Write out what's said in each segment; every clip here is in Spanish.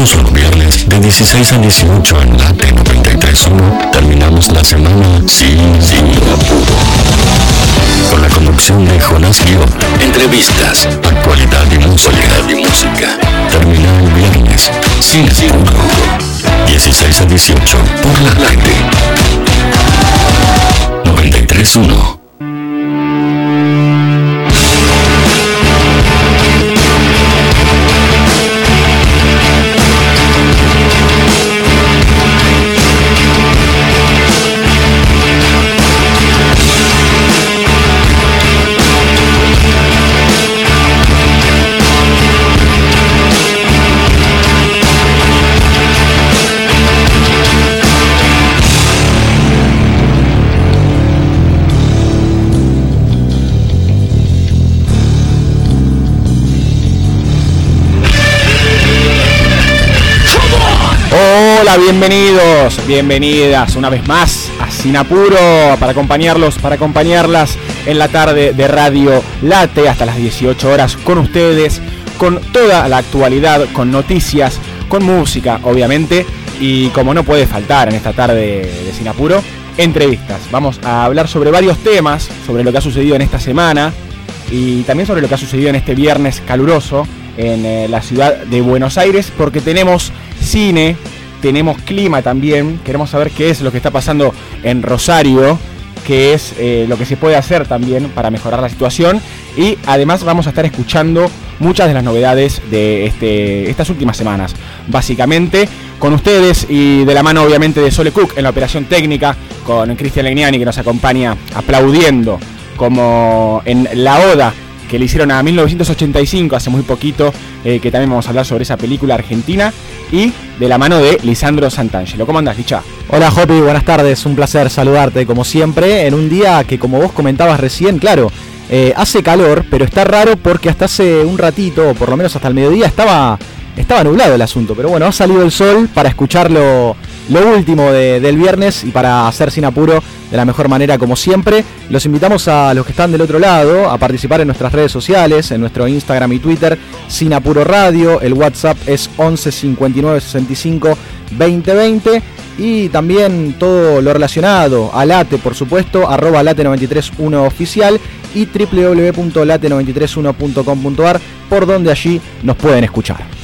Todos los viernes de 16 a 18 en Late 93.1 terminamos la semana sin, sin apuro. Con la conducción de Jonás Guión, entrevistas, actualidad y música. y música. Termina el viernes sin apuro. 16 a 18 por la Late 93.1. bienvenidas una vez más a Sinapuro para acompañarlos, para acompañarlas en la tarde de Radio Late hasta las 18 horas con ustedes, con toda la actualidad, con noticias, con música, obviamente, y como no puede faltar en esta tarde de Sinapuro, entrevistas. Vamos a hablar sobre varios temas, sobre lo que ha sucedido en esta semana y también sobre lo que ha sucedido en este viernes caluroso en eh, la ciudad de Buenos Aires, porque tenemos cine, tenemos clima también, queremos saber qué es lo que está pasando en Rosario, qué es eh, lo que se puede hacer también para mejorar la situación y además vamos a estar escuchando muchas de las novedades de este, estas últimas semanas. Básicamente con ustedes y de la mano obviamente de Sole Cook en la operación técnica, con Cristian Legnani que nos acompaña aplaudiendo como en la oda que le hicieron a 1985, hace muy poquito, eh, que también vamos a hablar sobre esa película argentina, y de la mano de Lisandro Santangelo. ¿Cómo andás, Licha? Hola, Jopi, buenas tardes, un placer saludarte, como siempre, en un día que, como vos comentabas recién, claro, eh, hace calor, pero está raro porque hasta hace un ratito, o por lo menos hasta el mediodía, estaba, estaba nublado el asunto, pero bueno, ha salido el sol para escucharlo lo último del viernes y para hacer sin apuro de la mejor manera como siempre. Los invitamos a los que están del otro lado a participar en nuestras redes sociales, en nuestro Instagram y Twitter, Sin Apuro Radio. El WhatsApp es 11 59 65 20 20 y también todo lo relacionado a Late, por supuesto, arroba late931 oficial y www.late931.com.ar por donde allí nos pueden escuchar.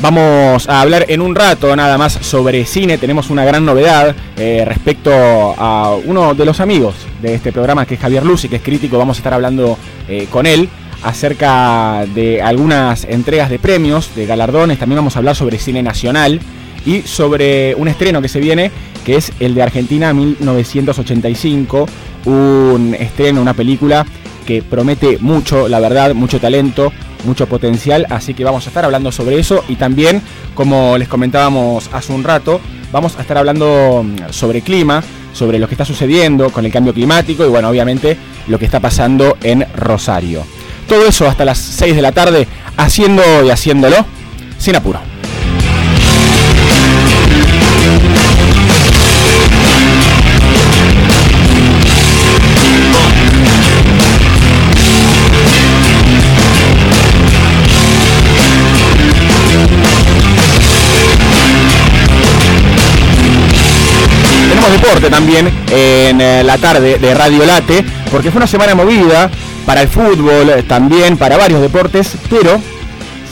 Vamos a hablar en un rato nada más sobre cine. Tenemos una gran novedad eh, respecto a uno de los amigos de este programa, que es Javier Lucy, que es crítico. Vamos a estar hablando eh, con él acerca de algunas entregas de premios, de galardones. También vamos a hablar sobre cine nacional y sobre un estreno que se viene, que es el de Argentina 1985. Un estreno, una película que promete mucho, la verdad, mucho talento, mucho potencial, así que vamos a estar hablando sobre eso y también, como les comentábamos hace un rato, vamos a estar hablando mm, sobre clima, sobre lo que está sucediendo con el cambio climático y bueno, obviamente lo que está pasando en Rosario. Todo eso hasta las 6 de la tarde, haciendo y haciéndolo sin apuro. Deporte también en eh, la tarde de Radio Late, porque fue una semana movida para el fútbol, también para varios deportes, pero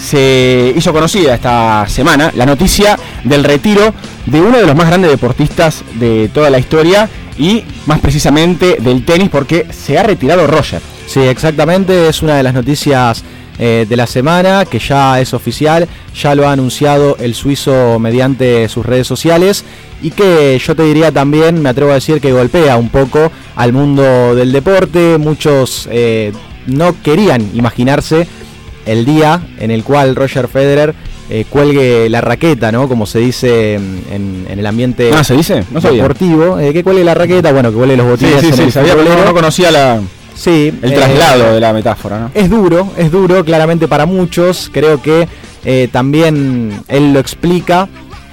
se hizo conocida esta semana la noticia del retiro de uno de los más grandes deportistas de toda la historia y más precisamente del tenis porque se ha retirado Roger. Sí, exactamente, es una de las noticias eh, de la semana, que ya es oficial, ya lo ha anunciado el suizo mediante sus redes sociales y que yo te diría también, me atrevo a decir que golpea un poco al mundo del deporte, muchos eh, no querían imaginarse el día en el cual Roger Federer eh, cuelgue la raqueta, ¿no? Como se dice en, el ambiente ah, ¿se dice? No deportivo. que cuelgue la raqueta, bueno, que cuelgue los botines en el sabía, no conocía la, Sí. El traslado eh, de la metáfora, ¿no? Es duro, es duro, claramente para muchos. Creo que eh, también él lo explica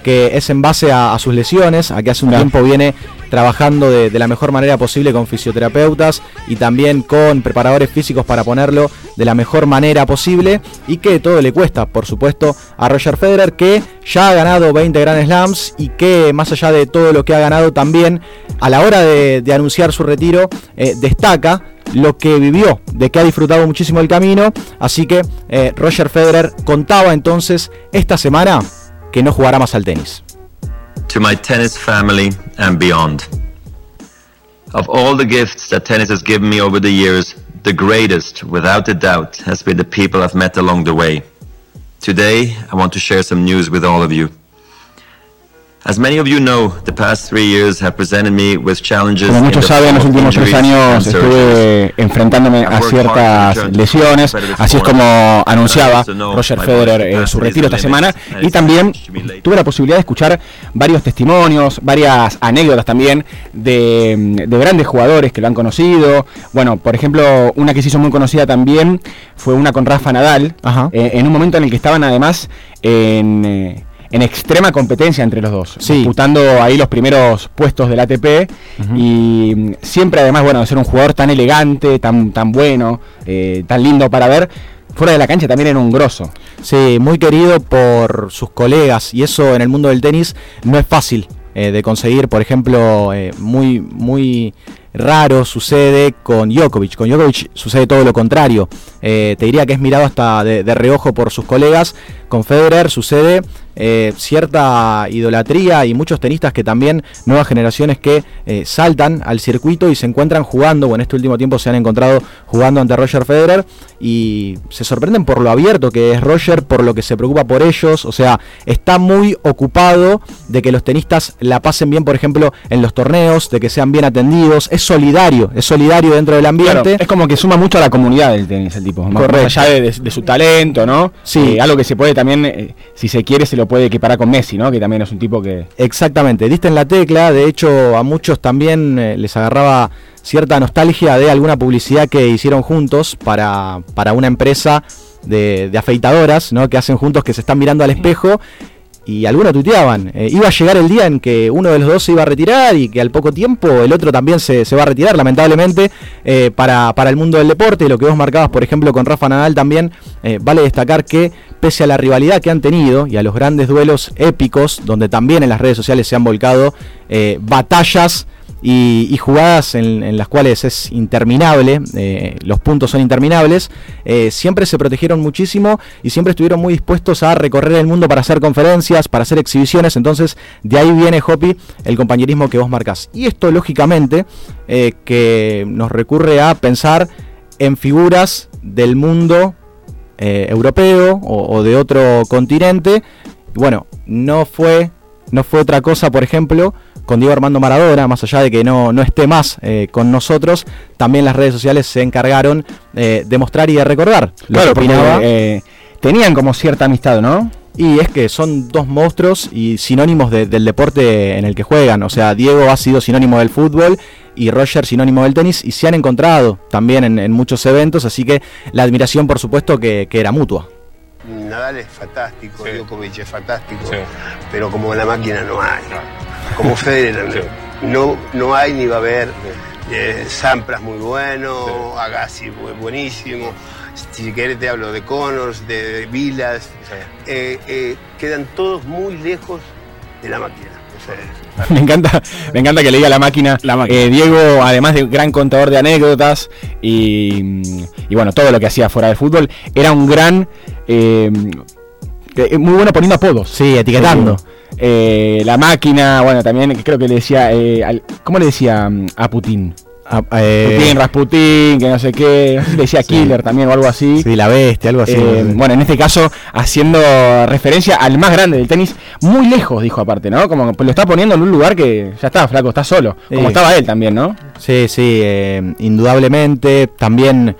que es en base a, sus lesiones, a que hace un tiempo viene trabajando de, la mejor manera posible con fisioterapeutas y también con preparadores físicos para ponerlo de la mejor manera posible y que todo le cuesta, por supuesto, a Roger Federer que ya ha ganado 20 Grand Slams y que más allá de todo lo que ha ganado también a la hora de, anunciar su retiro eh, destaca lo que vivió, de que ha disfrutado muchísimo el camino. Así que eh, Roger Federer contaba entonces esta semana que no jugará más al tenis. To my tennis family and beyond. Of all the gifts that tennis has given me over the years, the greatest, without a doubt, has been the people I've met along the way. Today, I want to share some news with all of you. Como muchos saben, en los últimos tres años estuve enfrentándome a ciertas lesiones, así es como anunciaba Roger Federer eh, su retiro esta semana, y también tuve la posibilidad de escuchar varios testimonios, varias anécdotas también de, grandes jugadores que lo han conocido. Bueno, por ejemplo, una que se hizo muy conocida también fue una con Rafa Nadal, eh, en un momento en el que estaban además en... En extrema competencia entre los dos, disputando ahí los primeros puestos del ATP y mm, siempre además, bueno, de ser un jugador tan elegante, tan, tan bueno, eh, tan lindo para ver, fuera de la cancha también era un grosso. Sí, muy querido por sus colegas y eso en el mundo del tenis no es fácil eh, de conseguir, por ejemplo, eh, muy, muy raro sucede con Djokovic. Con Djokovic sucede todo lo contrario. te diría que es mirado hasta de, de reojo por sus colegas. Con Federer sucede eh, cierta idolatría y muchos tenistas que también, nuevas generaciones que eh, saltan al circuito y se encuentran jugando, o en este último tiempo se han encontrado jugando ante Roger Federer y se sorprenden por lo abierto que es Roger, por lo que se preocupa por ellos, o sea, está muy ocupado de que los tenistas la pasen bien, por ejemplo, en los torneos, de que sean bien atendidos, es solidario, es solidario dentro del ambiente. es como que suma mucho a la comunidad del tenis el tipo, Correcto. allá de, su talento, ¿no? Sí. Eh, algo que se puede también, si se quiere, se lo puede equiparar con Messi, ¿no? Que también es un tipo que... Exactamente, diste en la tecla, de hecho a muchos también eh, les agarraba cierta nostalgia de alguna publicidad que hicieron juntos para, para una empresa de, de afeitadoras, ¿no? Que hacen juntos que se están mirando al espejo y algunos tuiteaban, eh, iba a llegar el día en que uno de los dos se iba a retirar y que al poco tiempo el otro también se, va a retirar, lamentablemente, eh, para, el mundo del deporte. Lo que vos marcabas, por ejemplo, con Rafa Nadal también, eh, vale destacar que pese a la rivalidad que han tenido y a los grandes duelos épicos, donde también en las redes sociales se han volcado batallas y, jugadas en, las cuales es interminable, eh, los puntos son interminables, eh, siempre se protegieron muchísimo y siempre estuvieron muy dispuestos a recorrer el mundo para hacer conferencias, para hacer exhibiciones, entonces de ahí viene Hopi el compañerismo que vos marcás. Y esto lógicamente eh, que nos recurre a pensar en figuras del mundo europeo o, o de otro continente. Bueno, no fue, no fue otra cosa, por ejemplo, con Diego Armando Maradona, más allá de que no, no esté más eh, con nosotros, también las redes sociales se encargaron eh, de mostrar y de recordar lo que eh, tenían como cierta amistad, ¿no? Y es que son dos monstruos y sinónimos del deporte en el que juegan. O sea, Diego ha sido sinónimo del fútbol y Roger sinónimo del tenis y se han encontrado también en, muchos eventos, así que la admiración por supuesto que, era mutua. Nadal es fantástico, Djokovic es fantástico, pero como la máquina no hay como Federer. No, no hay ni va a haber. Eh, Sampras muy bueno, Agassi buenísimo. Si querés te hablo de Connors, de, Vilas. Eh, eh, quedan todos muy lejos de la máquina. Me encanta, me encanta que le diga la máquina. La Diego, además de gran contador de anécdotas y, bueno, todo lo que hacía fuera del fútbol, era un gran, muy bueno poniendo apodos. Sí, etiquetando. Eh, la máquina, bueno, también creo que le decía, eh, ¿cómo le decía mm, a Putin? A, eh, Putin, Rasputin, que no sé qué, decía Killer también o algo así. Sí, la bestia, algo así. bueno, en este caso, haciendo referencia al más grande del tenis, muy lejos, dijo aparte, ¿no? Como lo está poniendo en un lugar que ya está, flaco, está solo. Como estaba él también, ¿no? Sí, sí, indudablemente. También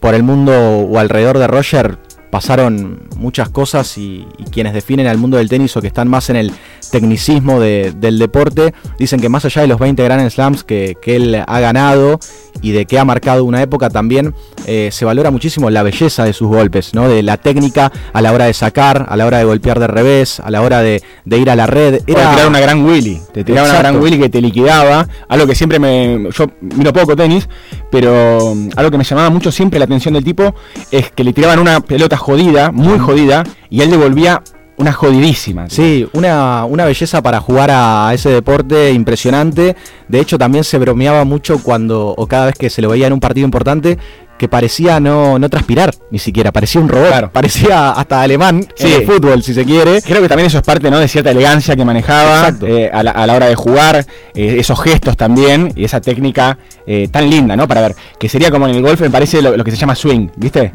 por el mundo o alrededor de Roger pasaron muchas cosas y, quienes definen al mundo del tenis o que están más en el tecnicismo del deporte. Dicen que más allá de los 20 Grand Slams que, que él ha ganado y de que ha marcado una época también, eh, se valora muchísimo la belleza de sus golpes, ¿no? De la técnica a la hora de sacar, a la hora de golpear de revés, a la hora de, ir a la red. Era tirar una gran Willy, te tiraba una gran Willy que te liquidaba, algo que siempre me. Yo miro poco tenis, pero mm, algo que me llamaba mucho siempre la atención del tipo es que le tiraban una pelota jodida, muy jodida, y él devolvía una jodidísima. Sí, una, una belleza para jugar a ese deporte impresionante. De hecho, también se bromeaba mucho cuando, o cada vez que se lo veía en un partido importante, que parecía no, no transpirar ni siquiera, parecía un robot, parecía hasta alemán sí. fútbol si se quiere. Creo que también eso es parte ¿no? de cierta elegancia que manejaba eh, a, la, hora de jugar, eh, esos gestos también y esa técnica eh, tan linda, ¿no? Para ver, que sería como en el golf me parece lo, que se llama swing, ¿viste?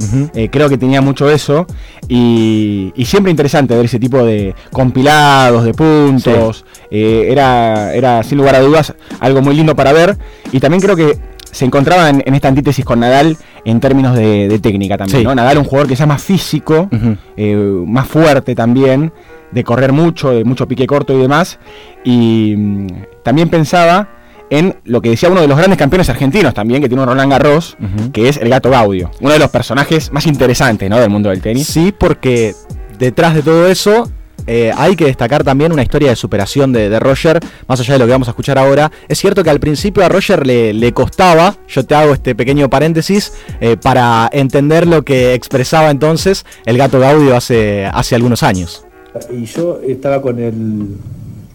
creo que tenía mucho eso y, siempre interesante ver ese tipo de compilados, de puntos, era, era sin lugar a dudas algo muy lindo para ver y también creo que se encontraba en, esta antítesis con Nadal en términos de, técnica también. ¿no? Nadal un jugador que sea más físico, eh, más fuerte también, de correr mucho, de mucho pique corto y demás. Y mm, también pensaba en lo que decía uno de los grandes campeones argentinos también, que tiene un Roland Garros, que es el gato Gaudio, uno de los personajes más interesantes ¿no? del mundo del tenis. Sí, porque detrás de todo eso eh, hay que destacar también una historia de superación de, Roger, más allá de lo que vamos a escuchar ahora. Es cierto que al principio a Roger le, costaba, yo te hago este pequeño paréntesis, eh, para entender lo que expresaba entonces el gato Gaudio hace, hace algunos años. Y yo estaba con el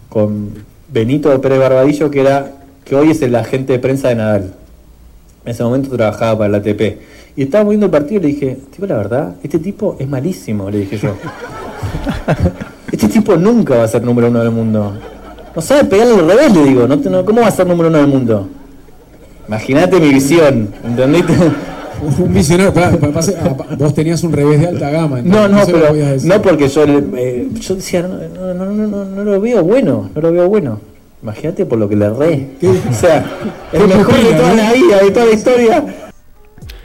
con Benito Pérez Barbadillo, que era que hoy es el agente de prensa de Nadal. En ese momento trabajaba para la ATP. Y estaba viendo el partido y le dije, tipo, la verdad, este tipo es malísimo, le dije yo. Este tipo nunca va a ser número uno del mundo. No sabe pegarle al revés, le digo. No, ¿Cómo va a ser número uno del mundo? Imagínate mi visión, ¿entendiste? Un visionario, ah, vos tenías un revés de alta gama. No, no, pero no porque yo, eh, yo decía, no, no, no, no, no lo veo bueno, no lo veo bueno. Imagínate por lo que le re. O sea, el mejor de toda la vida, de toda la historia.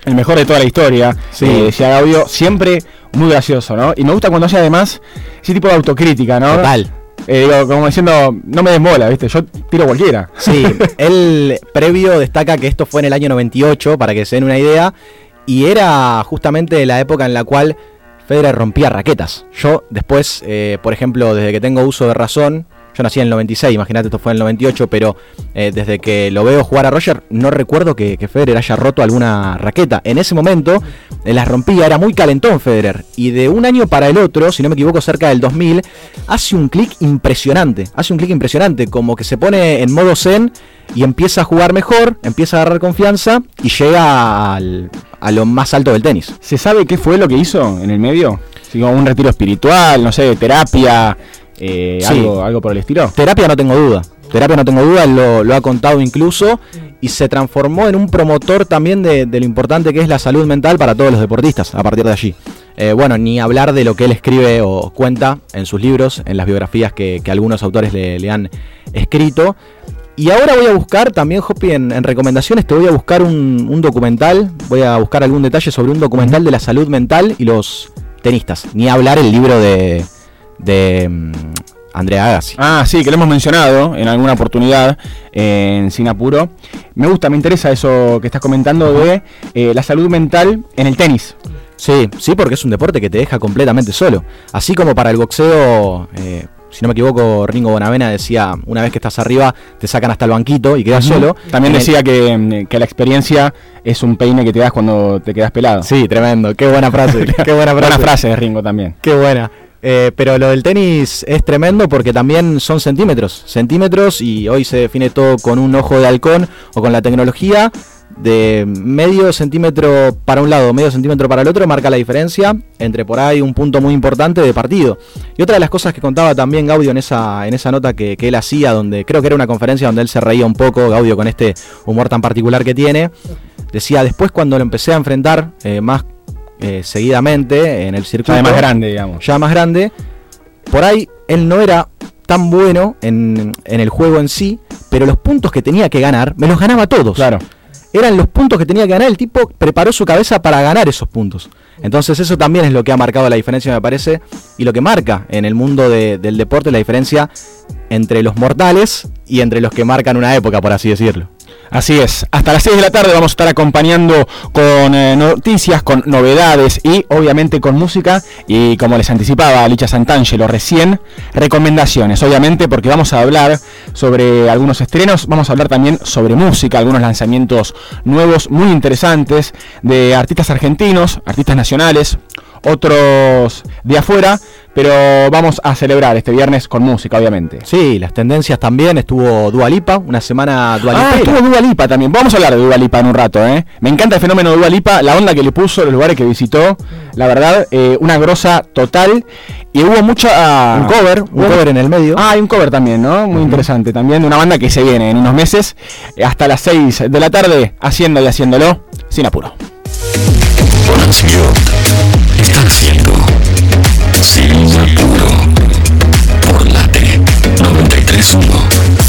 El mejor de toda la historia, sí. eh, decía Gaudio, siempre muy gracioso, ¿no? Y me gusta cuando hace además ese tipo de autocrítica, ¿no? Total. Eh, digo, como diciendo, no me desmola, ¿viste? Yo tiro cualquiera. Sí, él previo destaca que esto fue en el año 98, para que se den una idea, y era justamente la época en la cual Federer rompía raquetas. Yo después, eh, por ejemplo, desde que tengo uso de razón, yo nací en el 96, imagínate, esto fue en el 98, pero eh, desde que lo veo jugar a Roger, no recuerdo que, Federer haya roto alguna raqueta. En ese momento eh, las rompía, era muy calentón Federer. Y de un año para el otro, si no me equivoco, cerca del 2000, hace un clic impresionante. Hace un clic impresionante, como que se pone en modo zen y empieza a jugar mejor, empieza a agarrar confianza y llega a lo más alto del tenis. ¿Se sabe qué fue lo que hizo en el medio? un retiro espiritual, no sé, terapia, eh, algo, algo por el estilo. Terapia no tengo duda. Terapia no tengo duda, él lo, ha contado incluso y se transformó en un promotor también de, lo importante que es la salud mental para todos los deportistas a partir de allí. Eh, bueno, ni hablar de lo que él escribe o cuenta en sus libros, en las biografías que, algunos autores le, han escrito. Y ahora voy a buscar también, Hopi, en, recomendaciones, te voy a buscar un, documental, voy a buscar algún detalle sobre un documental de la salud mental y los tenistas. Ni hablar el libro de, de mm, Andrea Agassi. Ah, sí, que lo hemos mencionado en alguna oportunidad en Sinapuro. Me gusta, me interesa eso que estás comentando de eh, la salud mental en el tenis. Sí, sí, porque es un deporte que te deja completamente solo. Así como para el boxeo, eh, si no me equivoco, Ringo Bonavena decía, una vez que estás arriba, te sacan hasta el banquito y quedas solo. También decía mm, que, la experiencia es un peine que te das cuando te quedas pelado. Sí, tremendo. Qué buena frase. Qué buena frase. buena frase de Ringo también. Qué buena. Eh, pero lo del tenis es tremendo porque también son centímetros, centímetros y hoy se define todo con un ojo de halcón o con la tecnología de medio centímetro para un lado, medio centímetro para el otro, marca la diferencia entre por ahí un punto muy importante de partido. Y otra de las cosas que contaba también Gaudio en esa, en esa nota que, él hacía, donde creo que era una conferencia donde él se reía un poco, Gaudio con este humor tan particular que tiene, decía, después cuando lo empecé a enfrentar eh, más eh, seguidamente en el circuito. Ya más grande, digamos. Ya más grande. Por ahí él no era tan bueno en, el juego en sí, pero los puntos que tenía que ganar, me los ganaba todos. Claro. Eran los puntos que tenía que ganar, el tipo preparó su cabeza para ganar esos puntos. Entonces eso también es lo que ha marcado la diferencia, me parece, y lo que marca en el mundo del deporte la diferencia entre los mortales y entre los que marcan una época, por así decirlo. Así es, hasta las 6 de la tarde vamos a estar acompañando con eh, noticias, con novedades y obviamente con música. Y como les anticipaba Licha Santangelo recién, recomendaciones, obviamente porque vamos a hablar sobre algunos estrenos, vamos a hablar también sobre música, algunos lanzamientos nuevos muy interesantes de artistas argentinos, artistas nacionales, otros de afuera, pero vamos a celebrar este viernes con música, obviamente. Sí, las tendencias también, estuvo Dualipa, una semana Dualipa. Ah, estuvo Dualipa también, vamos a hablar de Dualipa en un rato, ¿eh? Me encanta el fenómeno de Dualipa, la onda que le puso, los lugares que visitó, la verdad, eh, una grosa total. Y hubo mucho... un cover, un cover en el medio. Ah, hay un cover también, ¿no? Muy interesante también, de una banda que se viene en unos meses, hasta las 6 de la tarde, haciendo y haciéndolo, sin apuro está haciendo Selva Puro por la T931.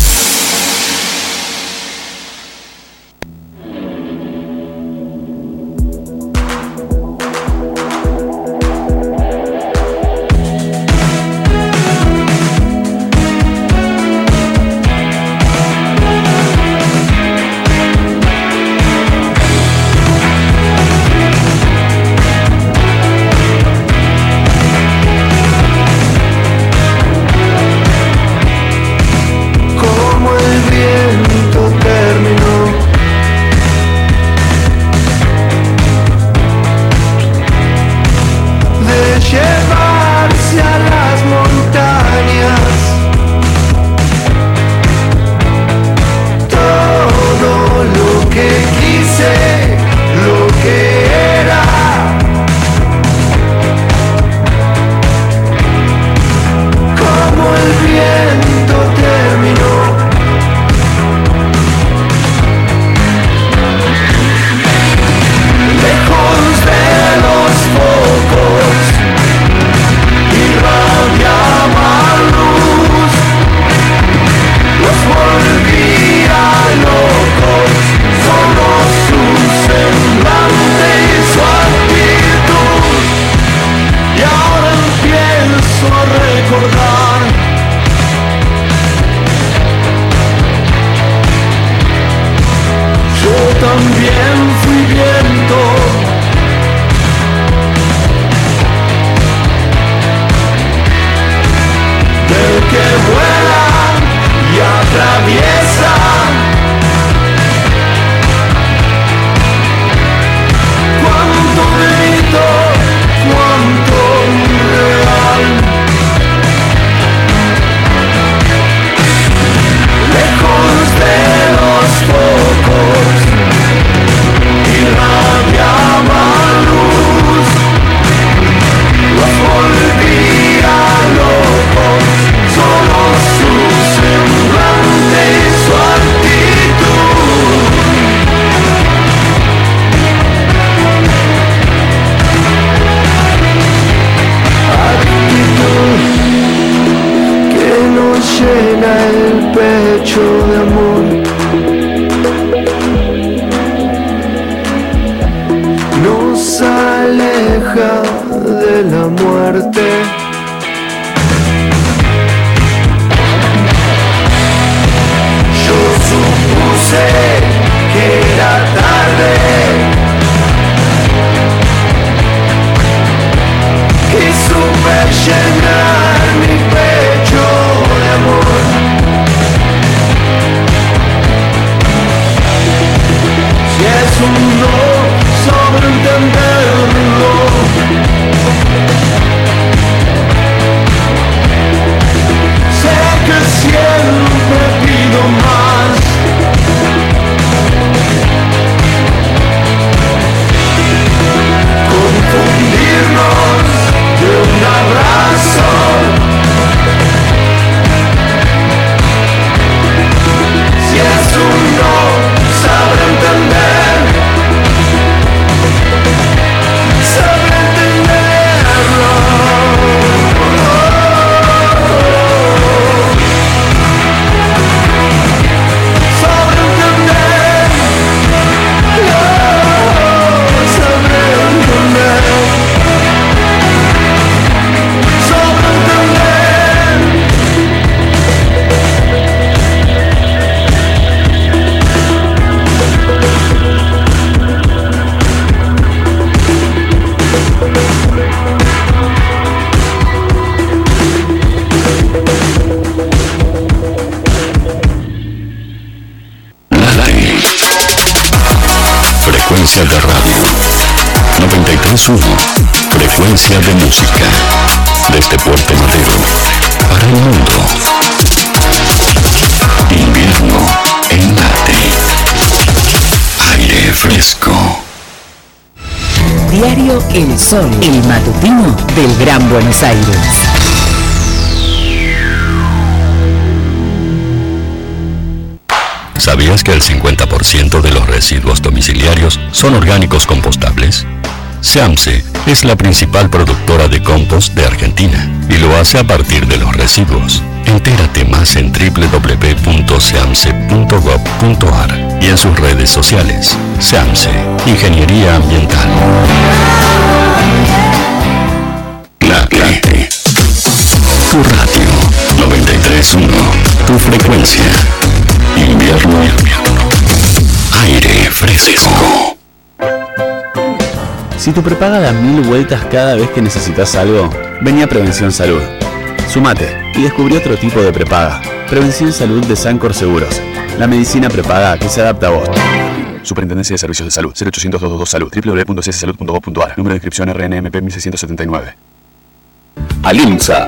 to know. El Sol, el matutino del Gran Buenos Aires. ¿Sabías que el 50% de los residuos domiciliarios son orgánicos compostables? SEAMSE es la principal productora de compost de Argentina y lo hace a partir de los residuos. Entérate más en www.seamse.gov.ar y en sus redes sociales. SEAMSE, Ingeniería Ambiental. 931. Tu frecuencia. Invierno. Aire fresco. Si tu prepaga da mil vueltas cada vez que necesitas algo, venía Prevención Salud. Sumate y descubrí otro tipo de prepaga. Prevención Salud de Sancor Seguros. La medicina prepaga que se adapta a vos. Superintendencia de Servicios de Salud. 0800 222 Salud. www.cssalud.gov.ar. Número de inscripción RNMP 1679. Alimsa,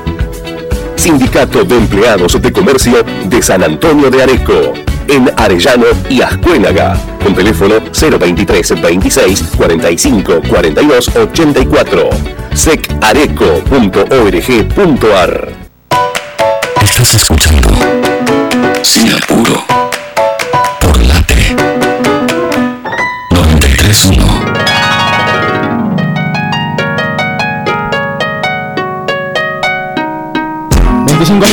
Sindicato de Empleados de Comercio de San Antonio de Areco. En Arellano y Ascuénaga. Con teléfono 023 26 45 42 84. secareco.org.ar Estás escuchando Sin Apuro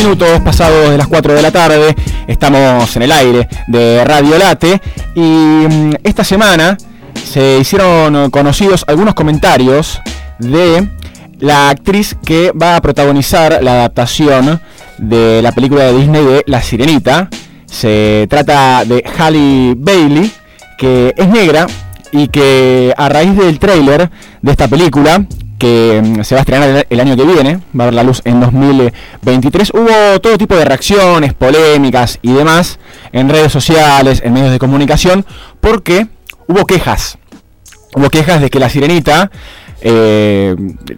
minutos pasados de las 4 de la tarde, estamos en el aire de Radio Late y mm, esta semana se hicieron conocidos algunos comentarios de la actriz que va a protagonizar la adaptación de la película de Disney de La Sirenita. Se trata de Halle Bailey, que es negra y que a raíz del tráiler de esta película, que mm, se va a estrenar el año que viene, va a ver la luz en 2023, hubo todo tipo de reacciones, polémicas y demás en redes sociales, en medios de comunicación, porque hubo quejas. Hubo quejas de que la sirenita eh,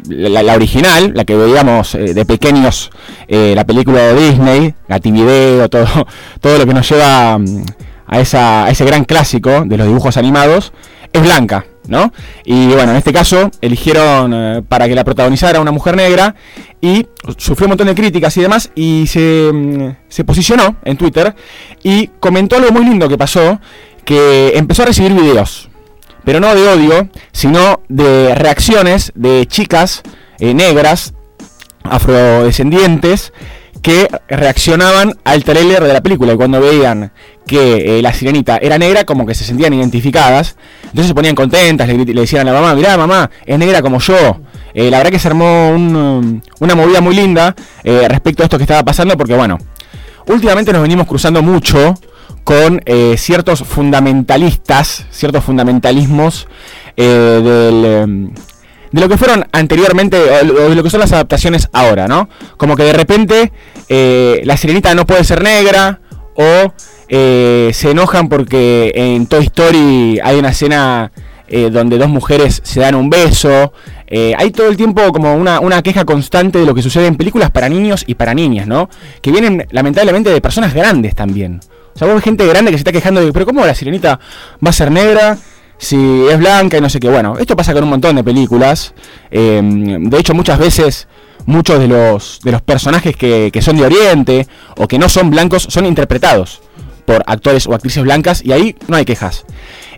la, la original, la que veíamos eh, de pequeños, eh, la película de Disney, Gativideo, todo, todo lo que nos lleva mm, a, esa, a ese gran clásico de los dibujos animados, es blanca, ¿no? Y bueno, en este caso eligieron eh, para que la protagonizara una mujer negra y sufrió un montón de críticas y demás y se, mm, se posicionó en Twitter y comentó algo muy lindo que pasó, que empezó a recibir videos pero no de odio, sino de reacciones de chicas eh, negras, afrodescendientes, que reaccionaban al trailer de la película y cuando veían que eh, la sirenita era negra, como que se sentían identificadas, entonces se ponían contentas, le, decían a la mamá, mirá mamá, es negra como yo. Eh, la verdad que se armó um, una movida muy linda eh, respecto a esto que estaba pasando, porque bueno, últimamente nos venimos cruzando mucho con ciertos fundamentalistas, ciertos fundamentalismos del, em, de lo que fueron anteriormente, o de lo que son las adaptaciones ahora, ¿no? Como que de repente eh, la sirenita no puede ser negra, o eh, se enojan porque en Toy Story hay una escena eh, donde dos mujeres se dan un beso. Eh, hay todo el tiempo como una, una queja constante de lo que sucede en películas para niños y para niñas, ¿no? Que vienen lamentablemente de personas grandes también. O sea, vos ves gente grande que se está quejando de, pero ¿cómo la sirenita va a ser negra? Si es blanca y no sé qué. Bueno, esto pasa con un montón de películas. Eh, de hecho, muchas veces muchos de los, de los personajes que, que son de Oriente o que no son blancos son interpretados por actores o actrices blancas y ahí no hay quejas.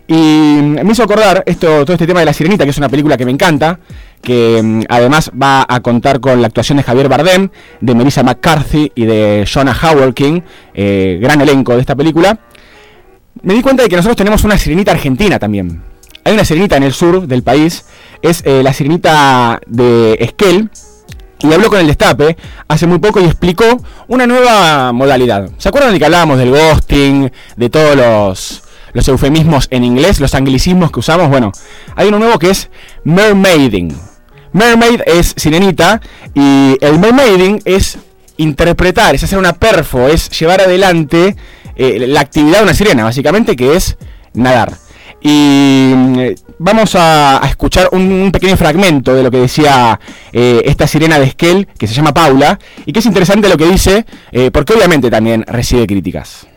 Y me hizo acordar esto, todo este tema de La Sirenita, que es una película que me encanta, que mm, además va a contar con la actuación de Javier Bardem, de Melissa McCarthy y de Jonah Howard King, eh, gran elenco de esta película. Me di cuenta de que nosotros tenemos una sirenita argentina también. Hay una sirenita en el sur del país, es eh, la sirenita de Esquel, y habló con el Destape hace muy poco y explicó una nueva modalidad. ¿Se acuerdan de que hablábamos del ghosting, de todos los, los eufemismos en inglés, los anglicismos que usamos? Bueno, hay uno nuevo que es mermaiding. Mermaid es sirenita y el mermaiding es interpretar, es hacer una perfo, es llevar adelante eh, la actividad de una sirena, básicamente, que es nadar. Y mm, vamos a, escuchar un, pequeño fragmento de lo que decía eh, esta sirena de Esquel, que se llama Paula, y que es interesante lo que dice, eh, porque obviamente también recibe críticas.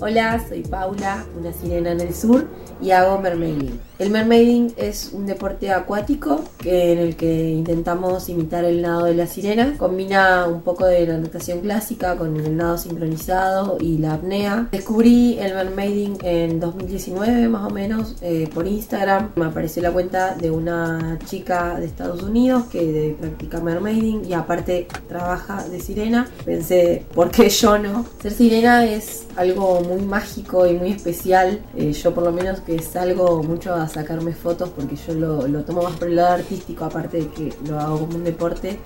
Hola, soy Paula, una sirena en el sur y hago mermaiding. El mermaiding es un deporte acuático que, en el que intentamos imitar el nado de la sirena. Combina un poco de la natación clásica con el nado sincronizado y la apnea. Descubrí el mermaiding en 2019 más o menos eh, por Instagram. Me apareció la cuenta de una chica de Estados Unidos que practica mermaiding y aparte trabaja de sirena. Pensé, ¿por qué yo no? Ser sirena es algo muy mágico y muy especial. Eh, yo por lo menos que salgo mucho a sacarme fotos porque yo lo, tomo más por el lado artístico, aparte de que lo hago como un deporte.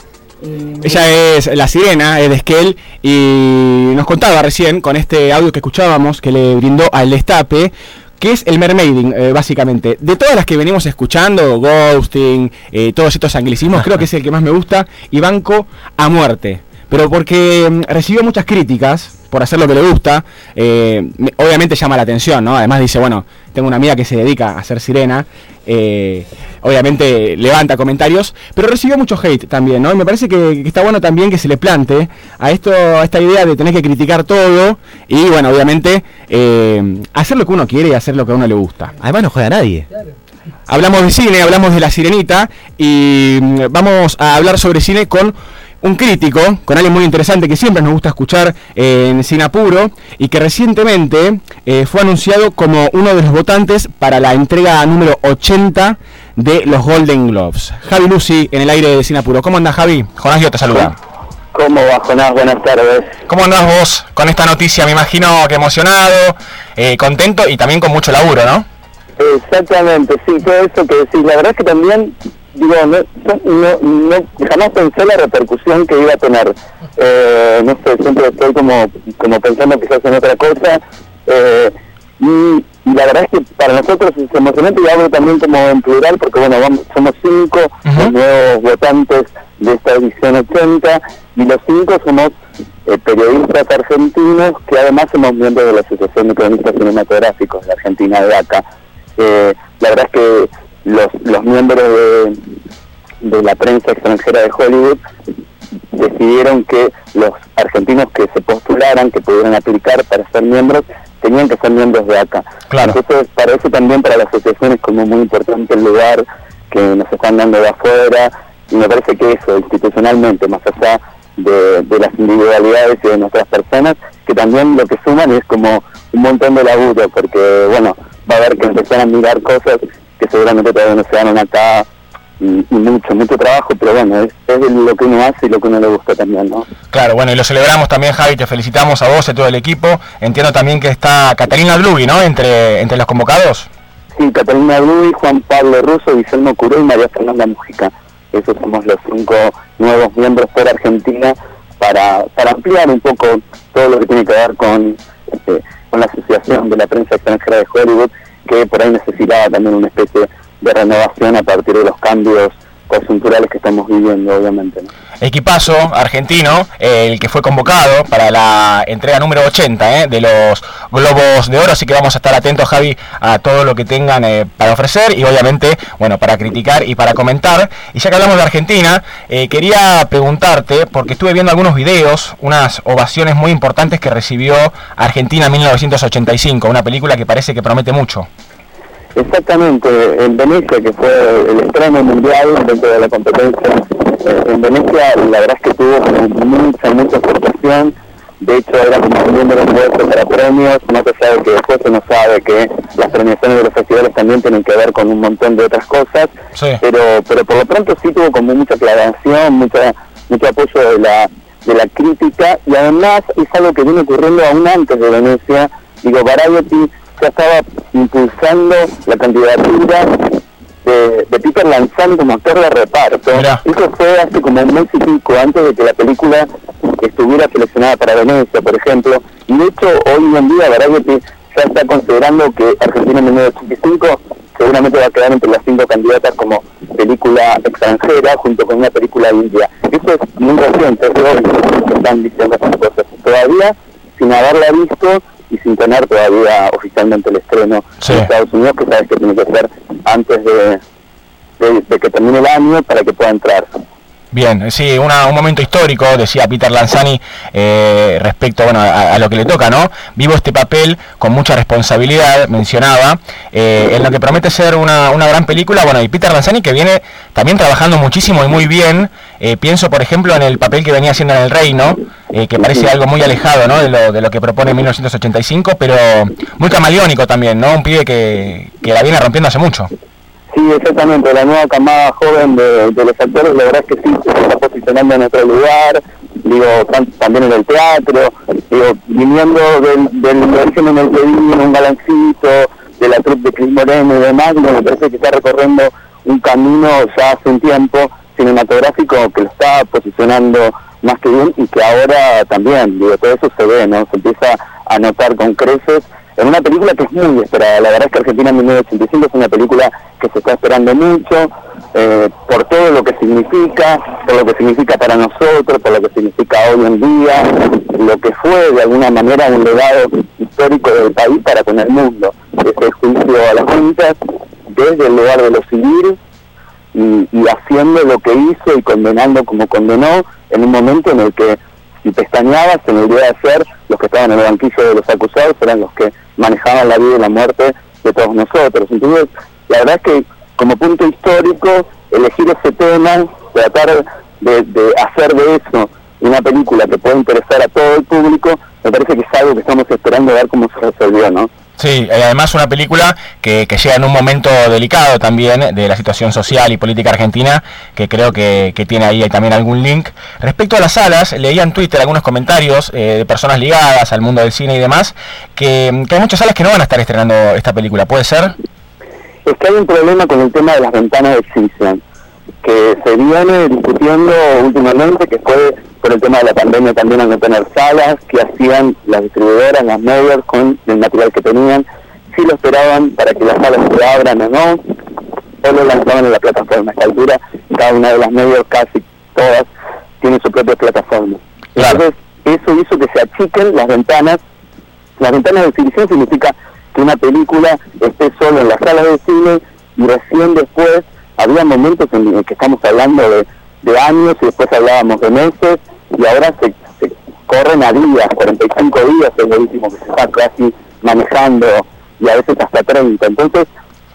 Eh, Ella es la sirena, es de Esquel, y nos contaba recién con este audio que escuchábamos que le brindó al destape. que es el mermaiding, eh, básicamente? De todas las que venimos escuchando, ghosting, eh, todos estos anglicismos, creo que es el que más me gusta y banco a muerte. Pero porque mm, recibió muchas críticas por hacer lo que le gusta, eh, me- obviamente llama la atención, ¿no? Además dice, bueno, tengo una amiga que se dedica a hacer sirena, eh, obviamente levanta comentarios, pero recibió mucho hate también, ¿no? Y me parece que, que está bueno también que se le plante a esto, a esta idea de tener que criticar todo y, bueno, obviamente eh, hacer lo que uno quiere y hacer lo que a uno le gusta. Además no juega nadie. Hablamos de cine, hablamos de La Sirenita y mm, vamos a hablar sobre cine con un crítico, con alguien muy interesante que siempre nos gusta escuchar eh, en Cine Apuro y que recientemente eh, fue anunciado como uno de los votantes para la entrega número 80 de los Golden Globes. Javi Lucy en el aire de Cine Apuro. ¿Cómo andás Javi? Jonás Guido te saluda. ¿Cómo va, Jonás? Buenas tardes. ¿Cómo andás vos con esta noticia? Me imagino que emocionado, eh, contento y también con mucho laburo, ¿no? Exactamente, sí, todo eso que decís. La verdad es que también, digo, no, no, no- jamás pensé la repercusión que iba a tener. Eh, no sé, siempre estoy como, como pensando quizás en otra cosa. Eh, y, y la verdad es que para nosotros es emocionante y hablo también como en plural porque, bueno, vamos, somos cinco los nuevos votantes de esta edición 80 y los cinco somos eh, periodistas argentinos que además somos miembros de la Asociación de Cronistas Cinematográficos de Argentina de ACA. Eh, la verdad es que los, los miembros de, de la prensa extranjera de Hollywood decidieron que los argentinos que se postularan, que pudieran aplicar para ser miembros, tenían que ser miembros de ACA. Claro. Entonces, para eso también para la asociación es como muy importante el lugar que nos están dando de afuera y me parece que eso, institucionalmente, más allá de, de las individualidades y de nuestras personas, que también lo que suman es como un montón de laburo, porque bueno, va a haber que empezar a mirar cosas que seguramente todavía no se dan acá y, y mucho, mucho trabajo, pero bueno, es, es lo que uno hace y lo que uno le gusta también, ¿no? Claro, bueno, y lo celebramos también, Javi, te felicitamos a vos y a todo el equipo. Entiendo también que está Catalina Dlugi, ¿no? Entre, entre los convocados. Sí, Catalina Blui, Juan Pablo Russo, Guillermo Curó y María Fernanda Mujica. Esos somos los cinco nuevos miembros por Argentina para, para ampliar un poco todo lo que tiene que ver con, este, con la Asociación de la Prensa Extranjera de Hollywood, que por ahí necesitaba también una especie de renovación a partir de los cambios coyunturales que estamos viviendo, obviamente. Equipazo argentino, el que fue convocado para la entrega número 80 eh, de los Globos de Oro, así que vamos a estar atentos, Javi, a todo lo que tengan eh, para ofrecer y obviamente, bueno, para criticar y para comentar. Y ya que hablamos de Argentina, eh, quería preguntarte, porque estuve viendo algunos videos, unas ovaciones muy importantes que recibió Argentina en 1985, una película que parece que promete mucho. Exactamente, en Venecia, que fue el estreno mundial dentro de la competencia, eh, en Venecia la verdad es que tuvo como mucha, mucha aceptación, de hecho era como un número nuestro para premios, no se sabe que después nos sabe que las premiaciones de los festivales también tienen que ver con un montón de otras cosas, pero pero por lo pronto sí tuvo como mucha aclaración, mucha, mucho apoyo de la, de la crítica y además es algo que viene ocurriendo aún antes de Venecia, digo, Variety ya estaba impulsando la candidatura de, de Peter Lanzani como actor de reparto. Eso fue hace como un mes y pico antes de que la película estuviera seleccionada para Venecia, por ejemplo. Y de hecho, hoy en día Variety ya está considerando que Argentina en 1985 seguramente va a quedar entre las cinco candidatas como película extranjera junto con una película india. Eso es muy reciente, es hoy que están diciendo esas cosas. Todavía, sin haberla visto, y sin tener todavía oficialmente el estreno en Estados Unidos, que sabes que tiene que ser antes de, de, que termine el año para que pueda entrar. Bien, sí, un momento histórico, decía Peter Lanzani, eh, respecto bueno, a, lo que le toca, ¿no? Vivo este papel con mucha responsabilidad, mencionaba, eh, en lo que promete ser una, una, gran película, bueno, y Peter Lanzani que viene también trabajando muchísimo y muy bien, eh, pienso, por ejemplo, en el papel que venía haciendo en El Reino, que parece algo muy alejado, ¿no? De lo, de lo que propone en 1985, pero muy camaleónico también, ¿no? Un pibe que, que la viene rompiendo hace mucho. Sí, exactamente, la nueva camada joven de, los actores, la verdad es que sí, se está posicionando en otro lugar, digo, también en el teatro, digo, viniendo del, del origen en el que vino, un galancito, de la trupe de Cris Moreno y demás, me parece que está recorriendo un camino ya hace un tiempo cinematográfico que lo está posicionando más que bien y que ahora también, digo, todo eso se ve, ¿no? Se empieza a notar con creces en una película que es muy esperada. La verdad es que Argentina en 1985 es una película que se está esperando mucho, eh, por todo lo que significa, por lo que significa para nosotros, por lo que significa hoy en día, lo que fue de alguna manera un legado histórico del país para con el mundo. Ese el juicio a las juntas desde el lugar de lo civil y, haciendo lo que hizo y condenando como condenó en un momento en el que si pestañabas se me olvidaba hacer los que estaban en el banquillo de los acusados eran los que manejaban la vida y la muerte de todos nosotros. Entonces, la verdad es que como punto histórico, elegir ese tema, tratar de, de hacer de eso una película que pueda interesar a todo el público, me parece que es algo que estamos esperando a ver cómo se resolvió, ¿no? Sí, además una película que, que, llega en un momento delicado también de la situación social y política argentina, que creo que, tiene ahí también algún link. Respecto a las salas, leía en Twitter algunos comentarios eh, de personas ligadas al mundo del cine y demás, que, hay muchas salas que no van a estar estrenando esta película, ¿puede ser? Es que hay un problema con el tema de las ventanas de exhibición, que se viene discutiendo últimamente, que fue por el tema de la pandemia también al no tener salas, que hacían las distribuidoras, las medios con el material que tenían, si lo esperaban para que las salas se abran o no, o lo lanzaban en la plataforma. A esta altura, cada una de las medios, casi todas, tiene su propia plataforma. Entonces, eso hizo que se achiquen las ventanas. Las ventanas de exhibición significa que una película esté solo en las salas de cine y recién después había momentos en que estamos hablando de de años y después hablábamos de meses y ahora se, corren a días, 45 días es lo último que se está casi manejando y a veces hasta 30. Entonces,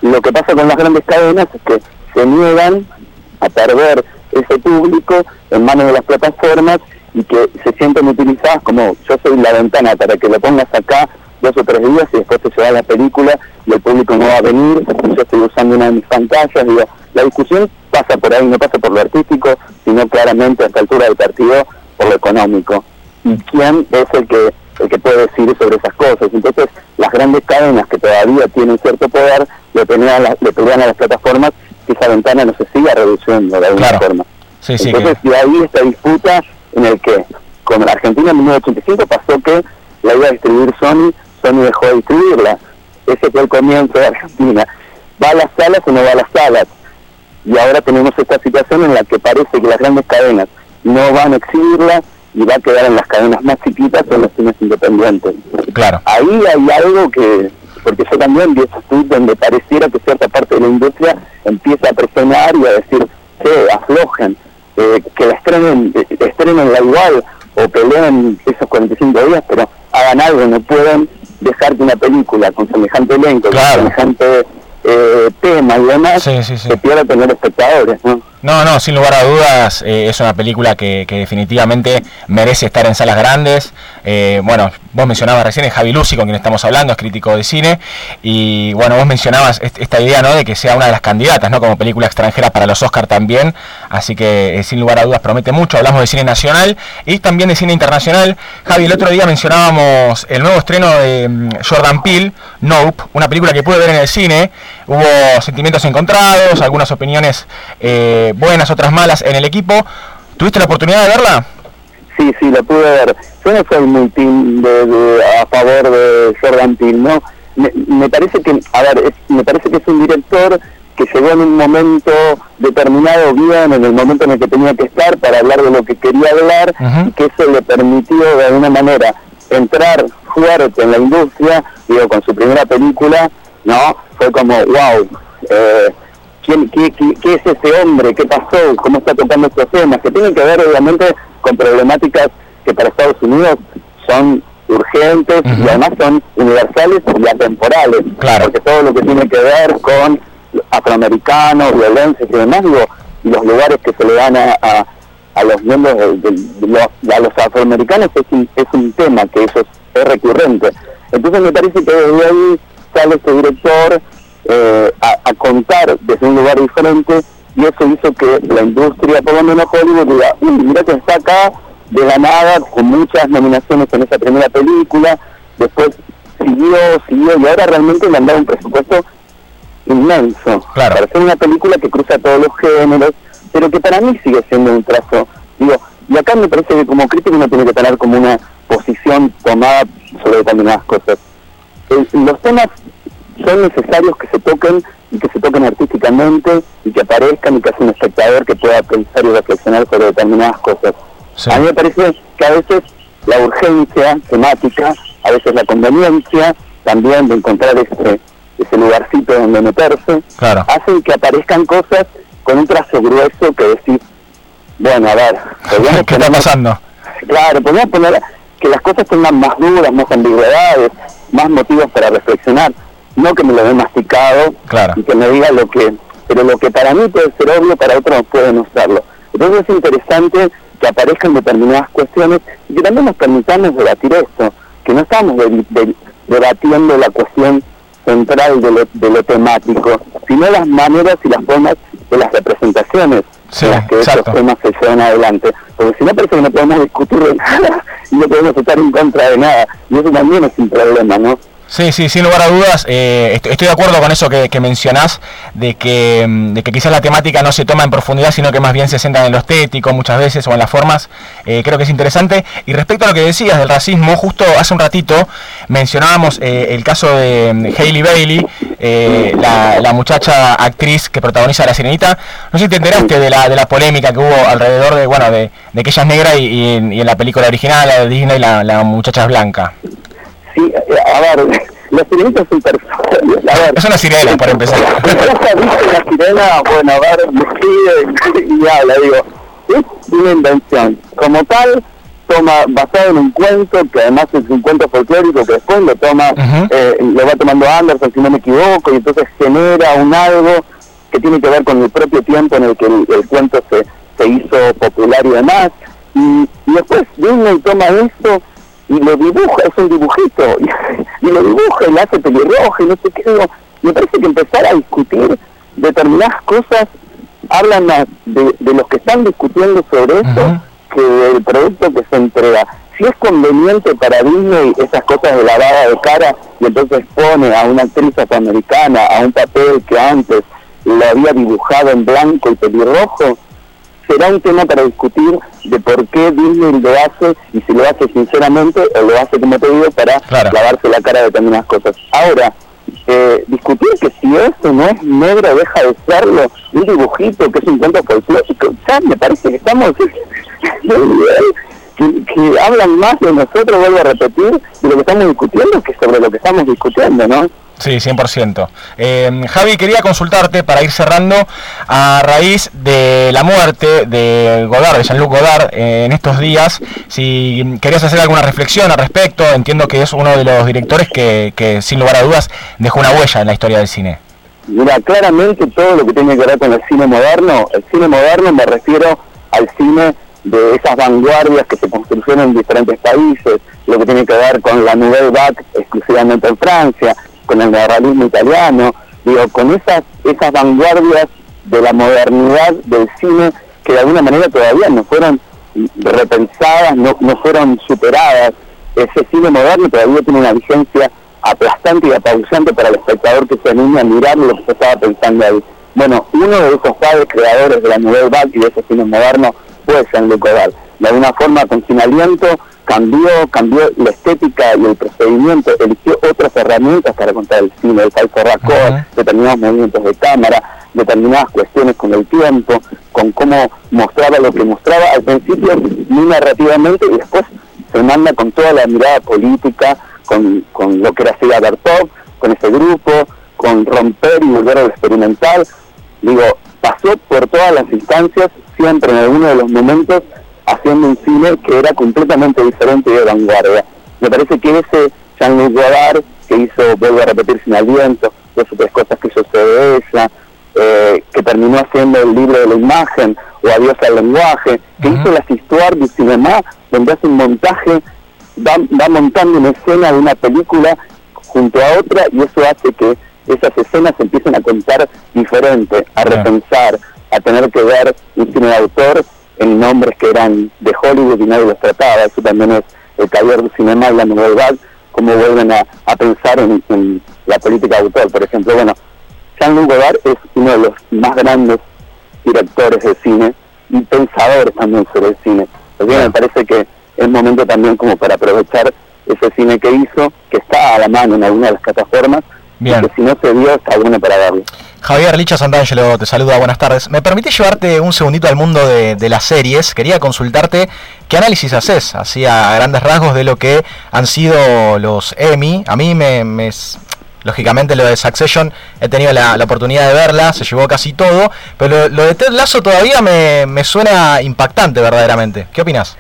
lo que pasa con las grandes cadenas es que se niegan a perder ese público en manos de las plataformas y que se sienten utilizadas como yo soy la ventana para que lo pongas acá dos o tres días y después se va la película y el público no va a venir, yo estoy usando una de mis pantallas, digo, la discusión pasa por ahí, no pasa por lo artístico, sino claramente a esta altura del partido por lo económico. ¿Y quién es el que el que puede decir sobre esas cosas? Entonces, las grandes cadenas que todavía tienen cierto poder le pelean, le pelean a las plataformas que esa ventana no se siga reduciendo de alguna forma. Entonces, de ahí esta disputa en el que con la Argentina en 1985 pasó que la iba a distribuir Sony, Sony dejó de distribuirla. Ese fue el comienzo de Argentina. ¿Va a las salas o no va a las salas? Y ahora tenemos esta situación en la que parece que las grandes cadenas no van a exhibirla y va a quedar en las cadenas más chiquitas o en los cines independientes. Claro. Ahí hay algo que, porque yo también vi esos tweets donde pareciera que cierta parte de la industria empieza a presionar y a decir, que aflojen, eh, que la estrenen, eh, estrenen la igual o peleen esos 45 días, pero hagan algo, no pueden dejar que una película con semejante elenco, con semejante eh, tema y demás, se pierde tener espectadores, ¿no? No, no, sin lugar a dudas eh, es una película que, definitivamente merece estar en salas grandes. Eh, bueno, vos mencionabas recién a Javi Lucy, con quien estamos hablando, es crítico de cine, y bueno, vos mencionabas esta idea, ¿no?, de que sea una de las candidatas, ¿no?, como película extranjera para los Oscars también, así que eh, sin lugar a dudas promete mucho. Hablamos de cine nacional y también de cine internacional. Javi, el otro día mencionábamos el nuevo estreno de mm, Jordan Peele, Nope, una película que pude ver en el cine. Hubo sentimientos encontrados, algunas opiniones buenas, otras malas en el equipo. ¿Tuviste la oportunidad de verla? Sí, sí, la pude ver. Yo no soy muy team de, a favor de Jordan Peele, ¿no? Me, parece que, a ver, me parece que es un director que llegó en un momento determinado bien, en el momento en el que tenía que estar para hablar de lo que quería hablar y que eso le permitió de alguna manera entrar fuerte en la industria, digo, con su primera película, ¿no? Fue como, wow, eh, ¿Quién, qué, qué, es ese hombre? ¿Qué pasó? ¿Cómo está tocando estos temas? Que tienen que ver obviamente con problemáticas que para Estados Unidos son urgentes y además son universales y atemporales. Claro. Porque todo lo que tiene que ver con afroamericanos, violencia y demás, digo, los lugares que se le dan a, a, los miembros de, los, a los afroamericanos es un, es un tema que eso es, es recurrente. Entonces me parece que desde ahí sale este director eh, a, contar desde un lugar diferente y eso hizo que la industria, por lo menos Hollywood, diga, mira que está acá de la nada, con muchas nominaciones en esa primera película, después siguió, siguió, y ahora realmente le han dado un presupuesto inmenso claro. para hacer una película que cruza todos los géneros, pero que para mí sigue siendo un trazo, digo, y acá me parece que como crítico uno tiene que tener como una posición tomada sobre determinadas cosas. los temas son necesarios que se toquen y que se toquen artísticamente y que aparezcan y que haya un espectador que pueda pensar y reflexionar sobre determinadas cosas. A mí me parece que a veces la urgencia temática, a veces la conveniencia también de encontrar ese, ese lugarcito donde meterse, hacen que aparezcan cosas con un trazo grueso que decir, bueno, a ver, ¿qué está pasando? Claro, podemos poner que las cosas tengan más dudas, más ambigüedades, más motivos para reflexionar no que me lo dé masticado y que me diga lo que, pero lo que para mí puede ser obvio, para otros puede no serlo. Entonces es interesante que aparezcan determinadas cuestiones y que también nos permitamos debatir esto, que no estamos debatiendo la cuestión central de lo, de lo temático, sino las maneras y las formas de las representaciones en las que esos temas se llevan adelante. Porque si no parece que no podemos discutir de nada y no podemos estar en contra de nada. Y eso también es un problema, ¿no? Sí, sí, sin lugar a dudas, eh, estoy, de acuerdo con eso que, mencionás, de que, mm, de que quizás la temática no se toma en profundidad, sino que más bien se centra en lo estético muchas veces o en las formas, eh, creo que es interesante. Y respecto a lo que decías del racismo, justo hace un ratito mencionábamos eh, el caso de mm, Hailey Bailey, la, muchacha actriz que protagoniza La Sirenita. No sé si te enteraste de la, de la polémica que hubo alrededor de, bueno, de, que ella es negra y, en, la película original, la de Disney, la, la muchacha es blanca. Sí, eh, a ver, la sirenita es un personaje. Es una sirena, para empezar. la sirena, bueno, a ver, me escribe y, habla, digo, es una invención. Como tal, toma basado en un cuento, que además es un cuento folclórico, que después lo toma, eh, lo va tomando Anderson, si no me equivoco, y entonces genera un algo que tiene que ver con el propio tiempo en el que el, cuento se, se hizo popular y demás. Y, y después Disney toma eso y lo dibuja, es un dibujito, y, lo dibuja y lo hace pelirrojo y no sé qué. me parece que empezar a discutir determinadas cosas hablan más de, los que están discutiendo sobre eso que del producto que se entrega. Si es conveniente para Disney esas cosas de lavada de cara y entonces pone a una actriz afroamericana a un papel que antes lo había dibujado en blanco y pelirrojo, será un tema para discutir de por qué Disney lo hace y si lo hace sinceramente o lo hace, como te digo, para lavarse la cara de determinadas cosas. Ahora, eh, discutir que si eso no es negro deja de serlo, un dibujito que es un cuento folclórico, ya me parece que estamos que, que hablan más de nosotros, vuelvo a repetir, de lo que estamos discutiendo que sobre lo que estamos discutiendo, ¿no? Sí, 100%. Eh, Javi, quería consultarte para ir cerrando a raíz de la muerte de Godard, de Jean-Luc Godard, eh, en estos días, si querías hacer alguna reflexión al respecto, entiendo que es uno de los directores que, que sin lugar a dudas dejó una huella en la historia del cine. Mira, claramente todo lo que tiene que ver con el cine moderno, el cine moderno me refiero al cine de esas vanguardias que se construyeron en diferentes países, lo que tiene que ver con la Nouvelle Vague exclusivamente en Francia, con el neorrealismo italiano, digo, con esas, esas vanguardias de la modernidad del cine que de alguna manera todavía no fueron repensadas, no, no fueron superadas. Ese cine moderno todavía tiene una vigencia aplastante y apabullante para el espectador que se anime a mirar lo que se estaba pensando ahí. Bueno, uno de esos padres creadores de la Nouvelle Vague y de ese cine moderno fue Jean-Luc. De alguna forma, con Sin Aliento, cambió, cambió la estética y el procedimiento, eligió otras herramientas para contar el cine, el falso raccord, determinados movimientos de cámara, determinadas cuestiones con el tiempo, con cómo mostraba lo que mostraba al principio muy narrativamente y después se manda con toda la mirada política, con, con lo que era Sega Bertov, con ese grupo, con romper y volver al experimental. Digo, pasó por todas las instancias, siempre en alguno de los momentos, haciendo un cine que era completamente diferente y de vanguardia. Me parece que ese Jean-Luc Godard, que hizo Vuelvo a repetir sin aliento, dos o tres cosas que hizo de ella, eh, que terminó haciendo el libro de la imagen o Adiós al lenguaje, que hizo las histoires du cinéma, donde hace un montaje, va, va montando una escena de una película junto a otra y eso hace que esas escenas empiecen a contar diferente, a repensar, a tener que ver un cine de autor en nombres que eran de Hollywood y nadie los trataba. Eso también es el taller de cinema y la novedad, cómo vuelven a, a pensar en, en, la política de autor. Por ejemplo, bueno, Jean-Luc Godard es uno de los más grandes directores de cine y pensadores también sobre el cine. Así que me parece que es momento también como para aprovechar ese cine que hizo, que está a la mano en alguna de las plataformas, Bien. si no se vio está bueno para verlo. Javier Licha Santangelo te saluda, buenas tardes. ¿Me permite llevarte un segundito al mundo de, las series? Quería consultarte qué análisis haces, así a grandes rasgos, de lo que han sido los Emmy. A mí me, me lógicamente lo de Succession he tenido la, oportunidad de verla, se llevó casi todo, pero lo, de Ted Lasso todavía me, me, suena impactante verdaderamente. ¿Qué opinas?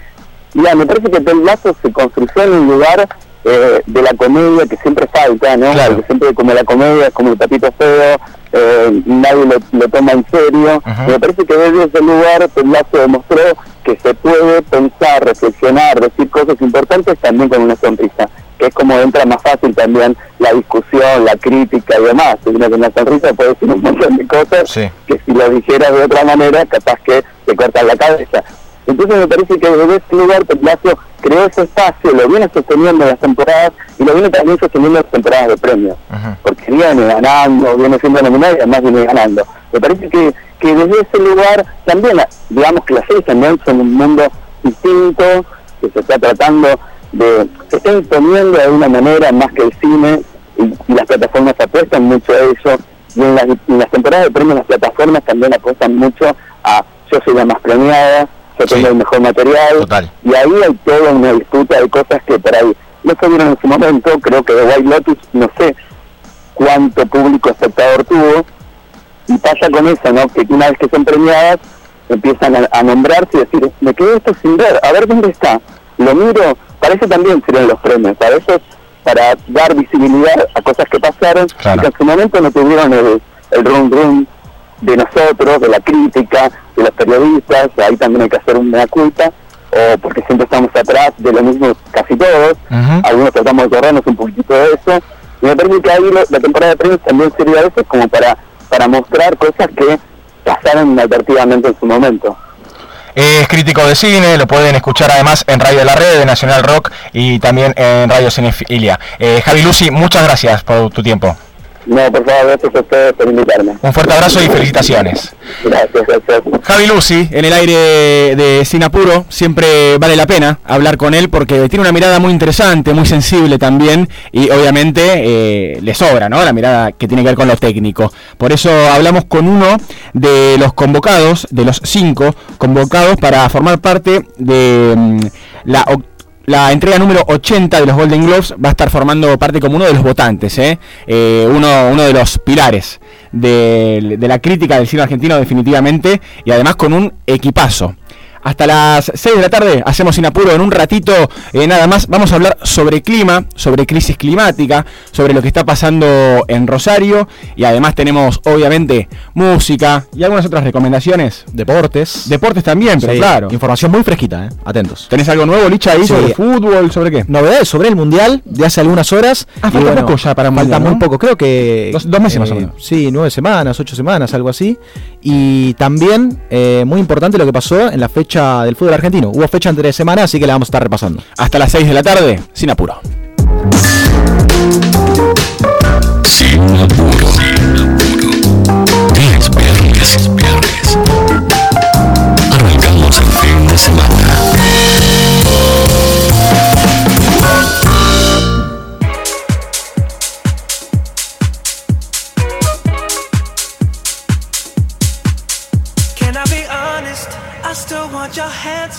Ya, me parece que Ted Lasso se construyó en un lugar eh, de la comedia que siempre falta, ¿no? Claro. Porque siempre como la comedia es como el tapito feo, eh, nadie lo, lo, toma en serio. Uh -huh. Me parece que desde ese lugar Lasso demostró que se puede pensar, reflexionar, decir cosas importantes también con una sonrisa que es como entra más fácil también la discusión, la crítica y demás. Una con una sonrisa puede decir un montón de cosas sí. que si lo dijeras de otra manera, capaz que te cortan la cabeza. Entonces me parece que desde ese lugar Peplacio creó ese espacio, lo viene sosteniendo en las temporadas y lo viene también sosteniendo en las temporadas de premios. Porque viene ganando, viene siendo nominado y además viene ganando. Me parece que, que desde ese lugar también, digamos que las series también son un mundo distinto, que se está tratando de, se está imponiendo de alguna manera más que el cine y, y las plataformas apuestan mucho a eso y en las, en las temporadas de premios las plataformas también apuestan mucho a yo soy la más premiada, tengo sí. el mejor material Total. y ahí hay toda una disputa de cosas que por ahí no se vieron en su momento, creo que The White Lotus no sé cuánto público espectador tuvo y pasa con eso, ¿no? que una vez que son premiadas empiezan a, a nombrarse y decir, me quedé esto sin ver, a ver dónde está, lo miro, para eso también serían los premios, para eso para dar visibilidad a cosas que pasaron claro. y que en su momento no tuvieron el, el rum rum de nosotros, de la crítica, de los periodistas, ahí también hay que hacer una culpa, o porque siempre estamos atrás de lo mismo casi todos, uh -huh. algunos tratamos de corrernos un poquito de eso, y me parece que ahí lo, la temporada de premios también sería a veces como para, para mostrar cosas que pasaron inadvertidamente en su momento. Es crítico de cine, lo pueden escuchar además en Radio de la Red, de Nacional Rock y también en Radio Cinefilia. Eh, Javi Lucy, muchas gracias por tu tiempo. No, por favor, gracias a ustedes por invitarme. Un fuerte abrazo y felicitaciones. Gracias, gracias. Javi Lucy, en el aire de Sinapuro, siempre vale la pena hablar con él porque tiene una mirada muy interesante, muy sensible también y obviamente eh, le sobra, ¿no? La mirada que tiene que ver con lo técnico. Por eso hablamos con uno de los convocados, de los cinco convocados para formar parte de um, la la entrega número 80 de los Golden Globes va a estar formando parte como uno de los votantes, ¿eh? Eh, uno, uno de los pilares de, de, la crítica del cine argentino definitivamente y además con un equipazo. Hasta las 6 de la tarde hacemos sin apuro en un ratito eh, nada más. Vamos a hablar sobre clima, sobre crisis climática, sobre lo que está pasando en Rosario y además tenemos obviamente música y algunas otras recomendaciones. Deportes. Deportes también, pero Sí, claro. Información muy fresquita, ¿eh? atentos. ¿Tenés algo nuevo, Licha, ahí Sí. sobre fútbol? ¿Sobre qué? Novedades sobre el Mundial de hace algunas horas. Ah, poco ya para el Falta Mundial, muy poco, creo que... Dos- dos meses más o menos. Sí, nueve semanas, ocho semanas, algo así. Y también, eh, muy importante lo que pasó en la fecha del fútbol argentino. Hubo fecha entre semanas, así que la vamos a estar repasando. Hasta las 6 de la tarde, sin apuro. Sin apuro.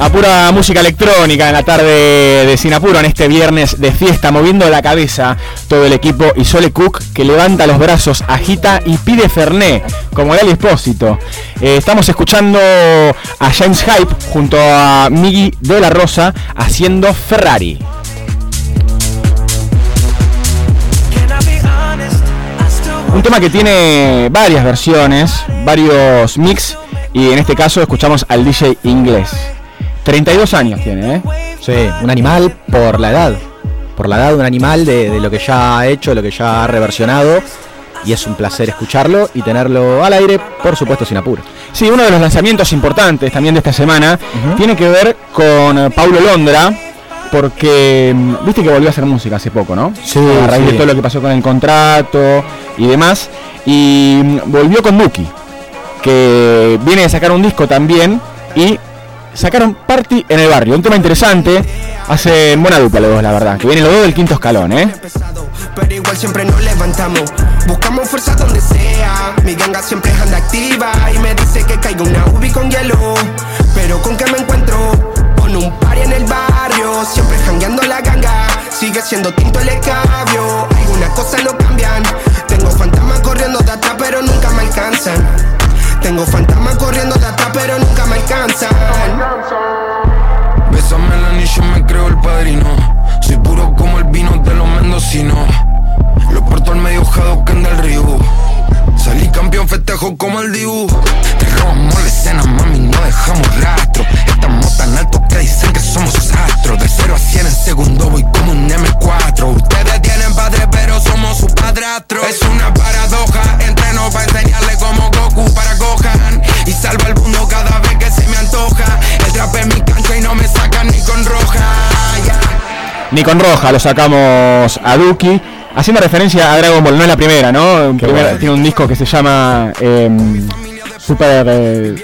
A pura música electrónica en la tarde de Sinapuro en este viernes de fiesta, moviendo la cabeza todo el equipo y Sole Cook que levanta los brazos, agita y pide Ferné, como el Espósito. Eh, estamos escuchando a James Hype junto a Miggy de la Rosa haciendo Ferrari. Un tema que tiene varias versiones, varios mix y en este caso escuchamos al DJ inglés. 32 años tiene, ¿eh? Sí, un animal por la edad. Por la edad de un animal, de, de lo que ya ha hecho, lo que ya ha reversionado. Y es un placer escucharlo y tenerlo al aire, por supuesto, sin apuro. Sí, uno de los lanzamientos importantes también de esta semana tiene que ver con eh, Paulo Londra, porque mm, viste que volvió a hacer música hace poco, ¿no? Sí, A raíz sí. de todo lo que pasó con el contrato y demás. Y mm, volvió con Duki, que viene de sacar un disco también y sacaron Party en el barrio. Un tema interesante. Hacen buena dupla los dos, la verdad. Que vienen los dos del quinto escalón, ¿eh? sigue siendo tinto el escabio. Algunas cosas no cambian. Tengo fantasmas corriendo de atrás, pero nunca me alcanzan. Tengo fantasmas corriendo de atrás, pero nunca me alcanzan. Bésame el anillo, me creo el padrino. Soy puro como el vino de los mendocinos. Lo porto al medio Hadouken del río. Salí campeón, festejo como el Dibu. Te robamos la escena, Ni con roja lo sacamos a Duki. Haciendo referencia a Dragon Ball, no es la primera, ¿no? Primera- tiene un disco que se llama em, Super, eh,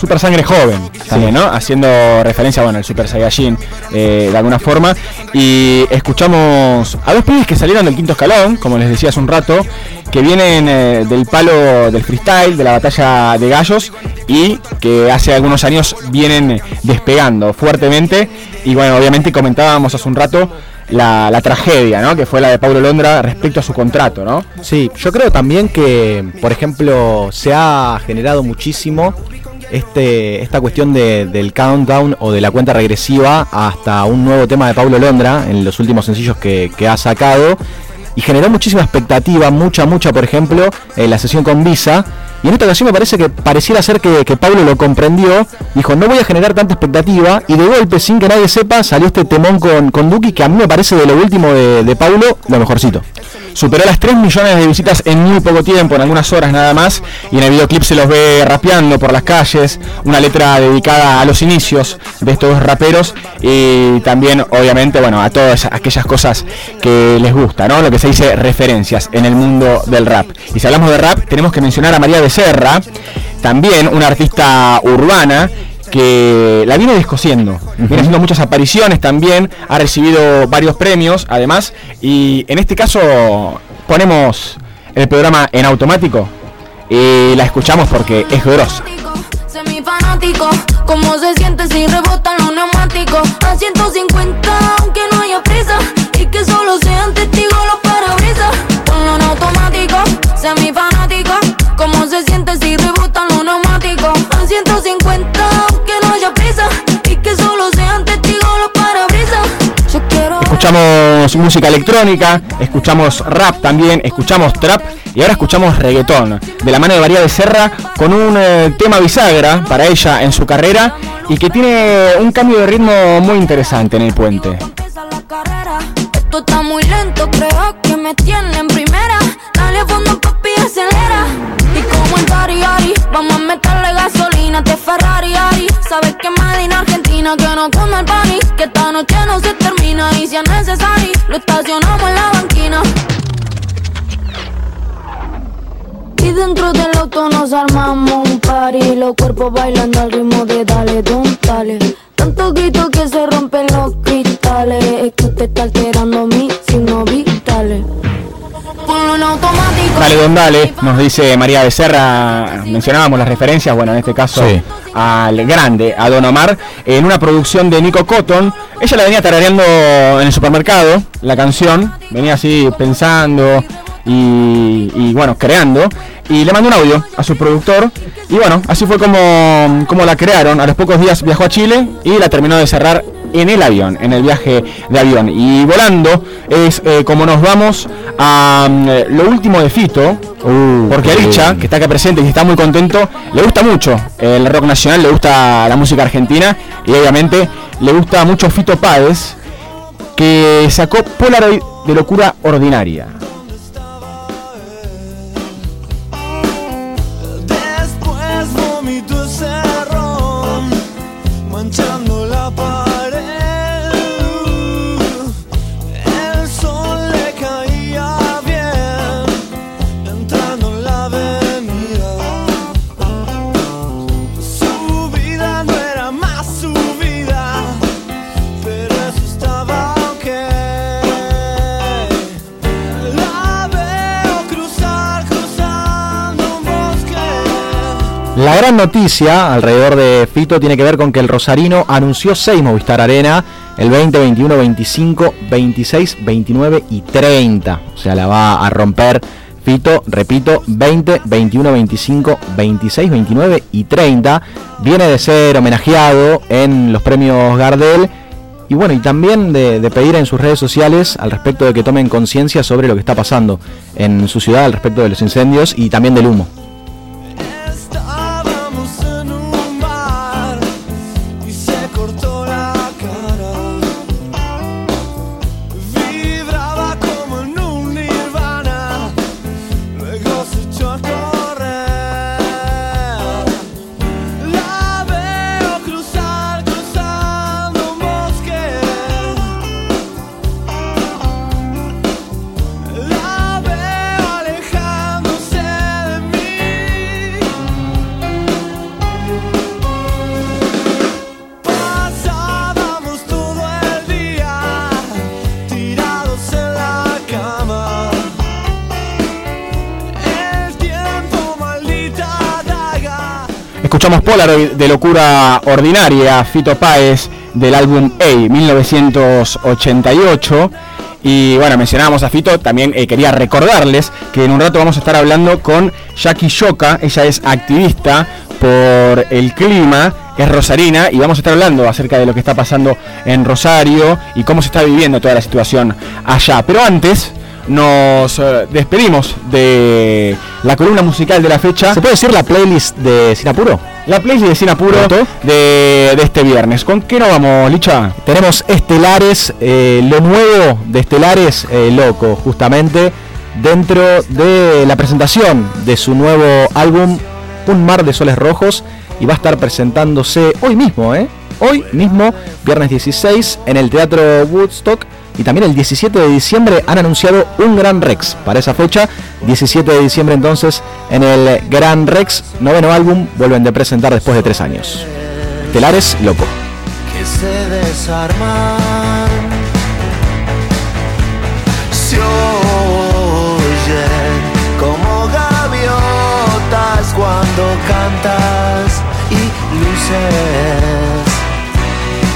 Super Sangre Joven, también, ¿no? Haciendo referencia, bueno, al Super Saiyajin eh, de alguna forma. Y escuchamos a dos pibes que salieron del quinto escalón, como les decía hace un rato, que vienen eh, del palo del freestyle, de la batalla de gallos, y que hace algunos años vienen despegando fuertemente. Y bueno, obviamente comentábamos hace un rato la, la tragedia, ¿no? Que fue la de Paulo Londra respecto a su contrato, ¿no? Sí, yo creo también que, por ejemplo, se ha generado muchísimo este, esta cuestión de- del countdown o de la cuenta regresiva hasta un nuevo tema de Paulo Londra en los últimos sencillos que, que ha sacado. Y generó muchísima expectativa, mucha, mucha, por ejemplo, en la sesión con Visa. Y en esta ocasión me parece que pareciera ser que, que Pablo lo comprendió. Dijo, no voy a generar tanta expectativa. Y de golpe, sin que nadie sepa, salió este temón con, con Duki, que a mí me parece de lo último de, de Pablo lo mejorcito. Superó las 3 millones de visitas en muy poco tiempo, en algunas horas nada más. Y en el videoclip se los ve rapeando por las calles. Una letra dedicada a los inicios de estos raperos. Y también, obviamente, bueno, a todas aquellas cosas que les gusta, ¿no? Lo que se dice referencias en el mundo del rap. Y si hablamos de rap, tenemos que mencionar a María Becerra, también una artista urbana que la viene descosiendo. Viene haciendo muchas apariciones también, ha recibido varios premios además, y en este caso ponemos el programa en automático y la escuchamos porque es grosa. Semifanático, ¿cómo se siente si rebotan los neumáticos? A 150, aunque no haya prisa, y que solo sean testigos los Escuchamos música electrónica, escuchamos rap también, escuchamos trap y ahora escuchamos reggaetón. De la mano de María Becerra con un eh, tema bisagra para ella en su carrera y que tiene un cambio de ritmo muy interesante en el puente. Que esta noche no se termina y si es necesario, lo estacionamos en la banquina. Y dentro del auto nos armamos un party Los cuerpos bailando al ritmo de dale, don, dale Tanto grito que se rompen los cristales Es que usted está alterando mis signos vitales Dale Don Dale, nos dice María Becerra, mencionábamos las referencias, bueno, en este caso Sí. al grande, a Don Omar, en una producción de Nico Cotton. Ella la venía tarareando en el supermercado, la canción, venía así pensando y, y, bueno, creando. Y le mandó un audio a su productor. Y bueno, así fue como, como la crearon. A los pocos días viajó a Chile y la terminó de cerrar en el avión, en el viaje de avión. Y volando es eh, como nos vamos a mm, eh, lo último de Fito. porque a qué Licha, bien. que está acá presente y está muy contento, le gusta mucho el rock nacional, le gusta la música argentina y obviamente le gusta mucho Fito Páez, que sacó Polaroid de locura ordinaria. La gran noticia alrededor de Fito tiene que ver con que el Rosarino anunció 6 Movistar Arena el 20, 21, 25, 26, 29 y 30. O sea, la va a romper Fito, repito, 20, 21, 25, 26, 29 y 30. Viene de ser homenajeado en los premios Gardel. Y bueno, y también de, de pedir en sus redes sociales al respecto de que tomen conciencia sobre lo que está pasando en su ciudad al respecto de los incendios y también del humo. De locura ordinaria, Fito Páez del álbum A 1988. Y bueno, mencionábamos a Fito, también eh, quería recordarles que en un rato vamos a estar hablando con Jackie Shoka, ella es activista por el clima, es rosarina y vamos a estar hablando acerca de lo que está pasando en Rosario y cómo se está viviendo toda la situación allá. Pero antes, nos eh, despedimos de la columna musical de la fecha. ¿Se puede decir la playlist de Sinapuro? La playlist de Sinapuro de, de este viernes. ¿Con qué nos vamos, Licha? Tenemos Estelares, eh, lo nuevo de Estelares, eh, loco, justamente, dentro de la presentación de su nuevo álbum, Un Mar de Soles Rojos, y va a estar presentándose hoy mismo, ¿eh? Hoy mismo, viernes 16, en el Teatro Woodstock. Y también el 17 de diciembre han anunciado un Gran Rex para esa fecha. 17 de diciembre entonces en el Gran Rex, noveno álbum, vuelven de presentar después de tres años. Estelares, loco. que se desarman. Se oyen como gaviotas cuando cantas y luces.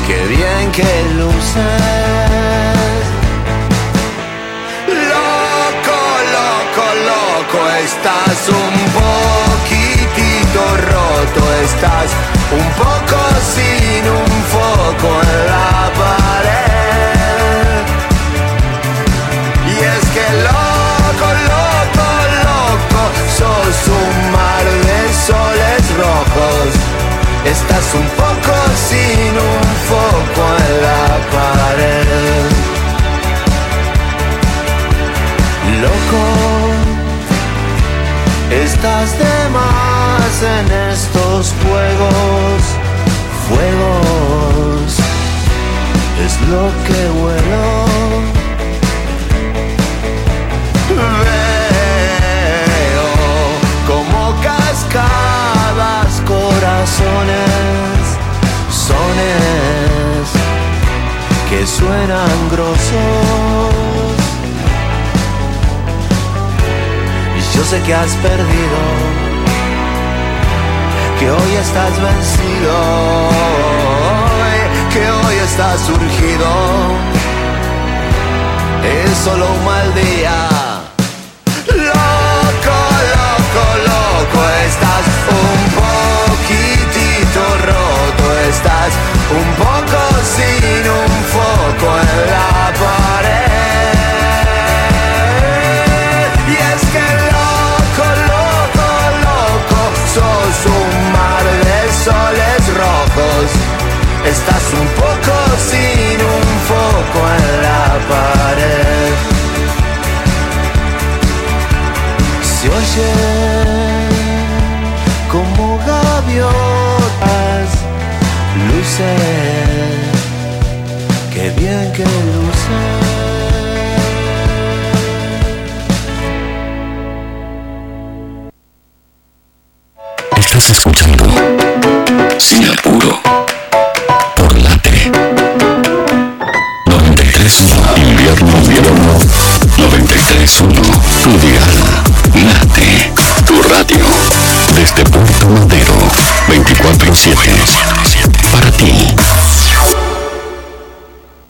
Qué bien que luces. Estás un poquitito roto, estás un poco sin un foco en la pared. Y es que loco, loco, loco, sos un mar de soles rojos. Estás un poco sin un foco en la pared. Loco, estás de más en estos juegos, fuegos, es lo que huelo. Veo como cascadas corazones, sones que suenan grosos. Yo sé que has perdido, que hoy estás vencido, que hoy estás surgido. Es solo un mal día. Loco, loco, loco, estás un poquitito roto, estás un poco sin un foco en la pared. Estás un poco sin un foco en la pared. Se oye como gaviotas, luces, qué bien que luces. Estás escuchando Sin Apuro 93.1 Tu dial Late Tu radio. Desde Puerto Madero 24-7 Para ti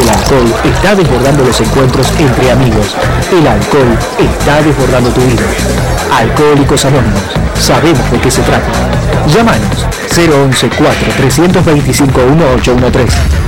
El alcohol está desbordando los encuentros entre amigos, el alcohol está desbordando tu vida. Alcohólicos Anónimos, sabemos de qué se trata. Llámanos 011 4 325 1813.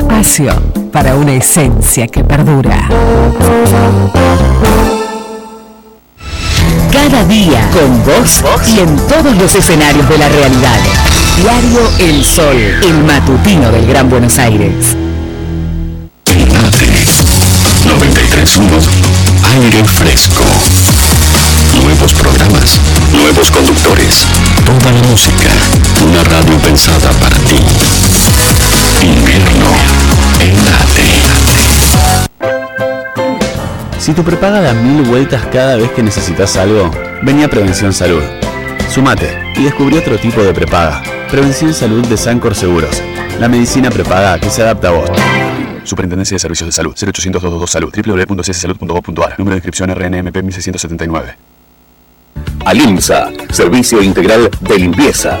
espacio para una esencia que perdura. Cada día con vos y en todos los escenarios de la realidad. Diario El Sol, el matutino del Gran Buenos Aires. 91 aire fresco. Nuevos programas, nuevos conductores, toda la música, una radio pensada para ti. Invierno en Si tu prepaga da mil vueltas cada vez que necesitas algo, venía Prevención Salud. Sumate y descubrí otro tipo de prepaga. Prevención Salud de Sancor Seguros. La medicina prepaga que se adapta a vos. Superintendencia de Servicios de Salud 0800 222 Salud www.cssalud.gov.ar Número de inscripción RNMP 1679 Alimsa, Servicio Integral de Limpieza.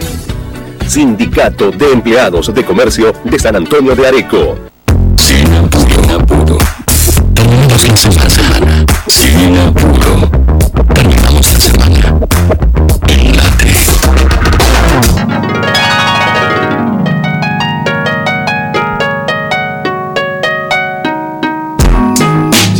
Sindicato de Empleados de Comercio de San Antonio de Areco. Sin apuro, apuro. Terminamos la semana. Sin apuro.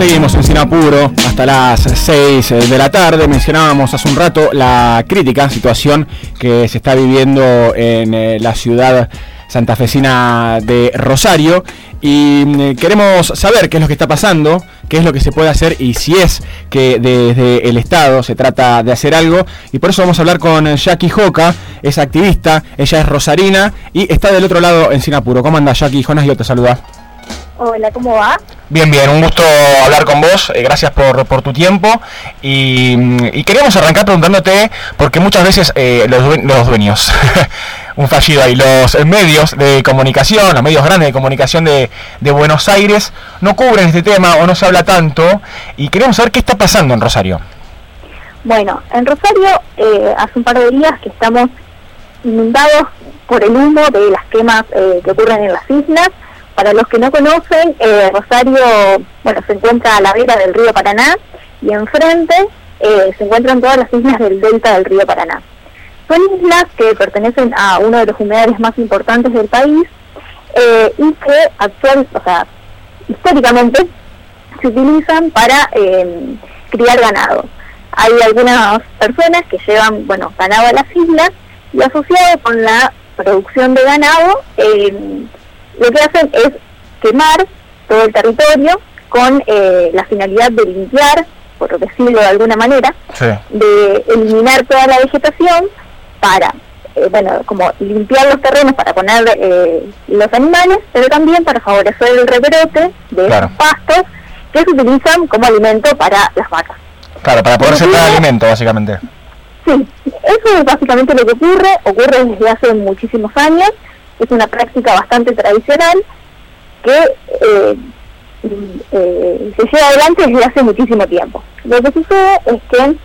Seguimos en Sinapuro hasta las 6 de la tarde. Mencionábamos hace un rato la crítica situación que se está viviendo en eh, la ciudad santafesina de Rosario y mm, queremos saber qué es lo que está pasando, qué es lo que se puede hacer y si es que desde el Estado se trata de hacer algo y por eso vamos a hablar con Jackie Joca, es activista, ella es rosarina y está del otro lado en Sinapuro. ¿Cómo anda Jackie? Jonas yo te saluda. Hola, ¿cómo va? Bien, bien, un gusto hablar con vos, eh, gracias por, por, tu tiempo y, y, queríamos arrancar preguntándote, porque muchas veces eh, los, los, dueños, un fallido ahí, los medios de comunicación, los medios grandes de comunicación de, de, Buenos Aires no cubren este tema o no se habla tanto y queremos saber qué está pasando en Rosario. Bueno, en Rosario eh, hace un par de días que estamos inundados por el humo de las quemas que ocurren en las islas, para los que no conocen, eh, Rosario, bueno, se encuentra a la vera del río Paraná y enfrente eh, se encuentran todas las islas del delta del río Paraná. Son islas que pertenecen a uno de los humedales más importantes del país eh, y que actual, o sea, históricamente se utilizan para eh, criar ganado. Hay algunas personas que llevan, bueno, ganado a las islas y asociado con la producción de ganado, eh, lo que hacen es quemar todo el territorio con eh, la finalidad de limpiar, por decirlo de alguna manera, sí. de eliminar toda la vegetación para, eh, bueno, como limpiar los terrenos para poner eh, los animales, pero también para favorecer el rebrote de Claro. esos pastos que se utilizan como alimento para las vacas. Claro, para poder sembrar alimento, básicamente. Sí, eso es básicamente lo que ocurre, ocurre desde hace muchísimos años, es una práctica bastante tradicional que eh, mm, eh, se lleva adelante desde hace muchísimo tiempo. Lo que sucede es que,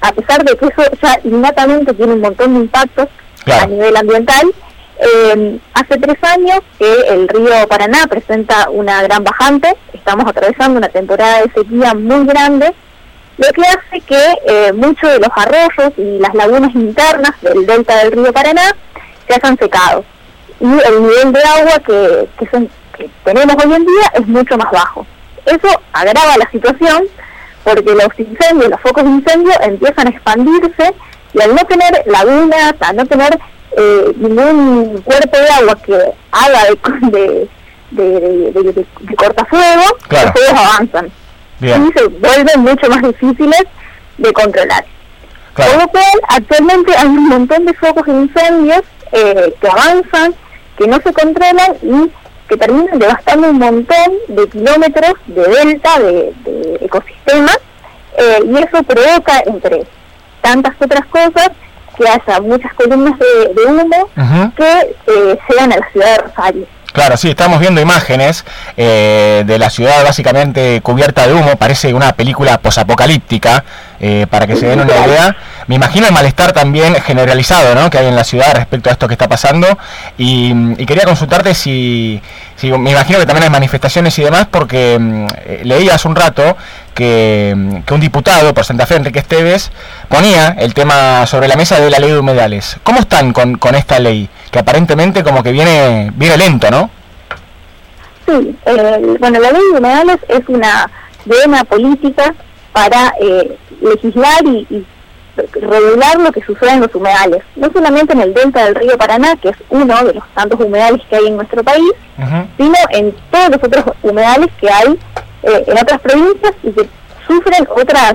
a pesar de que eso ya innatamente tiene un montón de impactos a nivel ambiental, eh, hace tres años que el río Paraná presenta una gran bajante, estamos atravesando una temporada de sequía muy grande, lo que hace que eh, muchos de los arroyos y las lagunas internas del delta del río Paraná se hayan secado. Y el nivel de agua que, que, son- que tenemos hoy en día es mucho más bajo. Eso agrava la situación porque los incendios, los focos de incendio empiezan a expandirse y al no tener lagunas, al no tener eh, ningún cuerpo de agua que haga de, de, de, de- cortafuego, Claro. los fuegos avanzan Bien. y se vuelven mucho más difíciles de controlar. Claro. Por lo cual, actualmente hay un montón de focos de incendios eh, que avanzan, que no se controlan y que terminan devastando un montón de kilómetros de delta, de, de ecosistemas, eh, y eso provoca, entre tantas otras cosas, que haya muchas columnas de, de humo que eh, llegan a la ciudad de Rosario. Claro, sí, estamos viendo imágenes eh, de la ciudad básicamente cubierta de humo, parece una película posapocalíptica, eh, para que se den una idea. Me imagino el malestar también generalizado ¿no? que hay en la ciudad respecto a esto que está pasando y, y quería consultarte si, si, me imagino que también hay manifestaciones y demás, porque mm, eh, leí hace un rato que, que un diputado por Santa Fe, Enrique Esteves, ponía el tema sobre la mesa de la ley de humedales. ¿Cómo están con, con esta ley? Que aparentemente como que viene, viene lento, ¿no? Sí, eh, bueno, la ley de humedales es una vena política para eh, legislar y, y regular lo que sucede en los humedales, no solamente en el delta del río Paraná, que es uno de los tantos humedales que hay en nuestro país, sino en todos los otros humedales que hay eh, en otras provincias y que sufren otras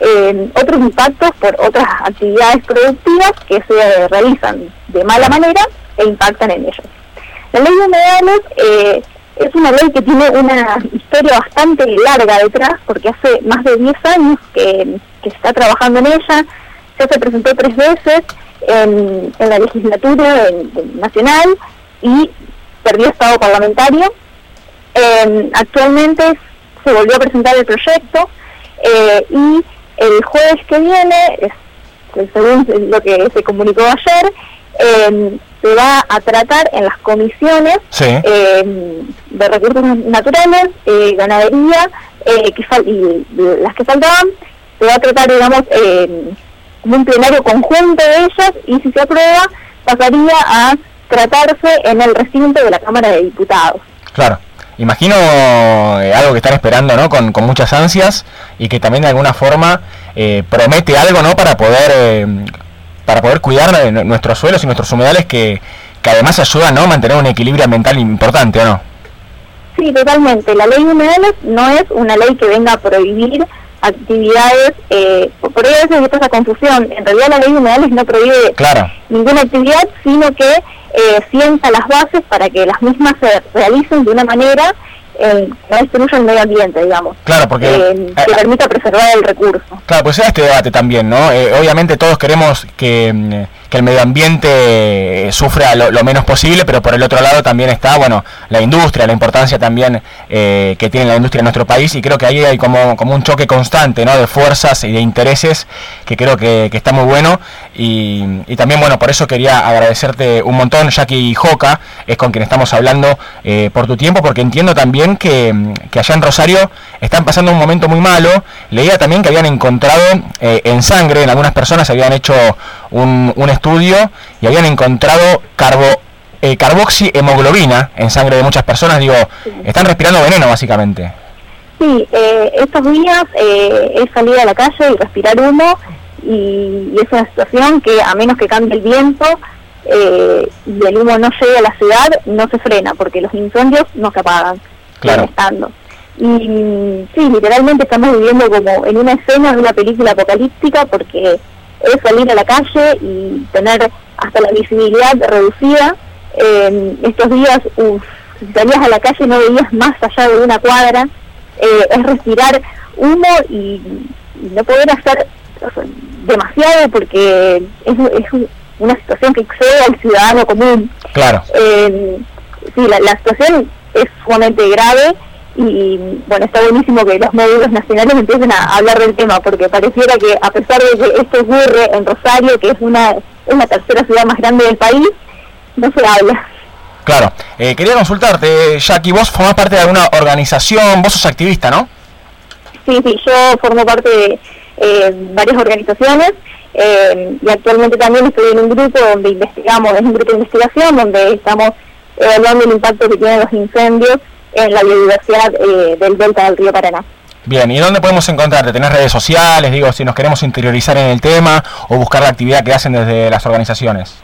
eh, otros impactos por otras actividades productivas que se realizan de mala manera e impactan en ellos. La ley de humedales eh, es una ley que tiene una historia bastante larga detrás, porque hace más de 10 años que, que se está trabajando en ella, ya se presentó tres veces en, en la legislatura nacional y perdió estado parlamentario. Actualmente se volvió a presentar el proyecto eh, y el jueves que viene, es- según lo que se comunicó ayer, eh, se va a tratar en las comisiones Sí. eh, de recursos naturales, eh, ganadería eh, que fal- y las que faltaban, se va a tratar, digamos, eh, como un plenario conjunto de ellas y si se aprueba pasaría a tratarse en el recinto de la Cámara de Diputados. Claro. Imagino eh, algo que están esperando, ¿no? Con, muchas ansias y que también de alguna forma eh, promete algo, ¿no? Para poder eh, para poder cuidar nu- nuestros suelos y nuestros humedales que, que además ayudan, ¿no? Mantener un equilibrio ambiental importante, ¿o no? Sí, totalmente. La ley de humedales no es una ley que venga a prohibir actividades, eh, por ahí a veces está esa confusión. En realidad la ley de humedales no prohíbe Claro. ninguna actividad, sino que eh, sienta las bases para que las mismas se realicen de una manera eh, que no destruya el medio ambiente, digamos, Claro, porque eh, que permita preservar el recurso. Claro, pues era este debate también, ¿no? Eh, obviamente todos queremos que, mm, que el medio ambiente eh, sufra lo, lo menos posible, pero por el otro lado también está, bueno, la industria, la importancia también eh, que tiene la industria en nuestro país y creo que ahí hay como, un choque constante, ¿no? De fuerzas y de intereses que creo que, está muy bueno y, también, bueno, por eso quería agradecerte un montón, Jackie Joca, es con quien estamos hablando eh, por tu tiempo, porque entiendo también que, que allá en Rosario están pasando un momento muy malo. Leía también que habían encontrado eh, en sangre, en algunas personas habían hecho un, un estudio y habían encontrado carbo, eh, carboxihemoglobina en sangre de muchas personas. Digo, están respirando veneno básicamente. Sí, eh, estos días eh, he salido a la calle y respirar humo y, y es una situación que a menos que cambie el viento eh, y el humo no llegue a la ciudad, no se frena porque los incendios no se apagan. Claro. estando. Y sí, literalmente estamos viviendo como en una escena de una película apocalíptica porque es salir a la calle y tener hasta la visibilidad reducida. Eh, estos días, uf, si salías a la calle no veías más allá de una cuadra. Eh, es respirar humo y, y no poder hacer o sea, demasiado porque es, es una situación que excede al ciudadano común. Claro. Eh, sí, la, la situación es sumamente grave y bueno, está buenísimo que los medios nacionales empiecen a hablar del tema porque pareciera que a pesar de que esto ocurre en Rosario, que es una es la tercera ciudad más grande del país, no se habla. Claro. Eh, quería consultarte, Jackie, vos formás parte de alguna organización, vos sos activista, ¿no? Sí, sí, yo formo parte de eh, varias organizaciones eh, y actualmente también estoy en un grupo donde investigamos, es un grupo de investigación donde estamos evaluando el impacto que tienen los incendios en la biodiversidad eh, del delta del río Paraná. Bien, ¿y dónde podemos encontrarte? ¿Tenés redes sociales? Digo, si nos queremos interiorizar en el tema o buscar la actividad que hacen desde las organizaciones.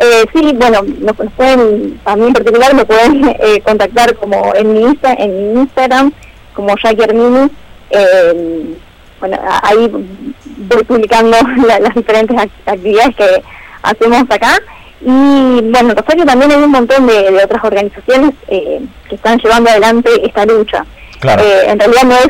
Eh, sí, bueno, nos, pueden, a mí en particular me pueden eh, contactar como en mi, Insta, en mi Instagram, como Jackie Armini. Eh, bueno, ahí voy publicando la- las diferentes ac- actividades que hacemos acá. Y bueno, en Rosario también hay un montón de, de otras organizaciones eh, que están llevando adelante esta lucha. Claro. Eh, en realidad no es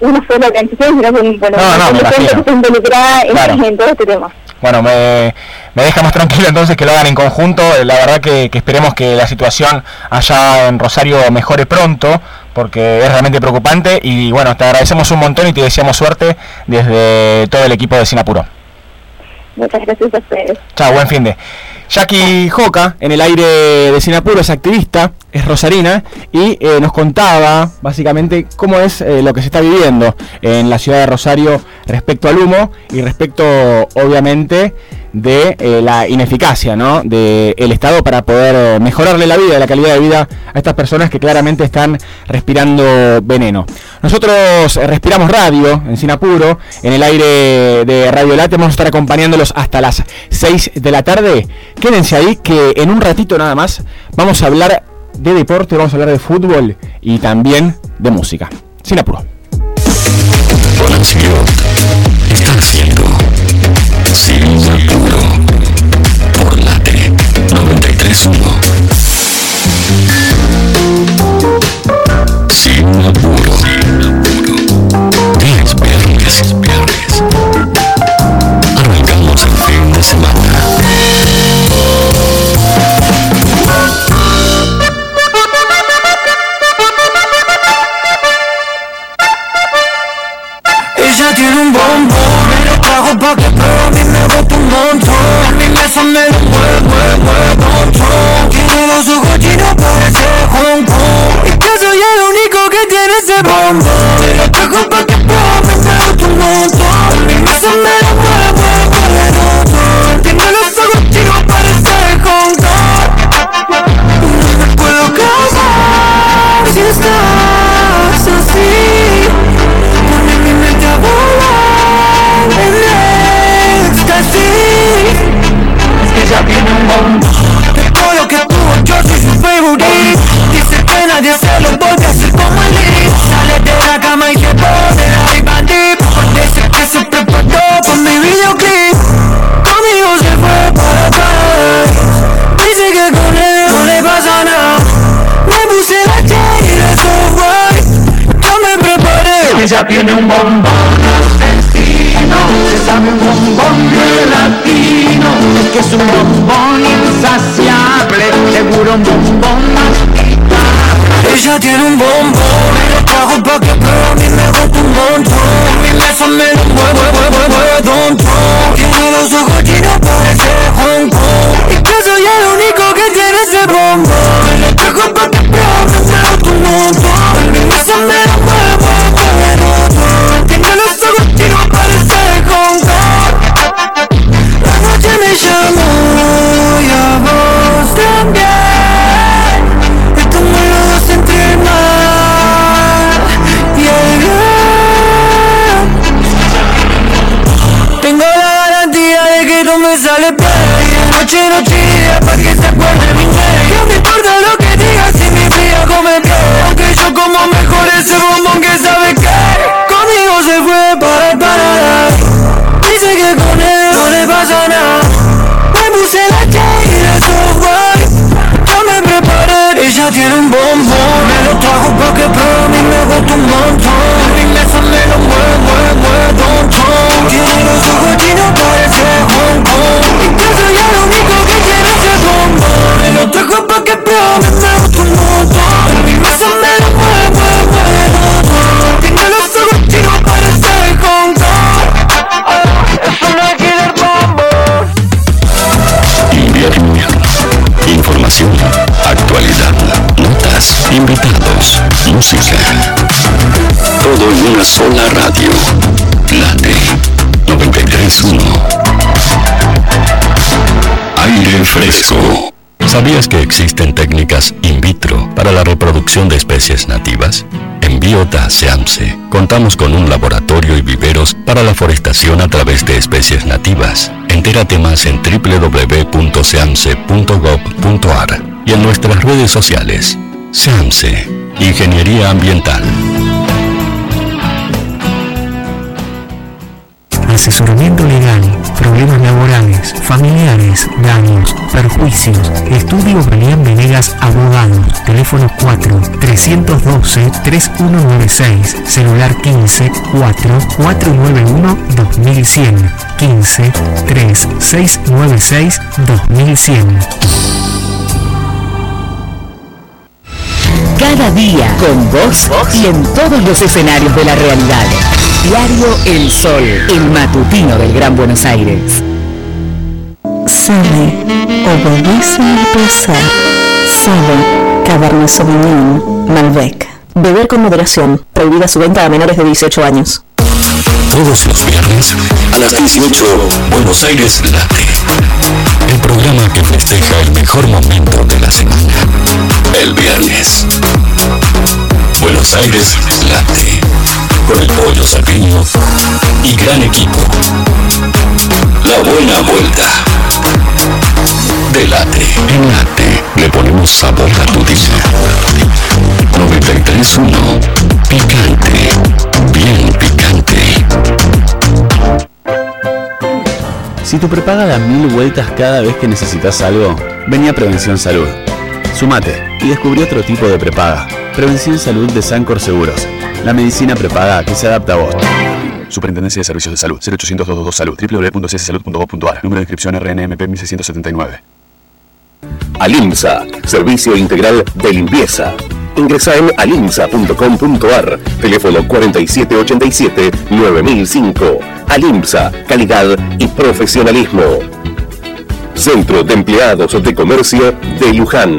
una sola organización, sino que bueno, No, no, gente que está involucrada en, Claro. en todo este tema. bueno, me, me deja más tranquilo entonces que lo hagan en conjunto. La verdad que, que esperemos que la situación allá en Rosario mejore pronto, porque es realmente preocupante. Y bueno, te agradecemos un montón y te deseamos suerte desde todo el equipo de Sinapuro. Muchas gracias a ustedes. Chao, buen fin de. Jackie Joca, en el aire de Sinapuro, es activista, es rosarina y eh, nos contaba básicamente cómo es eh, lo que se está viviendo en la ciudad de Rosario respecto al humo y respecto, obviamente, de eh, la ineficacia ¿no? del Estado para poder mejorarle la vida, la calidad de vida a estas personas que claramente están respirando veneno. Nosotros respiramos radio en Sinapuro, en el aire de Radio Late, vamos a estar acompañándolos hasta las 6 de la tarde. Quédense ahí que en un ratito nada más vamos a hablar de deporte, vamos a hablar de fútbol y también de música. Sin apuro. está haciendo Sin apuro por Late 931. Sin apuro. Ya es viernes, viernes. Una sola radio. Late 931. Aire fresco. ¿Sabías que existen técnicas in vitro para la reproducción de especies nativas? En Biota Seamse contamos con un laboratorio y viveros para la forestación a través de especies nativas. Entérate más en www.seamse.gov.ar y en nuestras redes sociales. Seamse, Ingeniería Ambiental. Asesoramiento legal problemas laborales, familiares, daños, perjuicios. Estudio Brian Venegas Abogados. Teléfono 4 312 3196. Celular 15 4 491 2100. 15 3 696 2100. Cada día con vos y en todos los escenarios de la realidad. Diario El Sol, el matutino del Gran Buenos Aires. Sabe, obedece al placer. Sabe, Cabernet Sauvignon, Malbec. Beber con moderación. Prohibida su venta a menores de 18 años. Todos los viernes a las 18, Buenos Aires Late. El programa que festeja el mejor momento de la semana. El viernes. Buenos Aires Late. Con el pollo sardiño y gran equipo. La buena vuelta. De Late. En Late le ponemos sabor a tu día. 93.1. Picante. Bien picante. Si tu prepaga da mil vueltas cada vez que necesitas algo, vení a Prevención Salud. Sumate y descubrí otro tipo de prepaga. Prevención Salud de Sancor Seguros. La medicina prepaga que se adapta a vos. Superintendencia de Servicios de Salud 0800 222 Salud www.cssalud.gov.ar Número de inscripción RNMP 1679 Alimsa, Servicio Integral de Limpieza. Ingresa en alimsa.com.ar, teléfono 4787-9005. Alimsa, calidad y profesionalismo. Centro de Empleados de Comercio de Luján.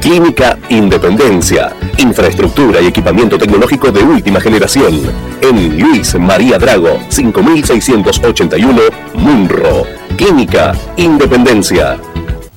Clínica Independencia. Infraestructura y equipamiento tecnológico de última generación. En Luis María Drago, 5681, Munro. Clínica Independencia.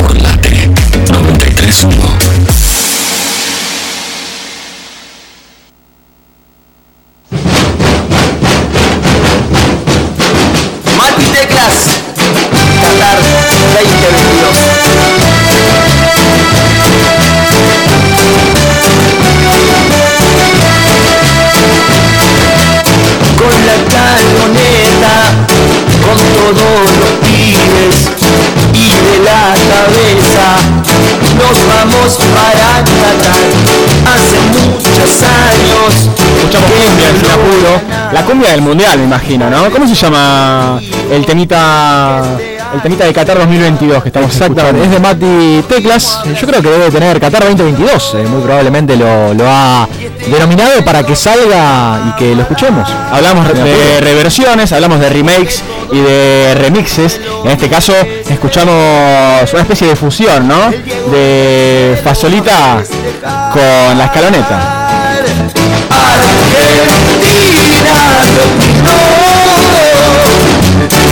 por Late 93.1. cumbia del mundial, me imagino, ¿no? ¿Cómo se llama el temita el temita de Qatar 2022 que estamos Exactamente, es de Mati Teclas. Yo creo que debe tener Qatar 2022. eh, muy probablemente lo, lo ha denominado para que salga y que lo escuchemos. Hablamos de reversiones, hablamos de remakes y de remixes. En este caso escuchamos una especie de fusión, ¿no? De Fasolita con la escaloneta.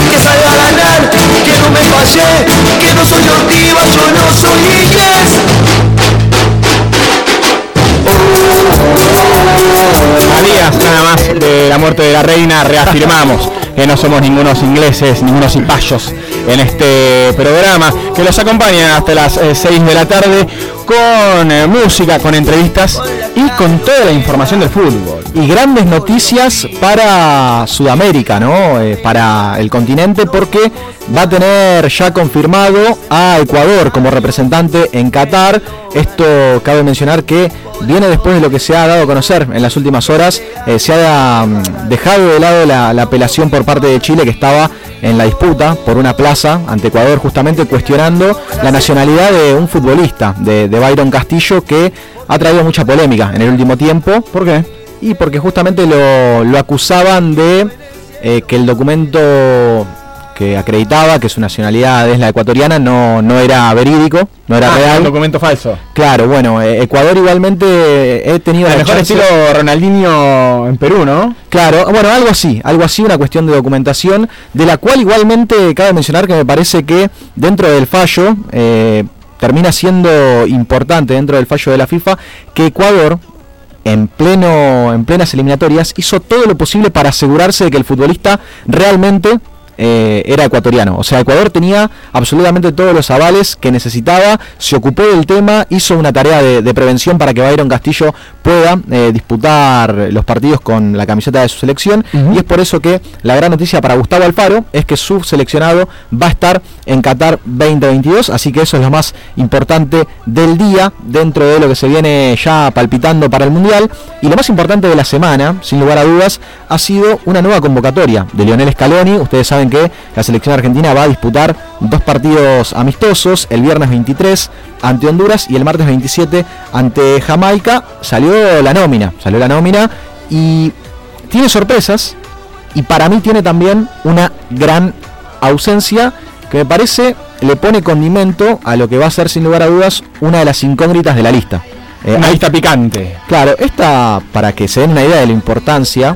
Que salga a ganar, que no me fallé, que no soy Ortiva, yo no soy inglés. A días nada más de la muerte de la reina reafirmamos que no somos ningunos ingleses, ningunos cipayos en este programa, que los acompaña hasta las 6 de la tarde con eh, música, con entrevistas y con toda la información del fútbol. Y grandes noticias para Sudamérica, ¿no? Eh, para el continente, porque va a tener ya confirmado a Ecuador como representante en Qatar. Esto cabe mencionar que viene después de lo que se ha dado a conocer en las últimas horas. Eh, se ha mm, dejado de lado la, la apelación por parte de Chile que estaba en la disputa por una plaza ante Ecuador, justamente cuestionando la nacionalidad de un futbolista, de, de Byron Castillo, que ha traído mucha polémica en el último tiempo. ¿Por qué? Y porque justamente lo, lo acusaban de eh, que el documento que acreditaba que su nacionalidad es la ecuatoriana no, no era verídico, no era Ah, real. un documento falso. Claro, bueno, eh, Ecuador igualmente eh, he tenido El mejor chance- estilo Ronaldinho en Perú, ¿no? Claro, bueno, algo así, algo así, una cuestión de documentación, de la cual igualmente cabe mencionar que me parece que dentro del fallo eh, termina siendo importante dentro del fallo de la FIFA que Ecuador en pleno en plenas eliminatorias hizo todo lo posible para asegurarse de que el futbolista realmente eh, era ecuatoriano. O sea, Ecuador tenía absolutamente todos los avales que necesitaba, se ocupó del tema, hizo una tarea de, de prevención para que Byron Castillo pueda eh, disputar los partidos con la camiseta de su selección. Y es por eso que la gran noticia para Gustavo Alfaro es que su seleccionado va a estar en Qatar 2022. Así que eso es lo más importante del día dentro de lo que se viene ya palpitando para el Mundial. Y lo más importante de la semana, sin lugar a dudas, ha sido una nueva convocatoria de Lionel Scaloni. Ustedes saben que la selección argentina va a disputar dos partidos amistosos, el viernes 23 ante Honduras y el martes 27 ante Jamaica. Salió la nómina, salió la nómina y tiene sorpresas y para mí tiene también una gran ausencia que me parece le pone condimento a lo que va a ser sin lugar a dudas una de las incógnitas de la lista. Eh, Una lista picante. Claro, esta, para que se den una idea de la importancia,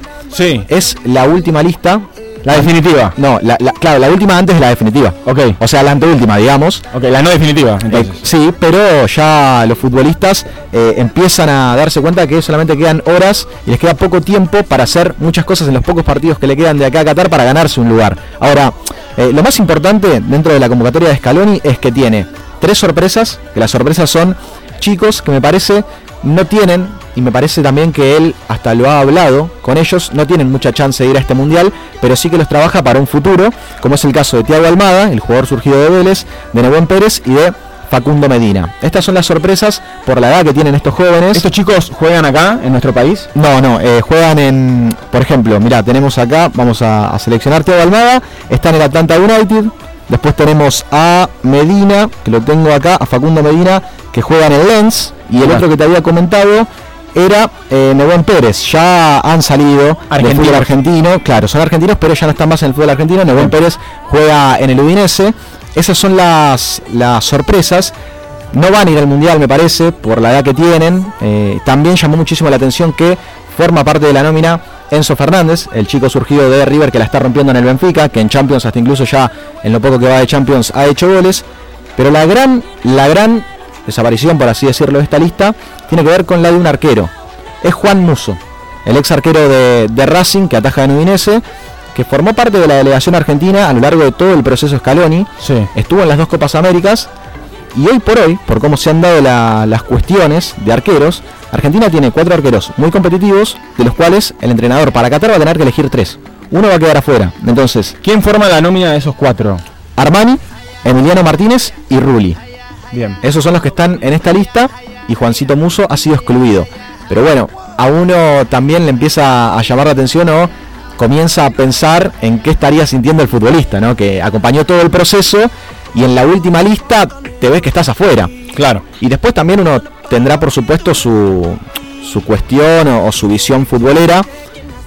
es la última lista. La definitiva. No, la, la- claro, la última antes de la definitiva. Ok. O sea, la anteúltima, digamos. Ok, la no definitiva, entonces. Eh, sí, pero ya los futbolistas eh, empiezan a darse cuenta que solamente quedan horas y les queda poco tiempo para hacer muchas cosas en los pocos partidos que le quedan de acá a Qatar para ganarse un lugar. Ahora, eh, lo más importante dentro de la convocatoria de Scaloni es que tiene tres sorpresas, que las sorpresas son chicos que me parece no tienen, y me parece también que él hasta lo ha hablado con ellos, no tienen mucha chance de ir a este mundial, pero sí que los trabaja para un futuro, como es el caso de Thiago Almada, el jugador surgido de Vélez, de Nebuen Pérez y de Facundo Medina. Estas son las sorpresas por la edad que tienen estos jóvenes. ¿Estos chicos juegan acá, en nuestro país? No, no, eh, juegan en, por ejemplo, mira, tenemos acá, vamos a, a seleccionar Thiago Almada, está en el Atlanta United, después tenemos a Medina, que lo tengo acá, a Facundo Medina, que juega en el Lens, y el otro que te había comentado era eh, Nebuen Pérez, ya han salido del Argentinos. fútbol argentino, claro, son argentinos, pero ya no están más en el fútbol argentino, Nebuen Pérez juega en el Udinese, esas son las, las sorpresas, no van a ir al mundial, me parece, por la edad que tienen. Eh, también llamó muchísimo la atención que forma parte de la nómina Enzo Fernández, el chico surgido de River que la está rompiendo en el Benfica, que en Champions, hasta incluso ya en lo poco que va de Champions, ha hecho goles. Pero la gran, la gran desaparición, por así decirlo, de esta lista tiene que ver con la de un arquero. Es Juan Muso, el ex arquero de, de Racing que ataja en Udinese, que formó parte de la delegación argentina a lo largo de todo el proceso Scaloni. Estuvo en las dos Copas Américas y hoy por hoy, por cómo se han dado la- las cuestiones de arqueros, Argentina tiene cuatro arqueros muy competitivos, de los cuales el entrenador para Qatar va a tener que elegir tres. Uno va a quedar afuera. Entonces, ¿quién forma la nómina de esos cuatro? Armani, Emiliano Martínez y Rulli. Bien. Esos son los que están en esta lista y Juancito Muso ha sido excluido. Pero bueno, a uno también le empieza a llamar la atención o comienza a pensar en qué estaría sintiendo el futbolista, ¿no? Que acompañó todo el proceso y en la última lista te ves que estás afuera. Claro. Y después también uno tendrá por supuesto su, su cuestión o, o su visión futbolera.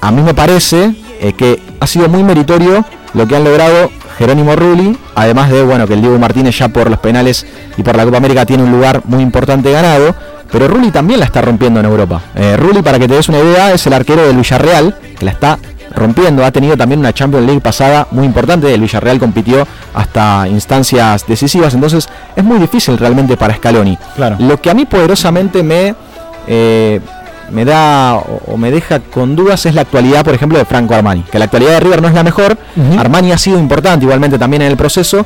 A mí me parece eh, que ha sido muy meritorio lo que han logrado Jerónimo Rulli, además de bueno que el Diego Martínez ya por los penales y por la Copa América tiene un lugar muy importante ganado, pero Rulli también la está rompiendo en Europa. Eh, Rulli, para que te des una idea, es el arquero del Villarreal, que la está rompiendo, ha tenido también una Champions League pasada muy importante, el Villarreal compitió hasta instancias decisivas, entonces es muy difícil realmente para Scaloni. Claro. Lo que a mí poderosamente me, eh, me da o, me deja con dudas es la actualidad, por ejemplo, de Franco Armani. Que la actualidad de River no es la mejor. Armani ha sido importante igualmente también en el proceso.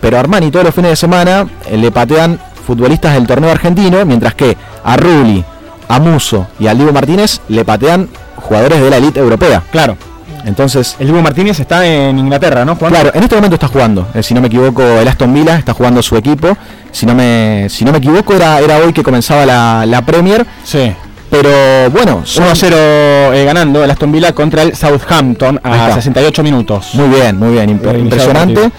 Pero Armani todos los fines de semana eh, le patean futbolistas del torneo argentino, mientras que a Rulli, a Muso y al Diego Martínez le patean jugadores de la elite europea. Claro. Entonces, El Dibu Martínez está en Inglaterra, ¿no? Jugando. Claro, en este momento está jugando. eh, si no me equivoco, el Aston Villa está jugando su equipo. Si no me, si no me equivoco, era, era hoy que comenzaba la, la Premier. Sí. Pero bueno, son- 1-0 eh, ganando el Aston Villa contra el Southampton a está. 68 minutos. Muy bien, muy bien, imp- impresionante.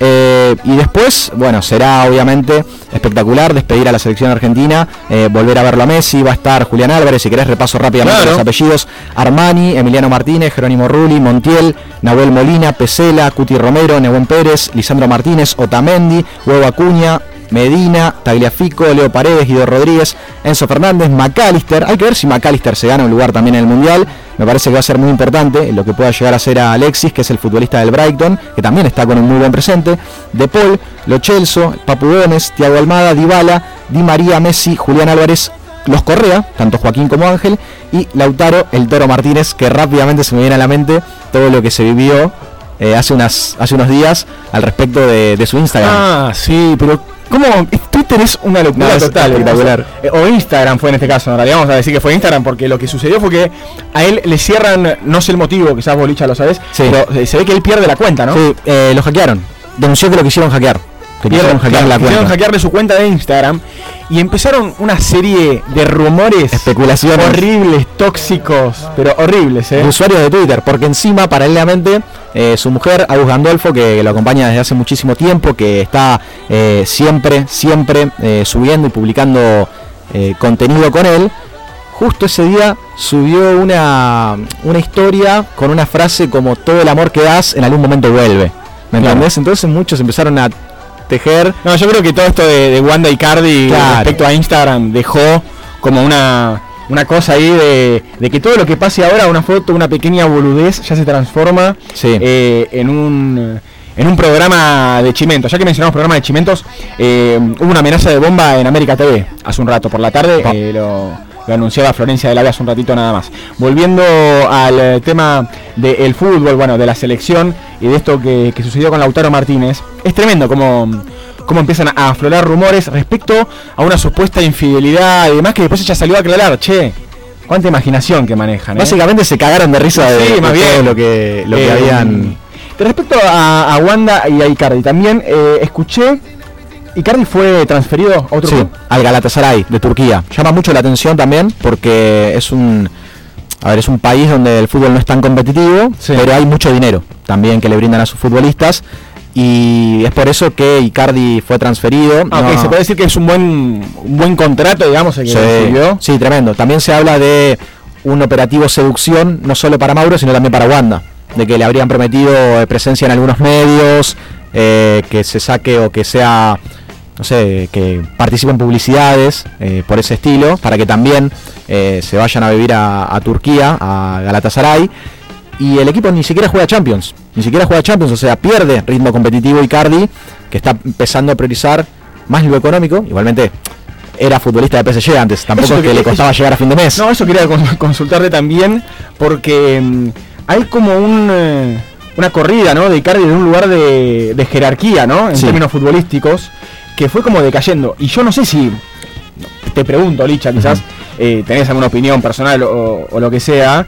Eh, y después, bueno, será obviamente espectacular despedir a la selección argentina, eh, volver a verlo a Messi, va a estar Julián Álvarez, si querés repaso rápidamente Claro. los apellidos, Armani, Emiliano Martínez, Jerónimo Rulli, Montiel, Nahuel Molina, Pesela, Cuti Romero, Nehuen Pérez, Lisandro Martínez, Otamendi, Huevo Acuña, Medina, Tagliafico, Leo Paredes, Guido Rodríguez, Enzo Fernández, McAllister. Hay que ver si McAllister se gana un lugar también en el Mundial. Me parece que va a ser muy importante lo que pueda llegar a ser a Alexis, que es el futbolista del Brighton, que también está con un muy buen presente. De Paul, Lo Celso, Papu Gómez, Thiago Almada, Dybala, Di María, Messi, Julián Álvarez, los Correa, tanto Joaquín como Ángel, y Lautaro, el Toro Martínez, que rápidamente se me viene a la mente todo lo que se vivió eh, hace, unas, hace unos días al respecto de, de su Instagram. Ah, sí, pero ¿cómo? Twitter es una locura No, es total. espectacular. Eh, O Instagram fue en este caso, en realidad vamos a decir que fue Instagram porque lo que sucedió fue que a él le cierran, no sé el motivo, quizás Bolicha lo sabes, Sí. pero eh, se ve que él pierde la cuenta, ¿no? Sí, eh, lo hackearon. Denunció que lo quisieron hackear. Quisieron hackear claro, la quisieron cuenta. hackearle su cuenta de Instagram y empezaron una serie de rumores Especulaciones. horribles, tóxicos, pero horribles, ¿eh? usuarios de Twitter, porque encima, paralelamente, eh, su mujer, Agus Gandolfo, que lo acompaña desde hace muchísimo tiempo, que está eh, siempre, siempre eh, subiendo y publicando contenido con él, justo ese día subió una, una historia con una frase como todo el amor que das en algún momento vuelve. ¿Me Claro. entendés? Entonces muchos empezaron a tejer No, yo creo que todo esto de, de Wanda y Cardi Claro. respecto a Instagram dejó como una, una cosa ahí de, de que todo lo que pase ahora, una foto, una pequeña boludez, ya se transforma Sí. eh, en un en un programa de chimentos. Ya que mencionamos programa de chimentos, eh, hubo una amenaza de bomba en América TV hace un rato por la tarde. eh, lo, lo anunciaba Florencia de la hace un ratito nada más. Volviendo al eh, tema del fútbol, bueno, de la selección y de esto que, que sucedió con Lautaro Martínez, es tremendo como cómo empiezan a aflorar rumores respecto a una supuesta infidelidad y demás que después ella salió a aclarar, che, cuánta imaginación que manejan. ¿eh? Básicamente se cagaron de risa de, Sí, de más todo bien. lo que, lo que Eh, habían. Respecto a, a Wanda y a Icardi, también eh, escuché, Icardi fue transferido a otro Sí, club. al Galatasaray de Turquía. Llama mucho la atención también porque es un a ver, es un país donde el fútbol no es tan competitivo, pero hay mucho dinero también que le brindan a sus futbolistas y es por eso que Icardi fue transferido. Ah, se puede decir que es un buen, un buen contrato, digamos, el que Sí, sí, tremendo. También se habla de un operativo seducción, no solo para Mauro, sino también para Wanda. De que le habrían prometido eh, presencia en algunos medios, eh, que se saque o que sea, no sé, que participe en publicidades eh, por ese estilo, para que también eh, se vayan a vivir a, a Turquía, a Galatasaray. Y el equipo ni siquiera juega Champions, ni siquiera juega Champions, o sea, pierde ritmo competitivo Icardi, que está empezando a priorizar más lo económico. Igualmente, era futbolista de PSG antes, tampoco es que que- le costaba eso- llegar a fin de mes. No, eso quería cons- consultarte también, porque mm, hay como un, eh, una corrida, ¿no? De Icardi de un lugar de, de jerarquía, ¿no? En Sí. términos futbolísticos, que fue como decayendo. Y yo no sé si, te pregunto, Licha, quizás eh, tenés alguna opinión personal o, o lo que sea.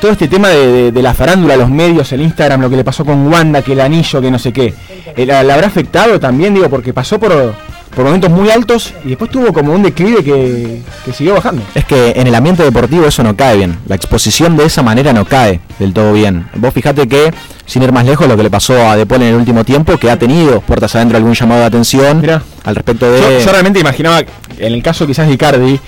Todo este tema de, de- de la farándula, los medios, el Instagram, lo que le pasó con Wanda, que el anillo, que no sé qué. Eh, ¿La, la habrá afectado también? Digo, porque pasó por, por momentos muy altos y después tuvo como un declive que, que siguió bajando. Es que en el ambiente deportivo eso no cae bien. La exposición de esa manera no cae del todo bien. Vos fijate que, sin ir más lejos, lo que le pasó a De Paul en el último tiempo, que ha tenido puertas adentro algún llamado de atención al respecto de. Yo, yo realmente imaginaba, en el caso quizás de Icardi,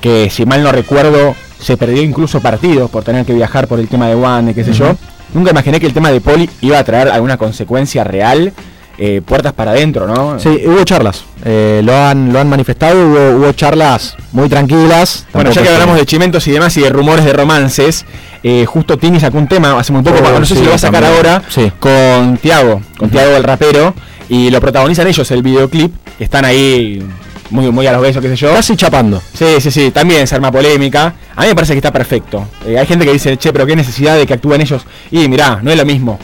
que si mal no recuerdo, se perdió incluso partidos por tener que viajar por el tema de y qué sé yo. Nunca imaginé que el tema de Poli iba a traer alguna consecuencia real, eh, puertas para adentro, ¿no? Sí, hubo charlas. eh, lo, han, lo han manifestado, hubo, hubo charlas muy tranquilas. Bueno, ya que hablamos de chimentos y demás y de rumores de romances, eh, justo Tini sacó un tema hace muy poco, Oh, no sé sí, si lo va a sacar también. ahora, Sí. con Tiago, con Tiago el rapero, y lo protagonizan ellos el videoclip, están ahí muy, muy a los besos, qué sé yo. Casi chapando. Sí, sí, sí, también se arma polémica. A mí me parece que está perfecto. Eh, hay gente que dice, che, pero qué necesidad de que actúen ellos. Y mirá, no es lo mismo.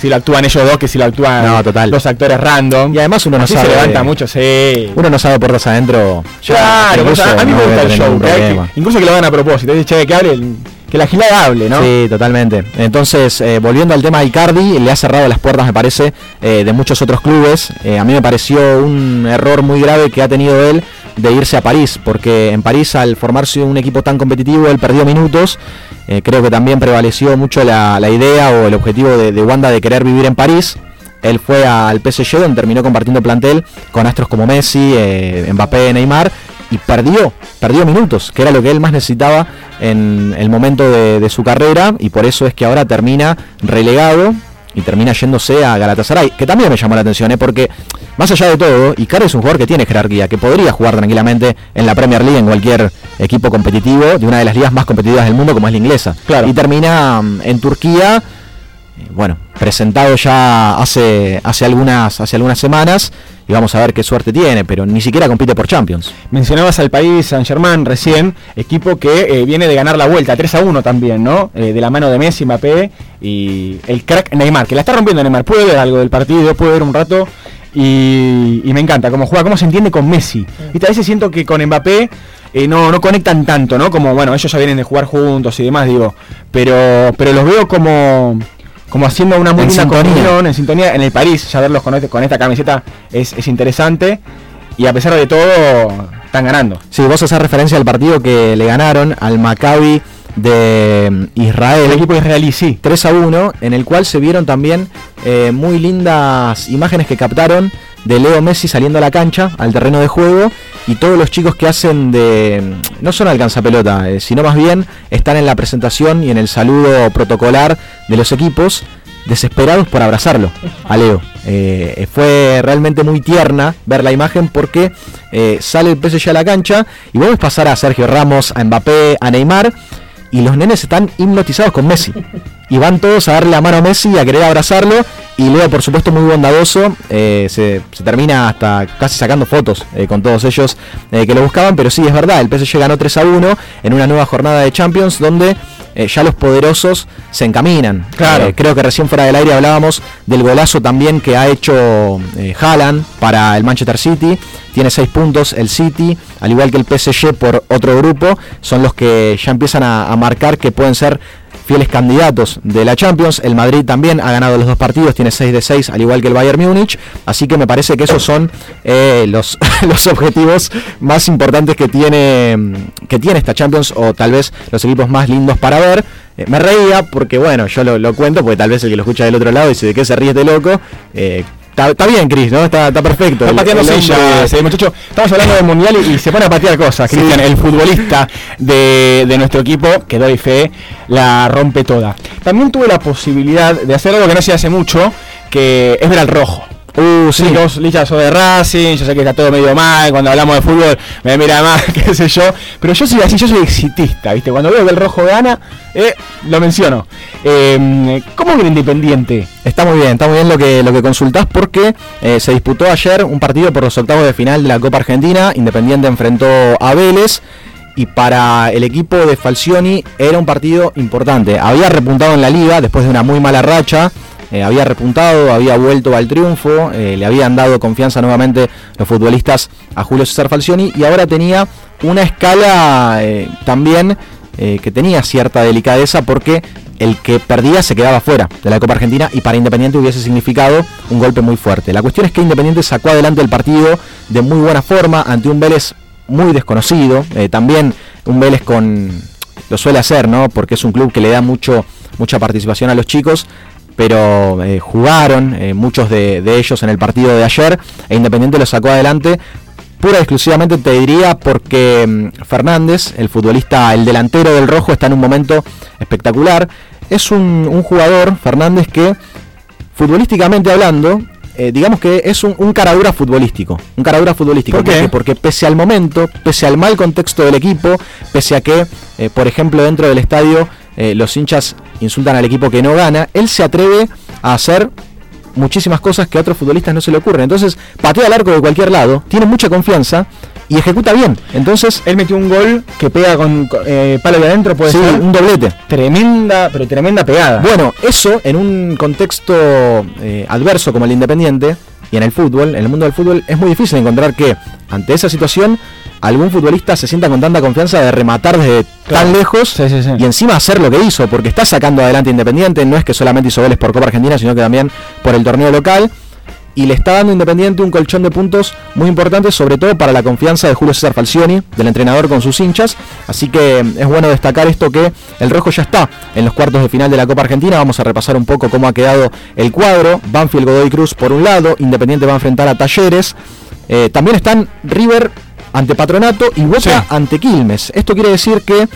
Si lo actúan ellos dos que si lo actúan No, total. dos actores random. Y además uno no Así sabe. se levanta mucho, sí. Uno no sabe puertas adentro. Claro, incluso sea, a mí no me gusta el show. que incluso que lo hagan a propósito. Dice, che, que hable, que la gilada hable, ¿no? Sí, totalmente. Entonces, eh, volviendo al tema de Icardi, le ha cerrado las puertas, me parece, eh, de muchos otros clubes. Eh, a mí me pareció un error muy grave que ha tenido él de irse a París, porque en París al formarse un equipo tan competitivo, él perdió minutos. Eh, creo que también prevaleció mucho la, la idea o el objetivo de, de Wanda de querer vivir en París. Él fue al PSG donde terminó compartiendo plantel con astros como Messi, eh, Mbappé, Neymar y perdió, perdió minutos, que era lo que él más necesitaba en el momento de, de su carrera y por eso es que ahora termina relegado y termina yéndose a Galatasaray, que también me llamó la atención, ¿eh? porque más allá de todo, Icardi es un jugador que tiene jerarquía, que podría jugar tranquilamente en la Premier League, en cualquier equipo competitivo, de una de las ligas más competitivas del mundo como es la inglesa. Y termina mm, en Turquía, bueno, presentado ya hace, hace, algunas, hace algunas semanas, y vamos a ver qué suerte tiene, pero ni siquiera compite por Champions. Mencionabas al país San Germán recién, equipo que eh, viene de ganar la vuelta 3 a 1 también, ¿no? Eh, de la mano de Messi, Mbappé y el crack Neymar, que la está rompiendo Neymar. Puede ver algo del partido, puede ver un rato y, y me encanta cómo juega, cómo se entiende con Messi. Y a veces siento que con Mbappé eh, no, no conectan tanto, ¿no? Como, bueno, ellos ya vienen de jugar juntos y demás, digo. Pero, pero los veo como como haciendo una muy En linda sintonía. comunión, en sintonía en el París, ya verlos con, este- con esta camiseta es, es interesante y a pesar de todo están ganando. Sí, vos haces referencia al partido que le ganaron al Maccabi de mm, Israel. El equipo israelí, sí. 3 a 1, en el cual se vieron también eh, muy lindas imágenes que captaron de Leo Messi saliendo a la cancha, al terreno de juego, y todos los chicos que hacen de... no son alcanzapelota, eh, sino más bien están en la presentación y en el saludo protocolar de los equipos, desesperados por abrazarlo a Leo. Eh, fue realmente muy tierna ver la imagen porque eh, sale el PSG a la cancha y vos ves pasar a Sergio Ramos, a Mbappé, a Neymar y los nenes están hipnotizados con Messi. Y van todos a darle la mano a Messi y a querer abrazarlo. Y Leo, por supuesto, muy bondadoso. eh, se, se termina hasta casi sacando fotos eh, con todos ellos eh, que lo buscaban. Pero sí, es verdad, el PSG ganó 3 a 1 en una nueva jornada de Champions donde ya los poderosos se encaminan. Claro. Creo que recién fuera del aire hablábamos del golazo también que ha hecho Haaland para el Manchester City. Tiene 6 puntos el City, al igual que el PSG por otro grupo. Son los que ya empiezan a, a marcar que pueden ser fieles candidatos de la Champions. El Madrid también ha ganado los dos partidos, tiene 6 de 6, al igual que el Bayern Múnich. Así que me parece que esos son eh, los, los objetivos más importantes que tiene, que tiene esta Champions, o tal vez los equipos más lindos para ver. Eh, me reía porque, bueno, yo lo, lo cuento, porque tal vez el que lo escucha del otro lado dice de qué se ríe este loco. Eh, Está, está bien, Chris, ¿no? Está, está perfecto. Está pateando sillas, eh, muchacho. Estamos hablando del mundial y, y se pone a patear cosas. Cristian, el futbolista de, de nuestro equipo, que doy fe, la rompe toda. También tuve la posibilidad de hacer algo que no se hace mucho, que es ver al rojo. Uh, sí. Vos, Licha, sos de Racing, yo sé que está todo medio mal, cuando hablamos de fútbol me mira mal, qué sé yo, pero yo soy así, yo soy exitista, ¿viste? Cuando veo que el rojo gana, eh, lo menciono. Eh, ¿Cómo viene Independiente? Está muy bien, está muy bien lo que, lo que consultás porque eh, se disputó ayer un partido por los octavos de final de la Copa Argentina. Independiente enfrentó a Vélez y para el equipo de Falcioni era un partido importante. Había repuntado en la liga después de una muy mala racha. Eh, había repuntado, había vuelto al triunfo, eh, le habían dado confianza nuevamente los futbolistas a Julio César Falcioni y ahora tenía una escala eh, también que tenía cierta delicadeza porque el que perdía se quedaba fuera de la Copa Argentina y para Independiente hubiese significado un golpe muy fuerte. La cuestión es que Independiente sacó adelante el partido de muy buena forma ante un Vélez muy desconocido, también un Vélez con lo suele hacer, ¿no? Porque es un club que le da mucho mucha participación a los chicos, pero eh, jugaron eh, muchos de, de ellos en el partido de ayer e Independiente lo sacó adelante pura y exclusivamente te diría porque mm, Fernández, el futbolista, el delantero del rojo, está en un momento espectacular. Es un, un jugador, Fernández, que futbolísticamente hablando, eh, digamos que es un, un caradura futbolístico. Un caradura futbolístico. ¿Por qué? Porque pese al momento, pese al mal contexto del equipo, pese a que, eh, por ejemplo, dentro del estadio eh, los hinchas insultan al equipo que no gana, él se atreve a hacer muchísimas cosas que a otros futbolistas no se le ocurren. Entonces, patea al arco de cualquier lado, tiene mucha confianza y ejecuta bien. Entonces, él metió un gol que pega con eh, palo de adentro, puede Sí, ser. un doblete. Tremenda, pero tremenda pegada. Bueno, eso en un contexto eh, adverso como el de Independiente y en el fútbol, en el mundo del fútbol, es muy difícil encontrar que ante esa situación algún futbolista se sienta con tanta confianza de rematar desde tan lejos y encima hacer lo que hizo, porque está sacando adelante Independiente, no es que solamente hizo goles por Copa Argentina, sino que también por el torneo local y le está dando Independiente un colchón de puntos muy importante, sobre todo para la confianza de Julio César Falcioni, del entrenador con sus hinchas. Así que es bueno destacar esto que el rojo ya está en los cuartos de final de la Copa Argentina. Vamos a repasar un poco cómo ha quedado el cuadro. Banfield Godoy Cruz por un lado, Independiente va a enfrentar a Talleres. Eh, también están River ante Patronato y Boca ante Quilmes. Esto quiere decir que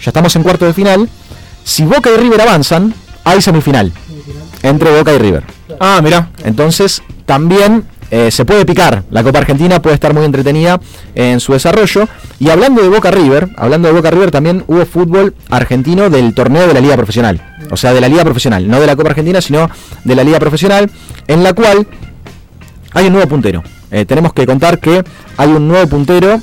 ya estamos en cuartos de final. Si Boca y River avanzan, hay semifinal entre Boca y River. Ah, mira. Entonces, también eh, se puede picar. La Copa Argentina puede estar muy entretenida en su desarrollo. Y hablando de Boca River, hablando de Boca River, también hubo fútbol argentino del torneo de la Liga Profesional. O sea, de la Liga Profesional, no de la Copa Argentina, sino de la Liga Profesional, en la cual hay un nuevo puntero. Eh, tenemos que contar que hay un nuevo puntero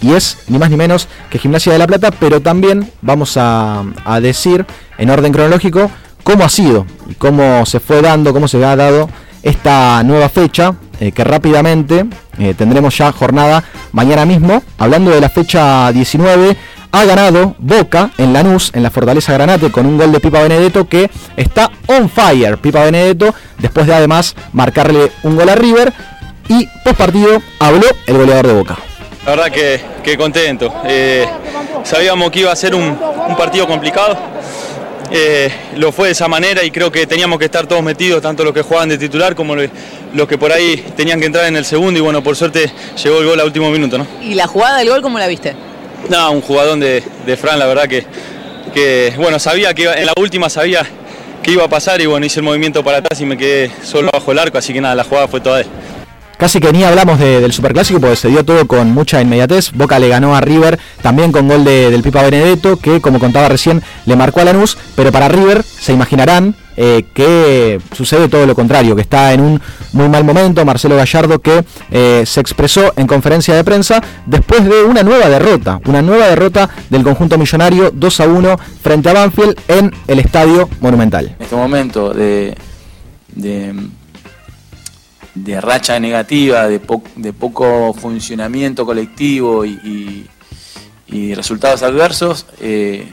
y es ni más ni menos que Gimnasia de la Plata, pero también vamos a, a decir en orden cronológico cómo ha sido cómo se fue dando, cómo se ha dado esta nueva fecha, eh, que rápidamente eh, tendremos ya jornada mañana mismo. Hablando de la fecha 19, ha ganado Boca en Lanús, en la Fortaleza Granate, con un gol de Pipa Benedetto que está on fire. Pipa Benedetto, después de además marcarle un gol a River. Y post partido habló el goleador de Boca. La verdad que, contento. Eh, sabíamos que iba a ser un partido complicado eh, lo fue de esa manera y creo que teníamos que estar todos metidos, tanto los que jugaban de titular como los que por ahí tenían que entrar en el segundo y bueno, por suerte llegó el gol a último minuto. ¿no? ¿Y la jugada del gol cómo la viste? No, un jugador de, Fran, la verdad que, que, bueno, sabía que en la última sabía que iba a pasar y bueno, hice el movimiento para atrás y me quedé solo bajo el arco, así que nada, la jugada fue toda de él. Casi que ni hablamos del Superclásico porque se dio todo con mucha inmediatez. Boca le ganó a River también con gol del Pipa Benedetto, que como contaba recién le marcó a Lanús, pero para River se imaginarán eh, que sucede todo lo contrario, que está en un muy mal momento. Marcelo Gallardo que eh, se expresó en conferencia de prensa después de una nueva derrota, una nueva derrota del conjunto millonario 2 a 1 frente a Banfield en el Estadio Monumental. En este momento de de racha negativa, de, de poco funcionamiento colectivo y, resultados adversos, eh,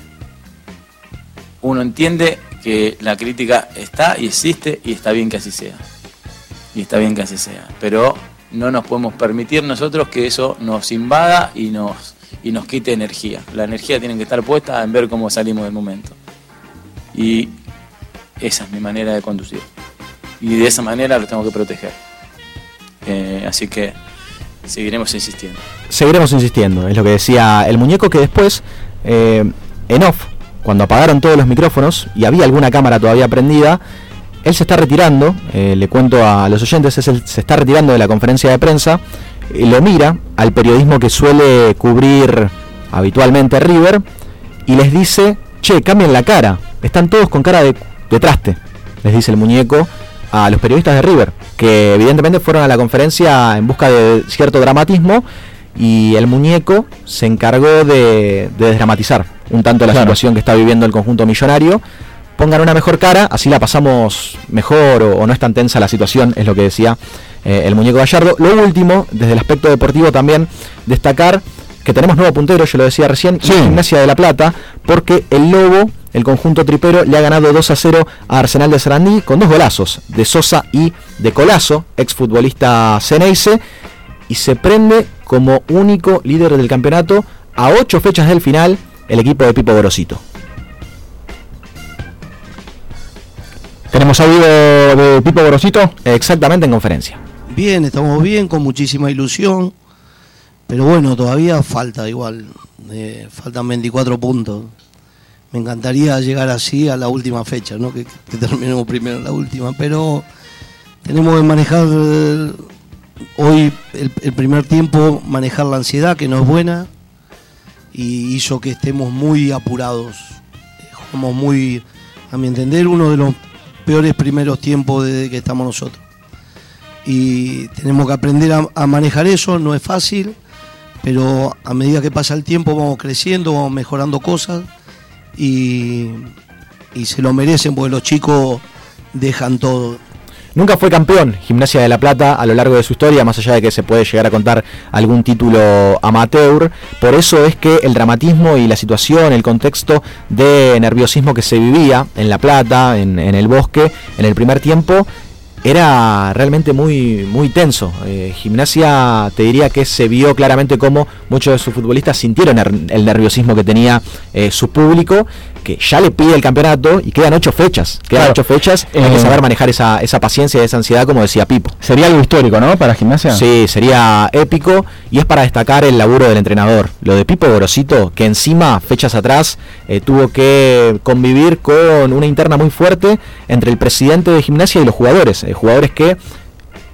uno entiende que la crítica está y existe y está bien que así sea. Y está bien que así sea. Pero no nos podemos permitir nosotros que eso nos invada y nos, y nos quite energía. La energía tiene que estar puesta en ver cómo salimos del momento. Y esa es mi manera de conducir. Y de esa manera lo tengo que proteger. Eh, así que seguiremos insistiendo. Seguiremos insistiendo, es lo que decía el muñeco que después, eh, en off, cuando apagaron todos los micrófonos y había alguna cámara todavía prendida, él se está retirando, eh, le cuento a los oyentes, se está retirando de la conferencia de prensa, y lo mira al periodismo que suele cubrir habitualmente River y les dice, che, cambien la cara, están todos con cara de, de traste, les dice el muñeco a los periodistas de River, que evidentemente fueron a la conferencia en busca de cierto dramatismo y el muñeco se encargó de, desdramatizar un tanto la situación que está viviendo el conjunto millonario. Pongan una mejor cara, así la pasamos mejor o, no es tan tensa la situación, es lo que decía eh, el muñeco Gallardo. Lo último, desde el aspecto deportivo también, destacar que tenemos nuevo puntero, yo lo decía recién, Gimnasia de la Plata, porque el Lobo el conjunto tripero le ha ganado 2 a 0 a Arsenal de Sarandí con dos golazos de Sosa y de Colazo, exfutbolista Ceneice, y se prende como único líder del campeonato a 8 fechas del final el equipo de Pipo Gorosito. ¿Tenemos audio de Pipo Gorosito? Exactamente en conferencia. Bien, estamos bien, con muchísima ilusión, pero bueno, todavía falta igual, eh, faltan 24 puntos me encantaría llegar así a la última fecha, ¿no? que, terminemos primero la última, pero tenemos que manejar eh, hoy el, primer tiempo, manejar la ansiedad, que no es buena, y hizo que estemos muy apurados. Jugamos muy, a mi entender, uno de los peores primeros tiempos desde que estamos nosotros. Y tenemos que aprender a manejar eso, no es fácil, pero a medida que pasa el tiempo vamos creciendo, vamos mejorando cosas y, se lo merecen porque los chicos dejan todo. Nunca fue campeón Gimnasia de la Plata a lo largo de su historia, más allá de que se puede llegar a contar algún título amateur. Por eso es que el dramatismo y la situación, el contexto de nerviosismo que se vivía en La Plata, en, en el bosque, en el primer tiempo, era realmente muy, muy tenso. Eh, gimnasia te diría que se vio claramente cómo muchos de sus futbolistas sintieron el, el nerviosismo que tenía eh, su público, que ya le pide el campeonato y quedan ocho fechas. Quedan Claro. ocho fechas, hay que Eh, saber manejar esa, esa paciencia y esa ansiedad, como decía Pipo. Sería algo histórico, ¿no? Para gimnasia. Sí, sería épico y es para destacar el laburo del entrenador. Lo de Pipo Gorosito, que encima, fechas atrás, eh, tuvo que convivir con una interna muy fuerte entre el presidente de gimnasia y los jugadores. Eh, jugadores que,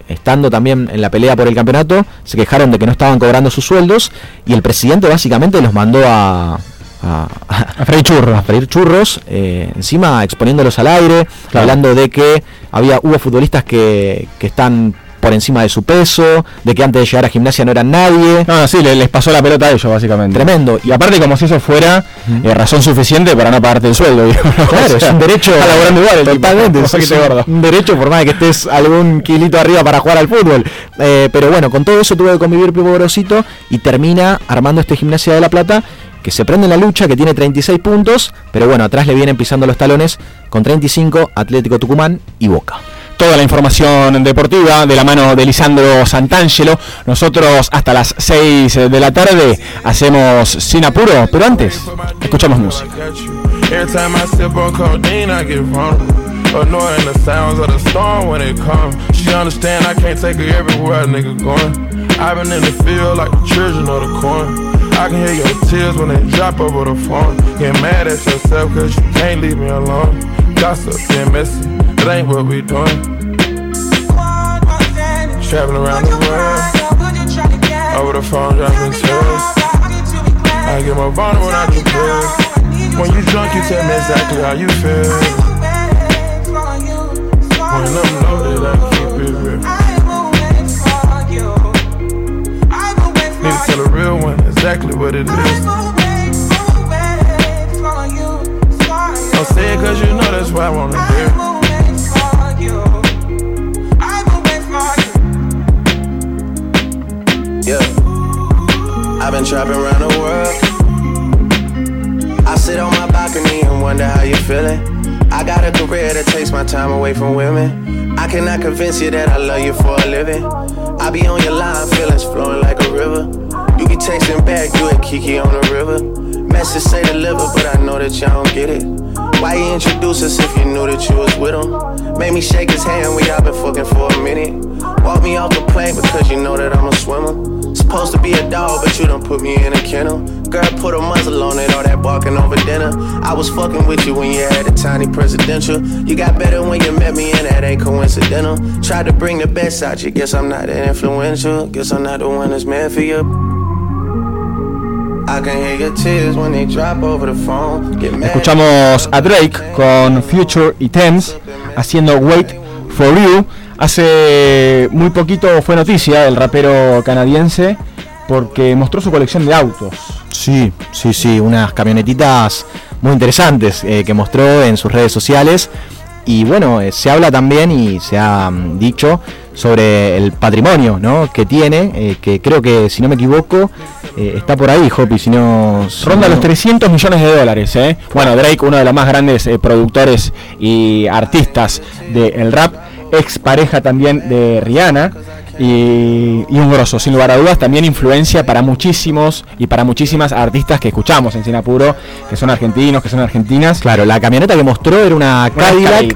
estando también en la pelea por el campeonato, se quejaron de que no estaban cobrando sus sueldos y el presidente básicamente los mandó a... A, a freír churros. A freír churros, eh, encima exponiéndolos al aire, hablando de que había hubo futbolistas que, que están por encima de su peso, de que antes de llegar a gimnasia no eran nadie. No, no, sí, le- les pasó la pelota a ellos, básicamente. Tremendo. Y aparte, como si eso fuera eh, razón suficiente para no pagarte el sueldo. digamos. Claro, O sea, es un derecho. Igual tipo. Es gordo. un derecho por más de que estés algún kilito arriba para jugar al fútbol. Eh, pero bueno, con todo eso tuvo que convivir Pipo Gorosito y termina armando este gimnasia de la Plata que se prende en la lucha, que tiene 36 puntos, pero bueno, atrás le vienen pisando los talones con 35 Atlético Tucumán y Boca. Toda la información deportiva de la mano de Lisandro Santangelo. Nosotros hasta las 6 de la tarde hacemos sin apuro, pero antes escuchamos música. Annoying the sounds of the storm when it comes. She understand I can't take her everywhere a nigga going. I've been in the field like the children of the corn. I can hear your tears when they drop over the phone. Get mad at yourself cause you can't leave me alone. Gossip and messy, that ain't what we doing. Traveling around the world. Over the phone, dropping tears. I get more vulnerable when I do pills. When you drunk, you tell me exactly how you feel. When I'm loaded, I keep it real. Exactly what it is. Don't say it cause you know that's what I wanna hear. Yeah. I've been trapping around the world. I sit on my balcony and wonder how you're feeling. I got a career that takes my time away from women. I cannot convince you that I love you for a living. I be on your line, feelings flowing like a river. Be texting back, you and Kiki on the river. Message say deliver, but I know that y'all don't get it. Why you introduce us if you knew that you was with him? Made me shake his hand, we all been fucking for a minute. Walk me off the plane because you know that I'm a swimmer. Supposed to be a dog, but you done put me in a kennel. Girl, put a muzzle on it, all that barking over dinner. I was fucking with you when you had a tiny presidential. You got better when you met me, and that ain't coincidental. Tried to bring the best out you, guess I'm not that influential. Guess I'm not the one that's meant for you. Escuchamos a Drake con Future y Thames haciendo Wait for You. Hace muy poquito fue noticia el rapero canadiense porque mostró su colección de autos. Sí, sí, sí, unas camionetitas muy interesantes eh, que mostró en sus redes sociales. Y bueno, eh, se habla también y se ha mm, dicho sobre el patrimonio ¿no? que tiene, eh, que creo que si no me equivoco eh, está por ahí, Hopi, si no... si Ronda no- los 300 millones de dólares. ¿eh? Bueno, Drake, uno de los más grandes eh, productores y artistas del rap, ex pareja también de Rihanna. Y, y un grosso, sin lugar a dudas, también influencia para muchísimos y para muchísimas artistas que escuchamos en Sinapuro, que son argentinos, que son argentinas. Claro, la camioneta que mostró era una Cadillac.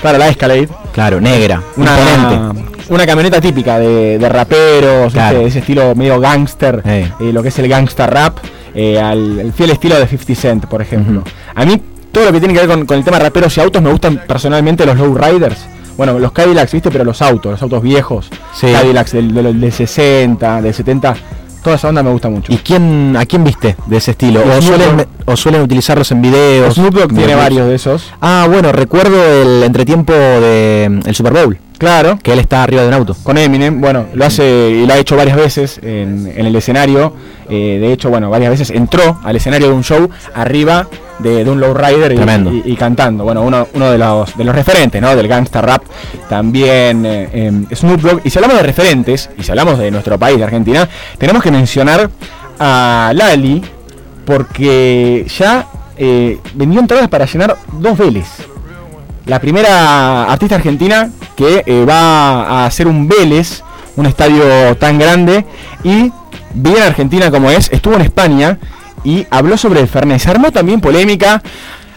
Claro, la Escalade. Claro, negra, Una, imponente. una camioneta típica de, de raperos, Claro. ese estilo medio gangster, eh, lo que es el gangster rap, eh, al el fiel estilo de 50 Cent, por ejemplo. A mí, todo lo que tiene que ver con, con el tema raperos y autos, me gustan personalmente los lowriders. Bueno, los Cadillacs, ¿viste? Pero los autos, los autos viejos. Sí. Cadillacs del, del, del 60, del 70. Toda esa onda me gusta mucho. ¿Y quién, a quién viste de ese estilo? ¿O suelen, o suelen utilizarlos en videos? Snoop Dogg tiene varios de esos. Ah, bueno, recuerdo el entretiempo de el Super Bowl. Claro. Que él está arriba de un auto. Con Eminem, bueno, lo hace y lo ha hecho varias veces en, en el escenario. Eh, de hecho, bueno, varias veces entró al escenario de un show arriba de, de un lowrider y, y- y cantando. Bueno, uno, uno de, los, de los referentes, ¿no? Del gangsta rap. También eh, eh, Snoop Dogg. Y si hablamos de referentes, y si hablamos de nuestro país, de Argentina, tenemos que mencionar a Lali, porque ya eh, vendió entradas para llenar dos Vélez. La primera artista argentina que eh, va a hacer un Vélez, un estadio tan grande, y bien argentina como es, estuvo en España y habló sobre el Fernet. Se armó también polémica.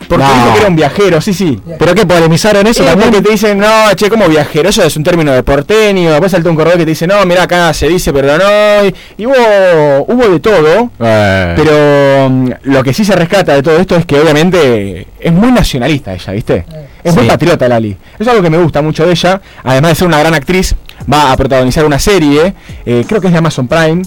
Porque No. dijo que era un viajero, sí, sí. ¿Pero qué polemizaron eso Eh, también? porque te dicen, no, che, como viajero, eso es un término de porteño. Después saltó un corredor que te dice, no, mira, acá se dice, pero no. Y, y hubo, hubo de todo. Eh. Pero mm, lo que sí se rescata de todo esto es que obviamente es muy nacionalista ella, ¿viste? Es muy patriota Lali. Es algo que me gusta mucho de ella. Además de ser una gran actriz, va a protagonizar una serie, eh, creo que es de Amazon Prime.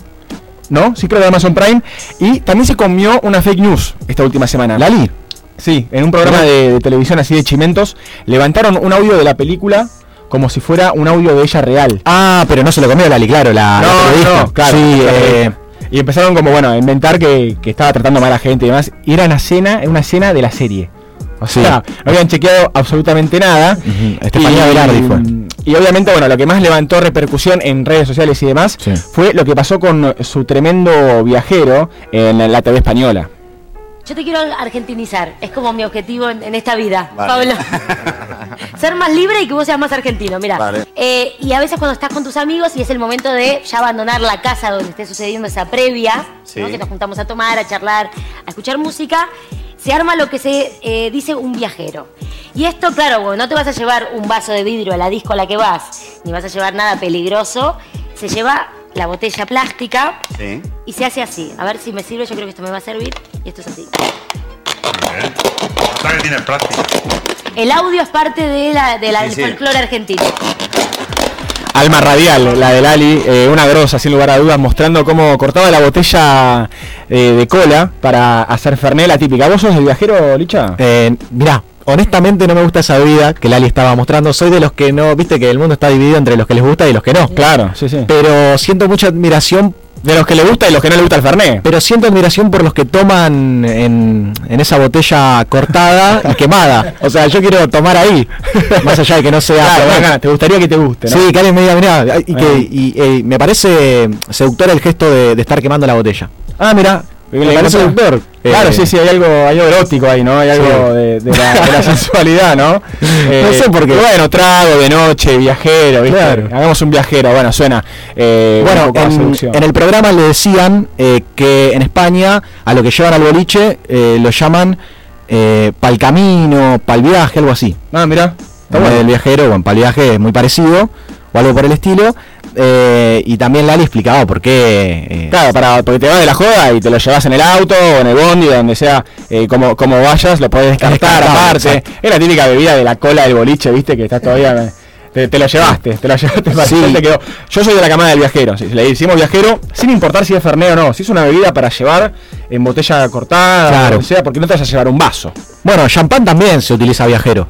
¿No? Sí, creo de Amazon Prime. Y también se comió una fake news esta última semana. ¿Lali? Sí, en un programa de, de televisión así de chimentos, levantaron un audio de la película como si fuera un audio de ella real. Ah, pero no se lo comió Lali, claro, la, la No, periodista. no, claro. Sí, la eh, y empezaron como, bueno, a inventar que, que estaba tratando mal a la gente y demás. Y era una escena, una escena de la serie. O Sí. sea, no habían chequeado absolutamente nada. Estefanía Velardi fue. Y obviamente, bueno, lo que más levantó repercusión en redes sociales y demás fue lo que pasó con su tremendo viajero en la, la TV española. Yo te quiero argentinizar, es como mi objetivo en, en esta vida, Vale. Pablo. Ser más libre y que vos seas más argentino, mira. Vale. Eh, y a veces cuando estás con tus amigos y es el momento de ya abandonar la casa donde esté sucediendo esa previa, Sí. ¿no? que nos juntamos a tomar, a charlar, a escuchar música, se arma lo que se eh, dice un viajero. Y esto, claro, bueno, no te vas a llevar un vaso de vidrio a la disco a la que vas, ni vas a llevar nada peligroso. Se lleva la botella plástica Sí. y se hace así. A ver si me sirve, yo creo que esto me va a servir. Y esto es así. Está que tiene práctica. El audio es parte de la, de la- Sí, del sí. folclore argentino. Alma Radial, la de Lali, eh, una grosa, sin lugar a dudas, mostrando cómo cortaba la botella eh, de cola para hacer Fernet, la típica. ¿Vos sos el viajero, Licha? Eh, mirá, honestamente no me gusta esa bebida que Lali estaba mostrando. Soy de los que no, viste que el mundo está dividido entre los que les gusta y los que no. Claro, sí, sí. Pero siento mucha admiración. De los que le gusta y los que no le gusta el Fernet. Pero siento admiración por los que toman en, en esa botella cortada y quemada. O sea, yo quiero tomar ahí. Más allá de que no sea. Claro, te gustaría que te guste, ¿no? Sí, que alguien me diga, mirá, y, que, Ah. y, eh, me parece seductor el gesto de, de estar quemando la botella. Ah, mira. Me parece. Claro, Eh, sí, sí, hay algo, hay algo erótico ahí, ¿no? Hay algo Sí. de, de la, de la sensualidad, ¿no? Eh, No sé por qué. Bueno, trago de noche, viajero, ¿viste? Claro. Hagamos un viajero, bueno, suena. eh, Bueno, en, en el programa le decían eh, que en España a lo que llevan al boliche eh, lo llaman eh, pal camino, pal viaje, algo así. Ah, mira. Del viajero, bueno, pal viaje es muy parecido o algo por el estilo. eh, y también Lali explicaba por qué. eh, Claro, para, porque te vas de la joda y te lo llevas en el auto o en el bondi, donde sea, eh, como, como vayas, lo podés descartar aparte. exacto. Es la típica bebida de la cola del boliche, viste, que estás todavía. Te, te lo llevaste, te lo llevaste para Sí. te quedó. Yo soy de la camada del viajero, si le decimos viajero, sin importar si es Fernet o no, si es una bebida para llevar en botella cortada, Claro. o sea, porque no te vas a llevar un vaso. Bueno, champán también se utiliza viajero.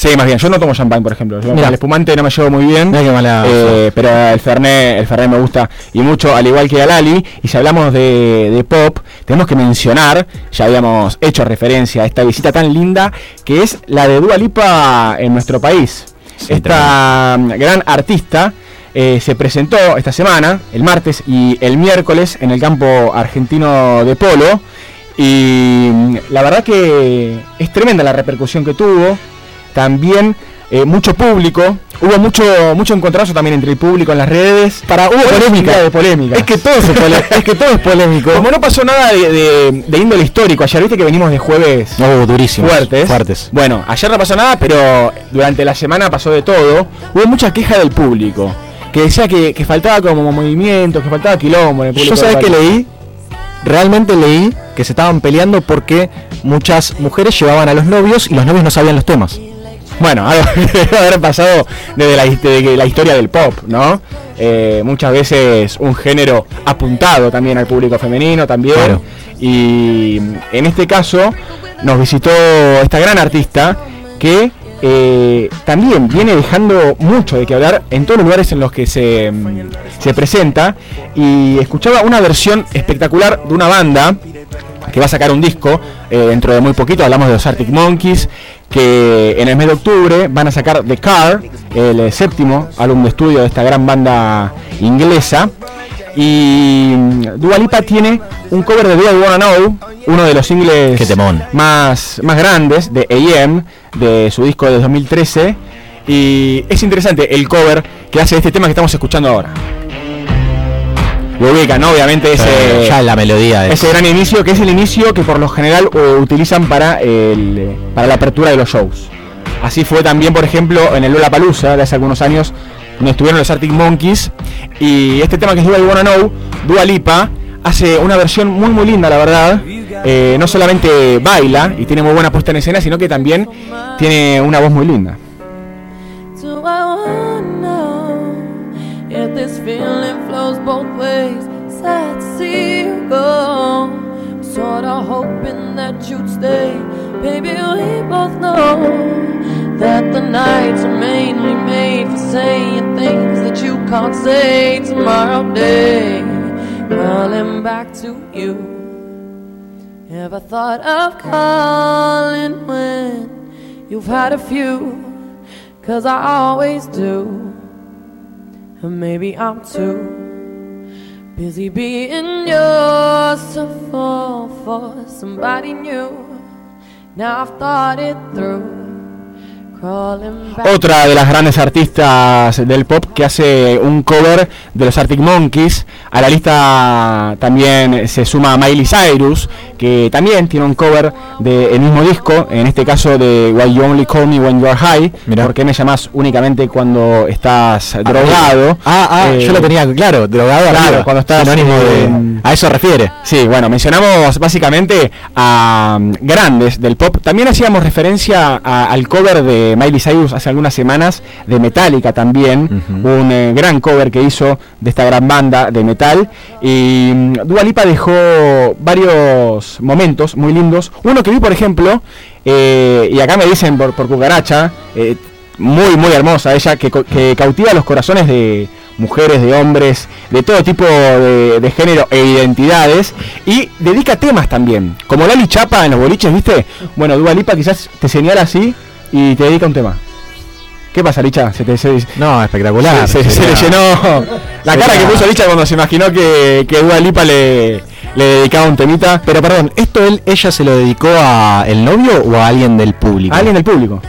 Sí, más bien, yo no tomo champán, por ejemplo. Yo el espumante no me llevo muy bien. Mirá qué mala- eh, pero el Fernet, el Fernet me gusta y mucho, al igual que a Lali. Y si hablamos de, de pop, tenemos que mencionar, ya habíamos hecho referencia a esta visita tan linda, que es la de Dua Lipa en nuestro país. esta gran artista eh, se presentó esta semana, el martes y el miércoles, en el campo argentino de polo. Y mm, la verdad que es tremenda la repercusión que tuvo. También eh, mucho público. Hubo mucho mucho encontrazo también entre el público en las redes. Para, hubo polémica. de polémica. Es que todo es, es que todo es polémico. Como no pasó nada de, de- de índole histórico, ayer viste que venimos de jueves Oh, durísimos. fuertes. Fuertes. Bueno, ayer no pasó nada, pero durante la semana pasó de todo. Hubo mucha queja del público. Que decía que, que faltaba como movimiento, que faltaba quilombo en el público. Yo sabes que leí, realmente leí que se estaban peleando porque muchas mujeres llevaban a los novios y los novios no sabían los temas. Bueno, algo que debe haber pasado desde la, desde la historia del pop, ¿no? Eh, muchas veces un género apuntado también al público femenino también. Claro. Y en este caso nos visitó esta gran artista que eh, también viene dejando mucho de que hablar en todos los lugares en los que se, mm, se presenta. Y escuchaba una versión espectacular de una banda que va a sacar un disco eh, dentro de muy poquito. Hablamos de los Arctic Monkeys, que en el mes de octubre van a sacar The Car, el eh, séptimo álbum de estudio de esta gran banda inglesa. Y mm, Dua Lipa tiene un cover de Do I Wanna Know, uno de los singles más, más grandes de AM, de su disco de 2013. Y es interesante el cover que hace este tema que estamos escuchando ahora. Lo ubican, ¿no? Obviamente ese, Eh, ya la melodía es- ese gran inicio, que es el inicio que por lo general eh, utilizan para, el, para la apertura de los shows. Así fue también, por ejemplo, en el Lollapalooza de hace algunos años, donde estuvieron los Arctic Monkeys. Y este tema que es Do I Wanna Know, Dua Lipa, hace una versión muy muy linda, la verdad. Eh, no solamente baila y tiene muy buena puesta en escena, sino que también tiene una voz muy linda. If this feeling flows both ways? Sad to see you go. Sorta hoping that you'd stay. Baby, we both know that the nights are mainly made for saying things that you can't say tomorrow day. Calling back to you. Ever thought of calling when you've had a few? Cause I always do. Maybe I'm too busy being yours to fall for somebody new. Now I've thought it through. Otra de las grandes artistas del pop que hace un cover de los Arctic Monkeys. A la lista también se suma Miley Cyrus, que también tiene un cover del mismo disco, en este caso de Why You Only Call Me When You Are High. ¿Por qué me llamas únicamente cuando estás drogado? Ah, ah, Eh, yo lo tenía claro, drogado Claro, cuando estás Sinónimo de- a eso refiere. Sí, bueno, mencionamos básicamente a mm, grandes del pop. También hacíamos referencia a- al cover de Miley Cyrus hace algunas semanas, de Metallica también, un eh, gran cover que hizo de esta gran banda de metal. Y mm, Dua Lipa dejó varios momentos muy lindos. Uno que vi, por ejemplo, eh, y acá me dicen por, por cucaracha, eh, muy, muy hermosa ella, que, que cautiva los corazones de mujeres, de hombres, de todo tipo de, de género e identidades, y dedica temas también, como Lali Chapa en los boliches, ¿viste? Bueno, Dua Lipa quizás te señala así y te dedica un tema. ¿Qué pasa, Licha? Se te, se- No, espectacular. se, se- se le llenó la cara que puso Licha cuando se imaginó que, que Dua Lipa le, le dedicaba un temita. Pero perdón, ¿esto él, ella se lo dedicó a el novio o a alguien del público? A alguien del público.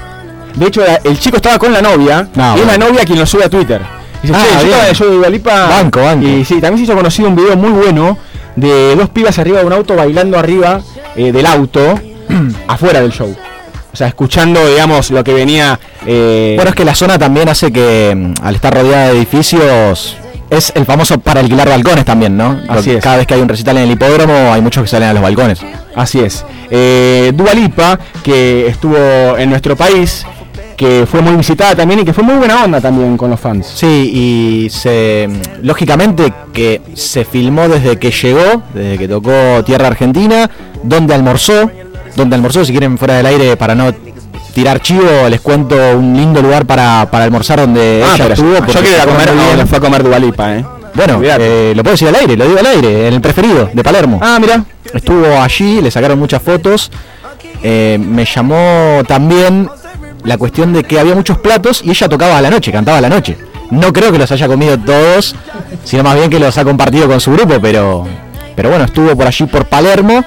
De hecho, el chico estaba con la novia No, y es la bueno. novia quien lo sube a Twitter. Dice, Ah, che, yo estaba de Dua Lipa. Banco, banco. Y sí, también se hizo conocido un video muy bueno de dos pibas arriba de un auto bailando arriba eh, del auto afuera del show. O sea, escuchando, digamos, lo que venía. eh, Bueno, es que la zona también hace que, mm, al estar rodeada de edificios, es el famoso para alquilar balcones también, ¿no? Así es. Cada vez que hay un recital en el hipódromo, hay muchos que salen a los balcones. Así es. Eh, Dua Lipa, que estuvo en nuestro país, que fue muy visitada también y que fue muy buena onda también con los fans. Sí, y se, lógicamente que se filmó desde que llegó, desde que tocó Tierra Argentina, donde almorzó, donde almorzó, si quieren fuera del aire para no tirar chivo, les cuento un lindo lugar para, para almorzar donde Ah, ella estuvo. yo porque quiero ir a se come comer donde fue a comer Dua Lipa, eh. Bueno, eh, lo puedo decir al aire, lo digo al aire, en el preferido de Palermo. Ah, mira. Estuvo allí, le sacaron muchas fotos. Eh, me llamó también la cuestión de que había muchos platos y ella tocaba a la noche, cantaba a la noche. No creo que los haya comido todos, sino más bien que los ha compartido con su grupo, pero, pero bueno, estuvo por allí por Palermo.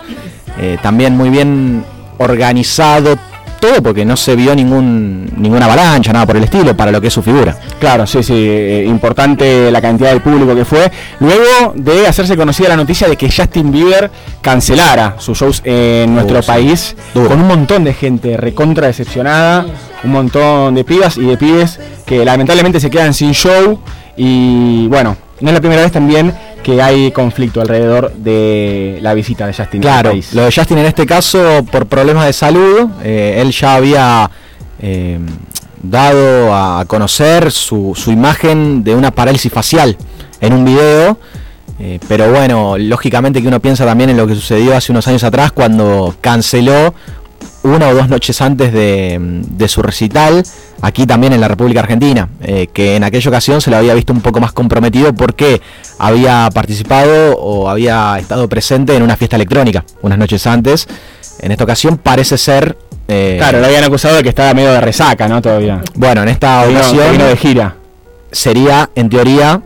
Eh, también muy bien organizado todo porque no se vio ningún ninguna avalancha, nada por el estilo, para lo que es su figura. Claro, sí, sí, eh, importante la cantidad de público que fue. Luego de hacerse conocida la noticia de que Justin Bieber cancelara sus shows en nuestro sí. país, Duro. con un montón de gente recontra decepcionada, un montón de pibas y de pibes que lamentablemente se quedan sin show. Y bueno, no es la primera vez también que hay conflicto alrededor de la visita de Justin Claro, al país. lo de Justin en este caso por problemas de salud, eh, él ya había eh, dado a conocer su, su imagen de una parálisis facial en un video, eh, pero bueno, lógicamente que uno piensa también en lo que sucedió hace unos años atrás cuando canceló una o dos noches antes de, de su recital, aquí también en la República Argentina, eh, que en aquella ocasión se lo había visto un poco más comprometido porque había participado o había estado presente en una fiesta electrónica unas noches antes. En esta ocasión parece ser... eh, Claro, lo habían acusado de que estaba medio de resaca, ¿no? Todavía. Bueno, en esta ocasión vino de gira. sería, en teoría,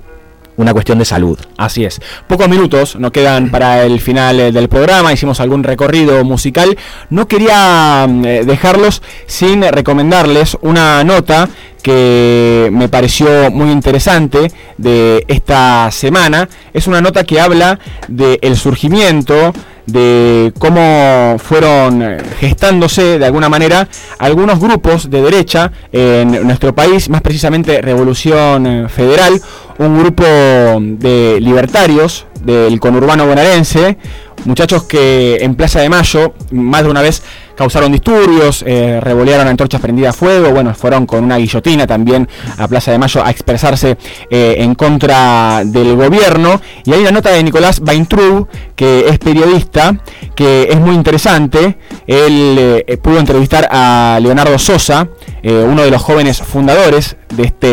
una cuestión de salud. Así es. Pocos minutos nos quedan para el final eh, del programa. Hicimos algún recorrido musical. No quería mm, eh, dejarlos sin recomendarles una nota que me pareció muy interesante de esta semana. Es una nota que habla del surgimiento de cómo fueron eh, gestándose de alguna manera algunos grupos de derecha en nuestro país, más precisamente Revolución Federal, un grupo de libertarios del conurbano bonaerense, muchachos que en Plaza de Mayo más de una vez causaron disturbios, eh, revolearon antorchas prendidas a fuego, bueno, fueron con una guillotina también a Plaza de Mayo a expresarse eh, en contra del gobierno. Y hay una nota de Nicolás Weintraub, que es periodista, que es muy interesante. Él eh, pudo entrevistar a Leonardo Sosa, eh, uno de los jóvenes fundadores de este,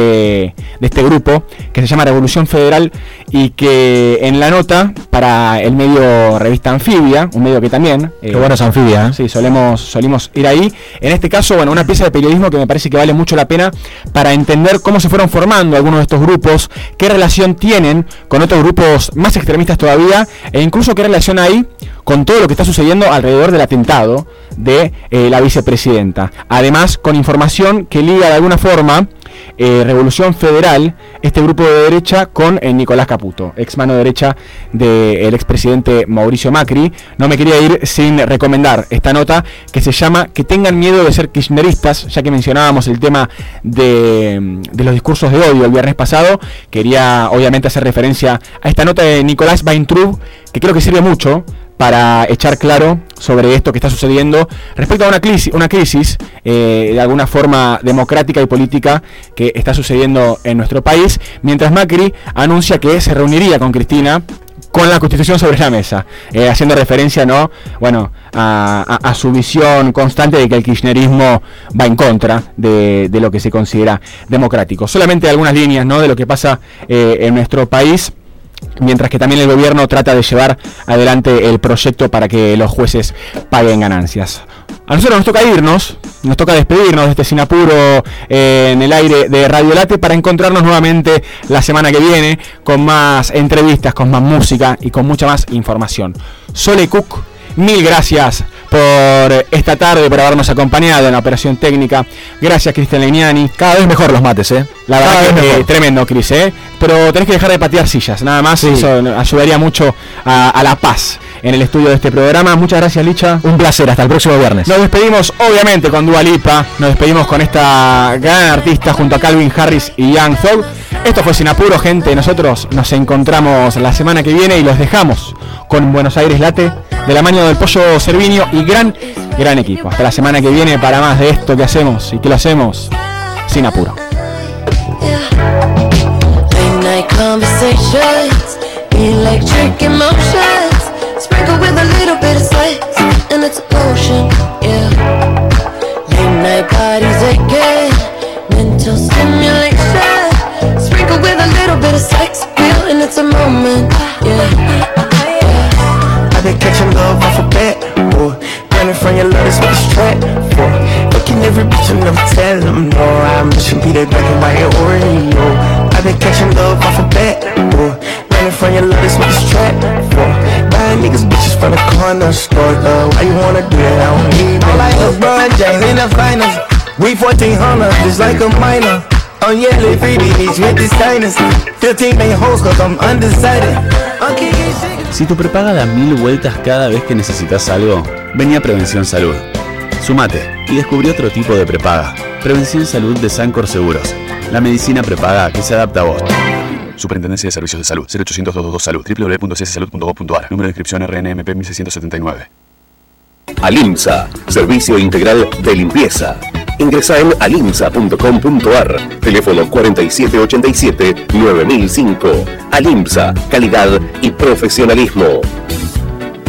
de este grupo, que se llama Revolución Federal, y que en la nota, para el medio Revista Anfibia, un medio que también... Qué bueno es Anfibia. Sí, solemos, solimos ir ahí. En este caso, bueno, una pieza de periodismo que me parece que vale mucho la pena para entender cómo se fueron formando algunos de estos grupos, qué relación tienen con otros grupos más extremistas todavía, e incluso qué relación hay con todo lo que está sucediendo alrededor del atentado de eh, la vicepresidenta. Además, con información que liga de alguna forma eh, Revolución Federal, este grupo de derecha, con eh, Nicolás Caputo, ex mano derecha del expresidente Mauricio Macri. No me quería ir sin recomendar esta nota que se llama Que tengan miedo de ser kirchneristas, ya que mencionábamos el tema de, de los discursos de odio el viernes pasado. Quería obviamente hacer referencia a esta nota de Nicolás Weintraub, que creo que sirve mucho para echar claro sobre esto que está sucediendo respecto a una crisis, una crisis eh, de alguna forma democrática y política que está sucediendo en nuestro país, mientras Macri anuncia que se reuniría con Cristina con la constitución sobre la mesa, eh, haciendo referencia no bueno a, a- su visión constante de que el kirchnerismo va en contra de, de lo que se considera democrático. Solamente algunas líneas no de lo que pasa eh, en nuestro país mientras que también el gobierno trata de llevar adelante el proyecto para que los jueces paguen ganancias. A nosotros nos toca irnos, nos toca despedirnos de este sin apuro eh, en el aire de Radio Late para encontrarnos nuevamente la semana que viene con más entrevistas, con más música y con mucha más información. Sole Cook, mil gracias por esta tarde, por habernos acompañado en la operación técnica. Gracias, Cristian Legnani. Cada vez mejor los mates, ¿eh? La verdad que eh, tremendo, Cris, ¿eh? Pero tenés que dejar de patear sillas, nada más. Eso ayudaría mucho a, a la paz en el estudio de este programa. Muchas gracias, Licha. Un placer, hasta el próximo viernes. Nos despedimos, obviamente, con Dua Lipa. Nos despedimos con esta gran artista junto a Calvin Harris y Young Thug. Esto fue Sin Apuro, gente. Nosotros nos encontramos la semana que viene y los dejamos con Buenos Aires Late de la mano del Pollo Servinio y gran, gran equipo. Hasta la semana que viene para más de esto que hacemos y que lo hacemos sin apuro. Late night conversations, electric emotions, sprinkle with a little bit of sex, and it's a potion, yeah. Late night bodies aching, mental stimulation, sprinkle with a little bit of sex appeal, and it's a moment, yeah. I've been catching love off a bat, boy. Running from your love, that's what it's trapped for. Fucking every bitch and never tell them no. I'm mission be that black and white Oreo. I've been catching love off a bat, boy. Running from your love, that's what it's trapped for. Buying niggas bitches from the corner store, love. Why you wanna do that? I don't need it. Like LeBron James in the finals. We 1400, just like a minor. On yellow pretty beach with designers. 15 main hoes, cause I'm undecided. I'm kicking shit. Si tu prepaga da mil vueltas cada vez que necesitas algo, vení a Prevención Salud. Sumate y descubrí otro tipo de prepaga. Prevención Salud de Sancor Seguros. La medicina prepaga que se adapta a vos. Superintendencia de Servicios de Salud. 0800 222 Salud. www.cssalud.gov.ar. Número de inscripción RNMP 1679. Alimsa, servicio integral de limpieza. Ingresa en alimsa.com.ar, teléfono 4787-9005. Alimsa, calidad y profesionalismo.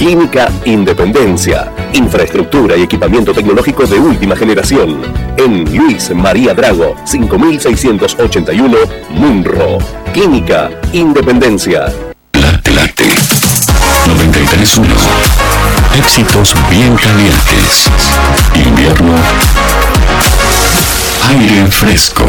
Clínica Independencia. Infraestructura y equipamiento tecnológico de última generación. En Luis María Drago, 5681, Munro. Clínica Independencia. Late Late 93.1 Éxitos bien calientes. Invierno. Aire fresco.